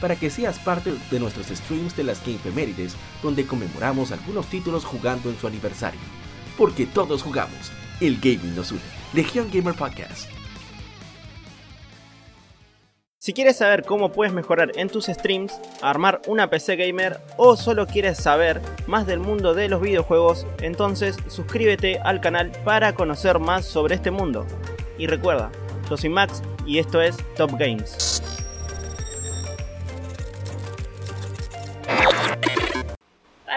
para que seas parte de nuestros streams de las Gamefemérides, donde conmemoramos algunos títulos jugando en su aniversario. Porque todos jugamos, el gaming nos une. Legion Gamer Podcast. Si quieres saber cómo puedes mejorar en tus streams, armar una PC gamer o solo quieres saber más del mundo de los videojuegos, entonces suscríbete al canal para conocer más sobre este mundo. Y recuerda, yo soy Max y esto es Top Games.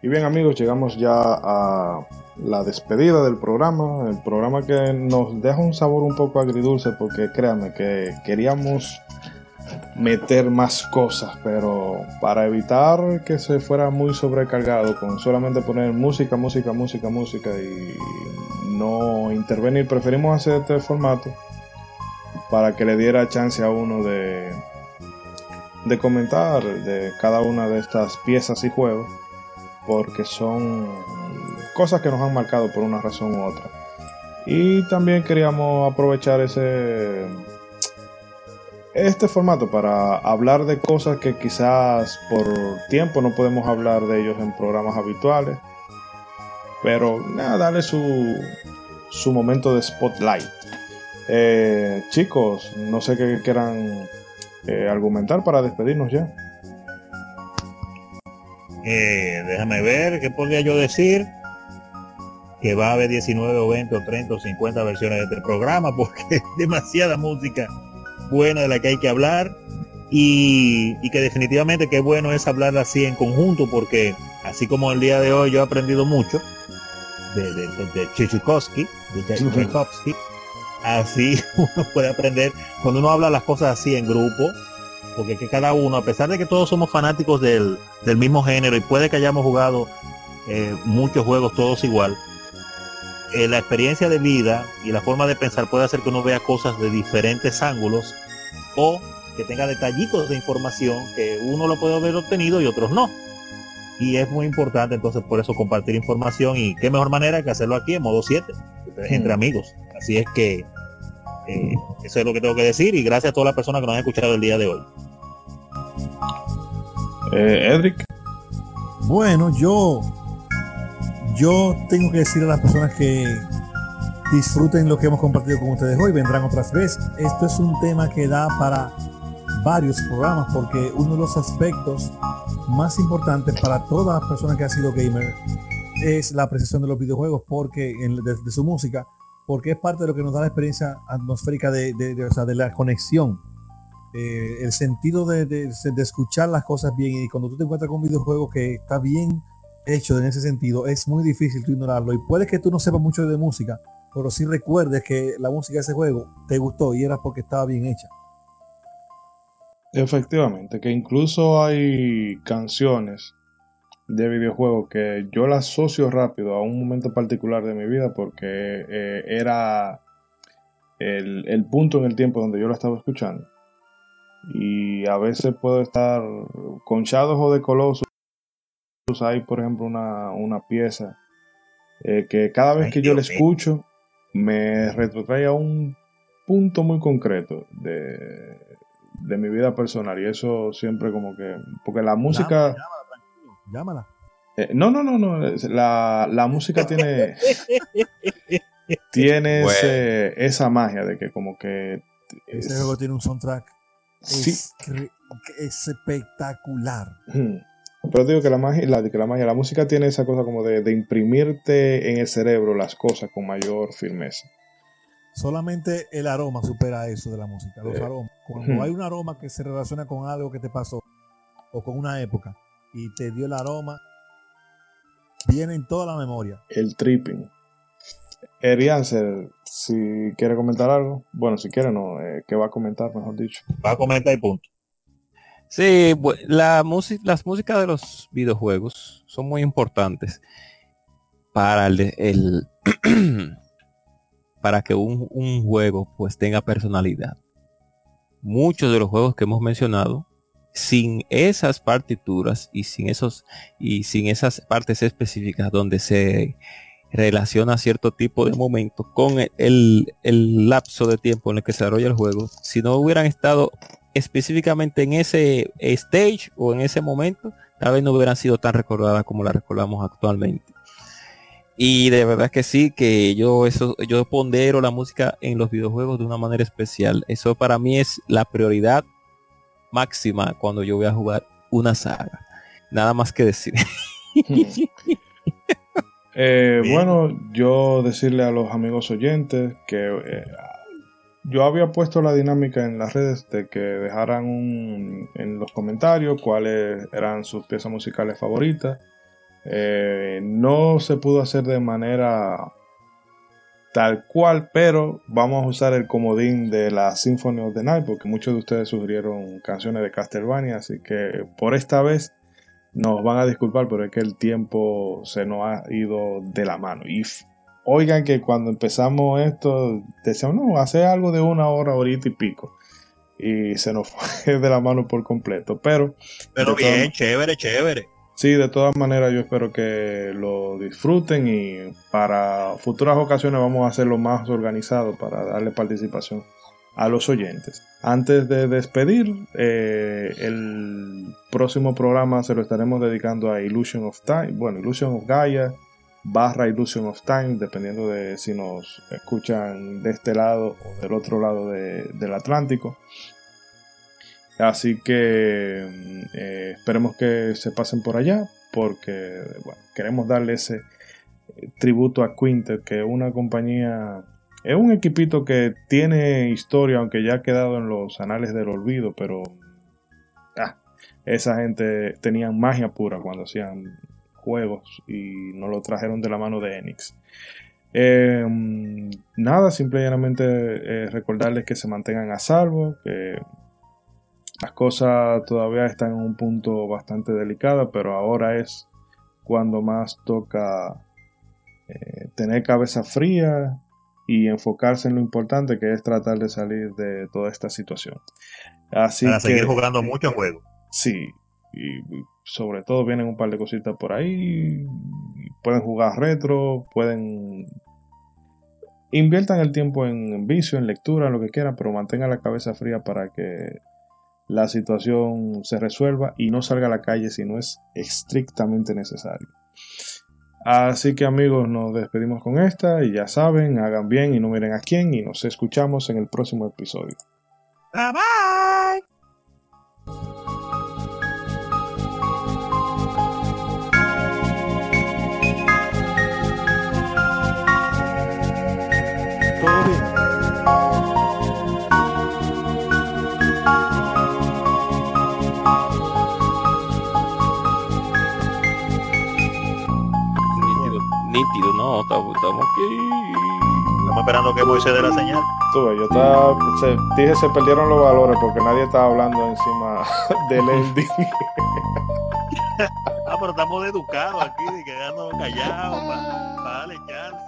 Y bien amigos, llegamos ya a la despedida del programa, el programa que nos deja un sabor un poco agridulce porque créanme que queríamos meter más cosas, pero para evitar que se fuera muy sobrecargado con solamente poner música, música, música, música y no intervenir, preferimos hacer este formato para que le diera chance a uno de, de comentar de cada una de estas piezas y juegos porque son cosas que nos han marcado por una razón u otra. Y también queríamos aprovechar ese este formato para hablar de cosas que quizás por tiempo no podemos hablar de ellos en programas habituales. Pero nada, darle su, su momento de spotlight. Eh, chicos, no sé qué quieran eh, argumentar para despedirnos ya. Eh, déjame ver, ¿qué podría yo decir? Que va a haber 19 o 20 o 30 o 50 versiones de este programa porque (laughs) es demasiada música buena de la que hay que hablar y, y que definitivamente qué bueno es hablar así en conjunto porque así como el día de hoy yo he aprendido mucho de, de, de, de Tchaikovsky, así (laughs) uno puede aprender cuando uno habla las cosas así en grupo porque que cada uno, a pesar de que todos somos fanáticos del, del mismo género y puede que hayamos jugado eh, muchos juegos todos igual, eh, la experiencia de vida y la forma de pensar puede hacer que uno vea cosas de diferentes ángulos o que tenga detallitos de información que uno lo puede haber obtenido y otros no. Y es muy importante entonces por eso compartir información y qué mejor manera que hacerlo aquí en modo 7, entre amigos. Así es que eh, eso es lo que tengo que decir y gracias a todas las personas que nos han escuchado el día de hoy. Eh, Edric. Bueno, yo, yo tengo que decir a las personas que disfruten lo que hemos compartido con ustedes hoy, vendrán otras veces. Esto es un tema que da para varios programas porque uno de los aspectos más importantes para toda persona que ha sido gamer es la apreciación de los videojuegos porque en, de, de, su música porque es parte de lo que nos da la experiencia atmosférica de, de, de la conexión eh, el sentido de, de, escuchar las cosas bien y cuando tú te encuentras con un videojuego que está bien hecho en ese sentido, es muy difícil tú ignorarlo y puede que tú no sepas mucho de música, pero sí recuerdes que la música de ese juego te gustó y era porque estaba bien hecha. Efectivamente, que incluso hay canciones de videojuegos que yo las asocio rápido a un momento particular de mi vida porque eh, era el, el punto en el tiempo donde yo lo estaba escuchando. Y a veces puedo estar con Shadows o de Colossus. Hay, por ejemplo, una, una pieza eh, que cada vez que yo la escucho me retrotrae a un punto muy concreto de, de mi vida personal. Y eso siempre como que... Porque la música... Llámala, llámala. Eh, no, no, no, no. La, la música tiene, (laughs) tiene Bueno. ese- esa magia de que como que... Ese es- juego tiene un soundtrack Sí. es, espectacular. Pero digo que la magia, la, que la magia, la música tiene esa cosa como de, de imprimirte en el cerebro las cosas con mayor firmeza. Solamente el aroma supera eso de la música. Los Eh, aromas. Cuando hay un aroma que se relaciona con algo que te pasó o con una época y te dio el aroma, viene en toda la memoria. El tripping. Erianser, si quiere comentar algo, bueno, si quiere no, eh, ¿qué va a comentar, mejor dicho? Va a comentar y punto. Sí, la música, las músicas de los videojuegos son muy importantes para el- (clears throat) para que un, un juego pues tenga personalidad. Muchos de los juegos que hemos mencionado, sin esas partituras y sin esos y sin esas partes específicas donde se relaciona cierto tipo de momento con el, el- el lapso de tiempo en el que se desarrolla el juego, si no hubieran estado específicamente en ese stage o en ese momento, tal vez no hubieran sido tan recordadas como las recordamos actualmente. Y de verdad que sí, que yo eso, yo pondero la música en los videojuegos de una manera especial. Eso para mí es la prioridad máxima cuando yo voy a jugar una saga. Nada más que decir. (laughs) Eh, bueno, yo decirle a los amigos oyentes que eh, yo había puesto la dinámica en las redes de que dejaran un- en los comentarios cuáles eran sus piezas musicales favoritas. Eh, no se pudo hacer de manera tal cual, pero vamos a usar el comodín de la Symphony of the Night porque muchos de ustedes sugirieron canciones de Castlevania, así que por esta vez nos van a disculpar, pero es que el tiempo se nos ha ido de la mano. Y oigan que cuando empezamos esto, decíamos, no, hacer algo de una hora, horita y pico. Y se nos (laughs) fue de la mano por completo. Pero Pero todas- bien, chévere, chévere. sí, de todas maneras yo espero que lo disfruten y para futuras ocasiones vamos a hacerlo más organizado para darle participación a los oyentes. Antes de despedir, eh, el próximo programa se lo estaremos dedicando a Illusion of Time, bueno, Illusion of Gaia barra Illusion of Time, dependiendo de si nos escuchan de este lado o del otro lado de- del Atlántico. Así que mm, eh, esperemos que se pasen por allá, porque queremos darle ese tributo a Quintet, que es una compañía, es un equipito que tiene historia, aunque ya ha quedado en los anales del olvido, pero ah, esa gente tenían magia pura cuando hacían juegos y nos lo trajeron de la mano de Enix. Eh, nada, simple y llanamente eh, recordarles que se mantengan a salvo, que las cosas todavía están en un punto bastante delicado, pero ahora es cuando más toca eh, tener cabeza fría y enfocarse en lo importante que es tratar de salir de toda esta situación. Así Para que, seguir jugando muchos juegos. Sí, y sobre todo vienen un par de cositas por ahí. Pueden jugar retro, pueden. Inviertan el tiempo en vicio, en lectura, en lo que quieran, pero mantengan la cabeza fría para que la situación se resuelva y no salga a la calle si no es estrictamente necesario. Así que amigos, nos despedimos con esta y ya saben, hagan bien y no miren a quién y nos escuchamos en el próximo episodio. Bye bye. Nítido, no, estamos, estamos aquí. Estamos esperando que Moisés dé la señal. Tú ves, yo estaba, se, dije se perdieron los valores porque nadie estaba hablando encima (laughs) del (laughs) ending. Ah, pero estamos educados aquí, de quedarnos callados para darle chance.